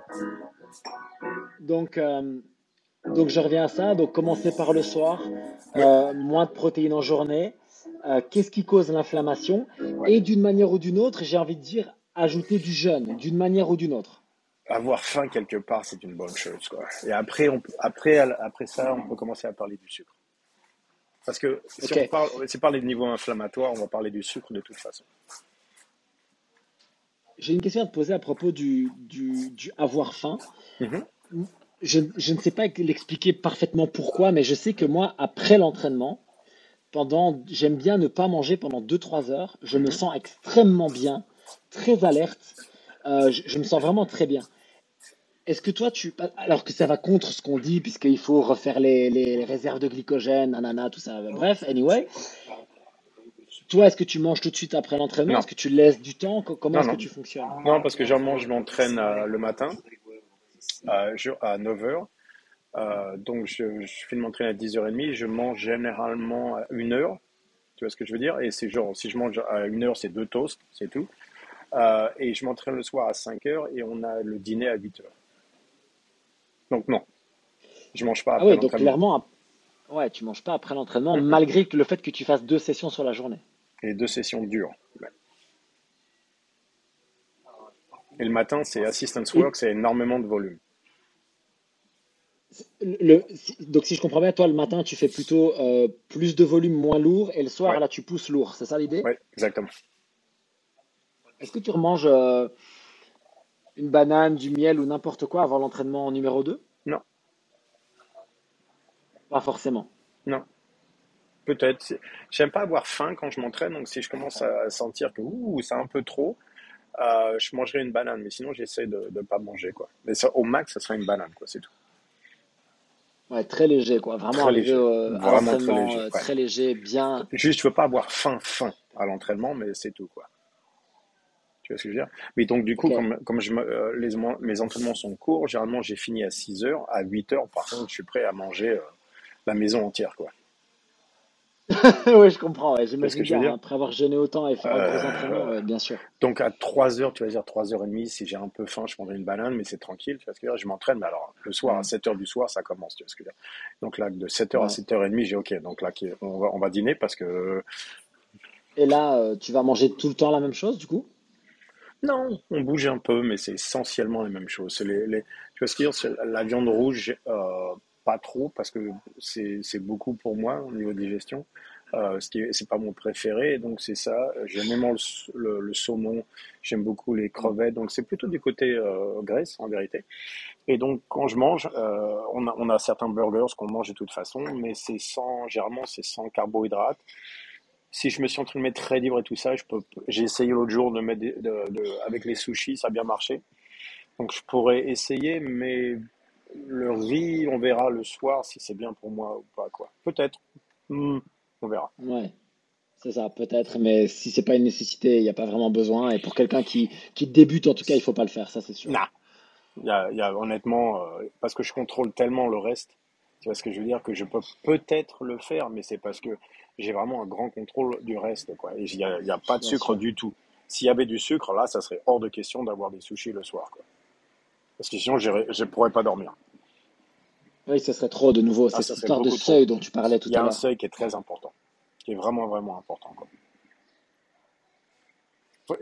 Speaker 1: Donc, euh, donc, je reviens à ça. Donc, commencer par le soir, euh, moins de protéines en journée. Euh, qu'est-ce qui cause l'inflammation? Et d'une manière ou d'une autre, j'ai envie de dire, ajouter du jeûne, d'une manière ou d'une autre.
Speaker 2: Avoir faim quelque part, c'est une bonne chose. Quoi. Et après, on, après, après ça, on peut commencer à parler du sucre. Parce que si on parle, si on parle des niveaux inflammatoires, on va parler du sucre de toute façon.
Speaker 1: J'ai une question à te poser à propos du, du, avoir faim. Mhm. je, je, ne sais pas l'expliquer parfaitement pourquoi, mais je sais que moi, après l'entraînement, pendant, j'aime bien ne pas manger pendant 2-3 heures. Je me mhm. sens extrêmement bien, très alerte. Euh, je, me sens vraiment très bien. Est-ce que toi, tu. Alors que ça va contre ce qu'on dit, puisqu'il faut refaire les, les, réserves de glycogène, nanana, tout ça. Bref, anyway. Toi, est-ce que tu manges tout de suite après l'entraînement? Est-ce que tu laisses du temps? Comment est-ce que tu fonctionnes?
Speaker 2: Non, parce que mange, je m'entraîne euh, le matin à 9h. Euh, donc, je, je finis m'entraîner à 10h30. Je mange généralement à 1h. Tu vois ce que je veux dire? Et c'est genre, si je mange à 1h, c'est deux toasts, c'est tout. Euh, et je m'entraîne le soir à 5h et on a le dîner à 8h. Donc, non. Je mange pas
Speaker 1: après ah oui, donc clairement, ouais, tu manges pas après l'entraînement, malgré le fait que tu fasses deux sessions sur la journée
Speaker 2: et deux sessions dures. Et le matin, c'est assistance work, c'est énormément de volume.
Speaker 1: Le, donc si je comprends bien, toi le matin tu fais plutôt euh, plus de volume moins lourd et le soir là tu pousses lourd, c'est ça l'idée?
Speaker 2: Oui, exactement.
Speaker 1: Est-ce que tu remanges euh, une banane, du miel ou n'importe quoi avant l'entraînement numéro 2
Speaker 2: Non.
Speaker 1: Pas forcément.
Speaker 2: Non. Peut-être. J'aime pas avoir faim quand je m'entraîne, donc si je commence à sentir que c'est un peu trop, euh, je mangerai une banane. Mais sinon, j'essaie de ne pas manger. Quoi. Mais ça, au max, ça sera une banane, quoi, c'est tout.
Speaker 1: Ouais, très léger, quoi. Vraiment, très léger. Euh, Vraiment très léger, euh, très léger, bien.
Speaker 2: Juste, je veux pas avoir faim, faim à l'entraînement, mais c'est tout, quoi. Tu vois ce que je veux dire? Mais donc, du coup, comme, comme je les, mes entraînements sont courts, généralement, j'ai fini à 6 heures. À 8 heures, par contre, je suis prêt à manger la maison entière, quoi.
Speaker 1: oui, je comprends. Ouais. J'imagine bien, après avoir jeûné autant et faire un gros entraînement, bien sûr.
Speaker 2: Donc à 3 heures, tu vas dire 3 heures et demie, si j'ai un peu faim, je prendrai une banane, mais c'est tranquille, tu vois ce que je, je m'entraîne, mais alors le soir, à 7 heures du soir, ça commence, tu vois ce que je veux dire. Donc là, de 7 heures à 7 heures et demie, j'ai OK, donc là, on va, on va dîner parce que...
Speaker 1: Et là, euh, tu vas manger tout le temps la même chose, du coup?
Speaker 2: Non, on bouge un peu, mais c'est essentiellement la même chose. Les, les, tu vois ce que je veux dire La viande rouge, euh, pas trop parce que c'est beaucoup pour moi au niveau digestion. Euh, ce qui c'est pas mon préféré, donc c'est ça. J'aime même le, le, saumon, j'aime beaucoup les crevettes, donc c'est plutôt du côté euh, graisse en vérité. Et donc quand je mange, euh, on, a, on a certains burgers qu'on mange de toute façon, mais c'est sans, généralement c'est sans carbohydrates. Si je me suis en train de mettre très libre et tout ça, je peux, j'ai essayé l'autre jour de mettre de, avec les sushis, ça a bien marché. Donc je pourrais essayer, mais le riz, on verra le soir si c'est bien pour moi ou pas. quoi. Peut-être. Hmm, on verra.
Speaker 1: Ouais. C'est ça, peut-être, mais si c'est pas une nécessité, il n'y a pas vraiment besoin. Et pour quelqu'un qui, qui débute, en tout cas, il faut pas le faire, ça c'est sûr.
Speaker 2: Non. Il y a, honnêtement, euh, parce que je contrôle tellement le reste, tu vois ce que je veux dire, que je peux peut-être le faire, mais c'est parce que j'ai vraiment un grand contrôle du reste. Quoi. Et il n'y a, a, pas de sucre du tout. S'il y avait du sucre, là, ça serait hors de question d'avoir des sushis le soir. Quoi. Parce que sinon, je ne pourrais pas dormir.
Speaker 1: Oui, ce serait trop de nouveau. Ah, c'est cette histoire de seuil dont tu parlais tout à l'heure.
Speaker 2: Il y a un seuil qui est très important, qui est vraiment, vraiment important.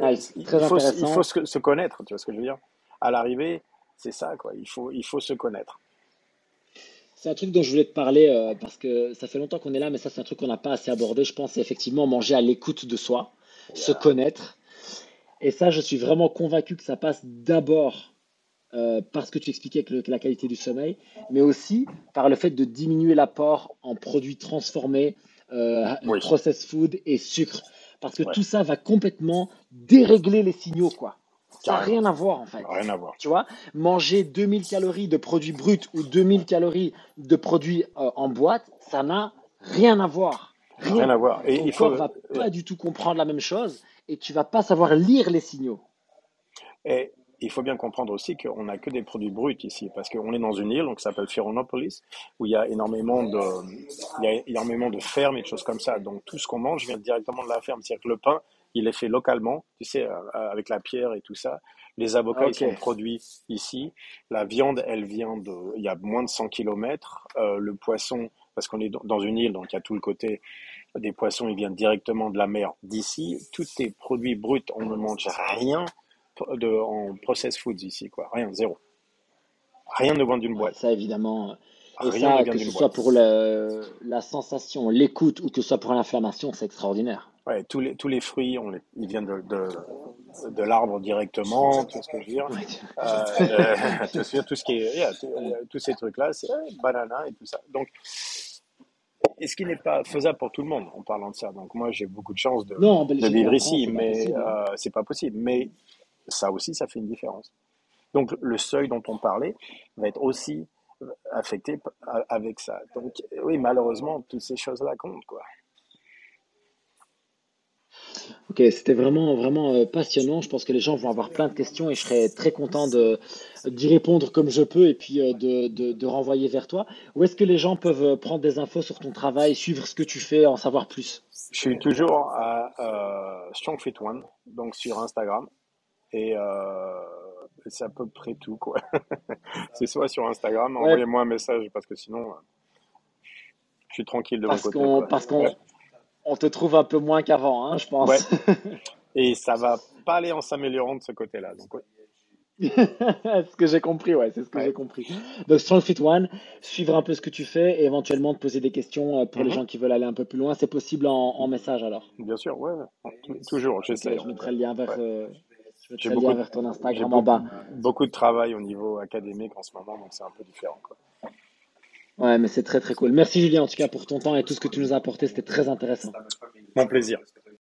Speaker 1: Ah, il, faut,
Speaker 2: il faut se, connaître, tu vois ce que je veux dire? À l'arrivée, c'est ça, quoi. Il faut, il faut se connaître.
Speaker 1: C'est un truc dont je voulais te parler euh, parce que ça fait longtemps qu'on est là, mais ça, c'est un truc qu'on n'a pas assez abordé. Je pense c'est effectivement manger à l'écoute de soi, se connaître. Et ça, je suis vraiment convaincu que ça passe d'abord euh, parce que tu expliquais que, la qualité du sommeil, mais aussi par le fait de diminuer l'apport en produits transformés, euh, processed food et sucre. Parce que tout ça va complètement dérégler les signaux, quoi. Ça n'a rien à voir en fait.
Speaker 2: Rien à voir.
Speaker 1: Tu vois, manger 2000 calories de produits bruts ou 2000 calories de produits euh, en boîte, ça n'a rien à voir.
Speaker 2: Rien, à voir.
Speaker 1: Et Ton il corps va pas du tout comprendre la même chose et tu vas pas savoir lire les signaux.
Speaker 2: Et il faut bien comprendre aussi qu'on n'a que des produits bruts ici, parce qu'on est dans une île, donc ça s'appelle Ferronopolis, où il y a énormément de, il y a énormément de fermes et de choses comme ça. Donc tout ce qu'on mange vient directement de la ferme. C'est-à-dire que le pain, il est fait localement, tu sais, euh, avec la pierre et tout ça. Les avocats, ils sont produits ici. La viande, elle vient de, il y a moins de 100 km. Euh, le poisson, parce qu'on est dans une île, donc il y a tout le côté des poissons, ils viennent directement de la mer d'ici. Tout est produit brut, on ne mange rien de, en process foods ici, quoi. Rien, zéro. Rien ne vient d'une boîte.
Speaker 1: Ça, évidemment. Et ça, que ce soit pour la sensation, l'écoute ou que ce soit pour l'inflammation, c'est extraordinaire.
Speaker 2: Ouais, tous les, tous les fruits, on les, ils viennent de, de, de l'arbre directement, tout ce que je veux dire. Euh, tout, ce qui est, tous ces trucs-là, c'est banana et tout ça. Donc, et ce qui n'est pas faisable pour tout le monde en parlant de ça. Donc, moi, j'ai beaucoup de chance de, de vivre ici, mais euh, c'est pas possible. Mais ça aussi, ça fait une différence. Donc le seuil dont on parlait va être aussi affecté avec ça. Donc oui, malheureusement, toutes ces choses-là comptent, quoi.
Speaker 1: Ok, c'était vraiment, vraiment euh, passionnant. Je pense que les gens vont avoir plein de questions et je serais très content d'y répondre comme je peux et puis euh, de, de, renvoyer vers toi. Où est-ce que les gens peuvent euh, prendre des infos sur ton travail, suivre ce que tu fais, en savoir plus?
Speaker 2: Je suis toujours à Strong Fit One, donc sur Instagram. Et euh, c'est à peu près tout, quoi. c'est soit sur Instagram, envoyez-moi un message parce que sinon, euh, je suis tranquille de
Speaker 1: parce
Speaker 2: mon côté.
Speaker 1: Parce qu'on on te trouve un peu moins qu'avant, hein, je pense.
Speaker 2: Et ça va pas aller en s'améliorant de ce côté-là. Donc,
Speaker 1: ce que j'ai compris, ouais, c'est ce que j'ai compris. Donc, Strong Fit One, suivre un peu ce que tu fais et éventuellement te poser des questions euh, pour les mhm. gens qui veulent aller un peu plus loin. C'est possible en, message alors?
Speaker 2: Bien sûr, ouais, toujours, j'essaie.
Speaker 1: je mettrai le lien vers, j'ai beaucoup, vers ton Instagram en bas.
Speaker 2: Beaucoup de travail au niveau académique en ce moment, donc c'est un peu différent. Quoi.
Speaker 1: Ouais, mais c'est très très cool. Merci Julien en tout cas pour ton temps et tout ce que tu nous as apporté, c'était très intéressant.
Speaker 2: Mon plaisir.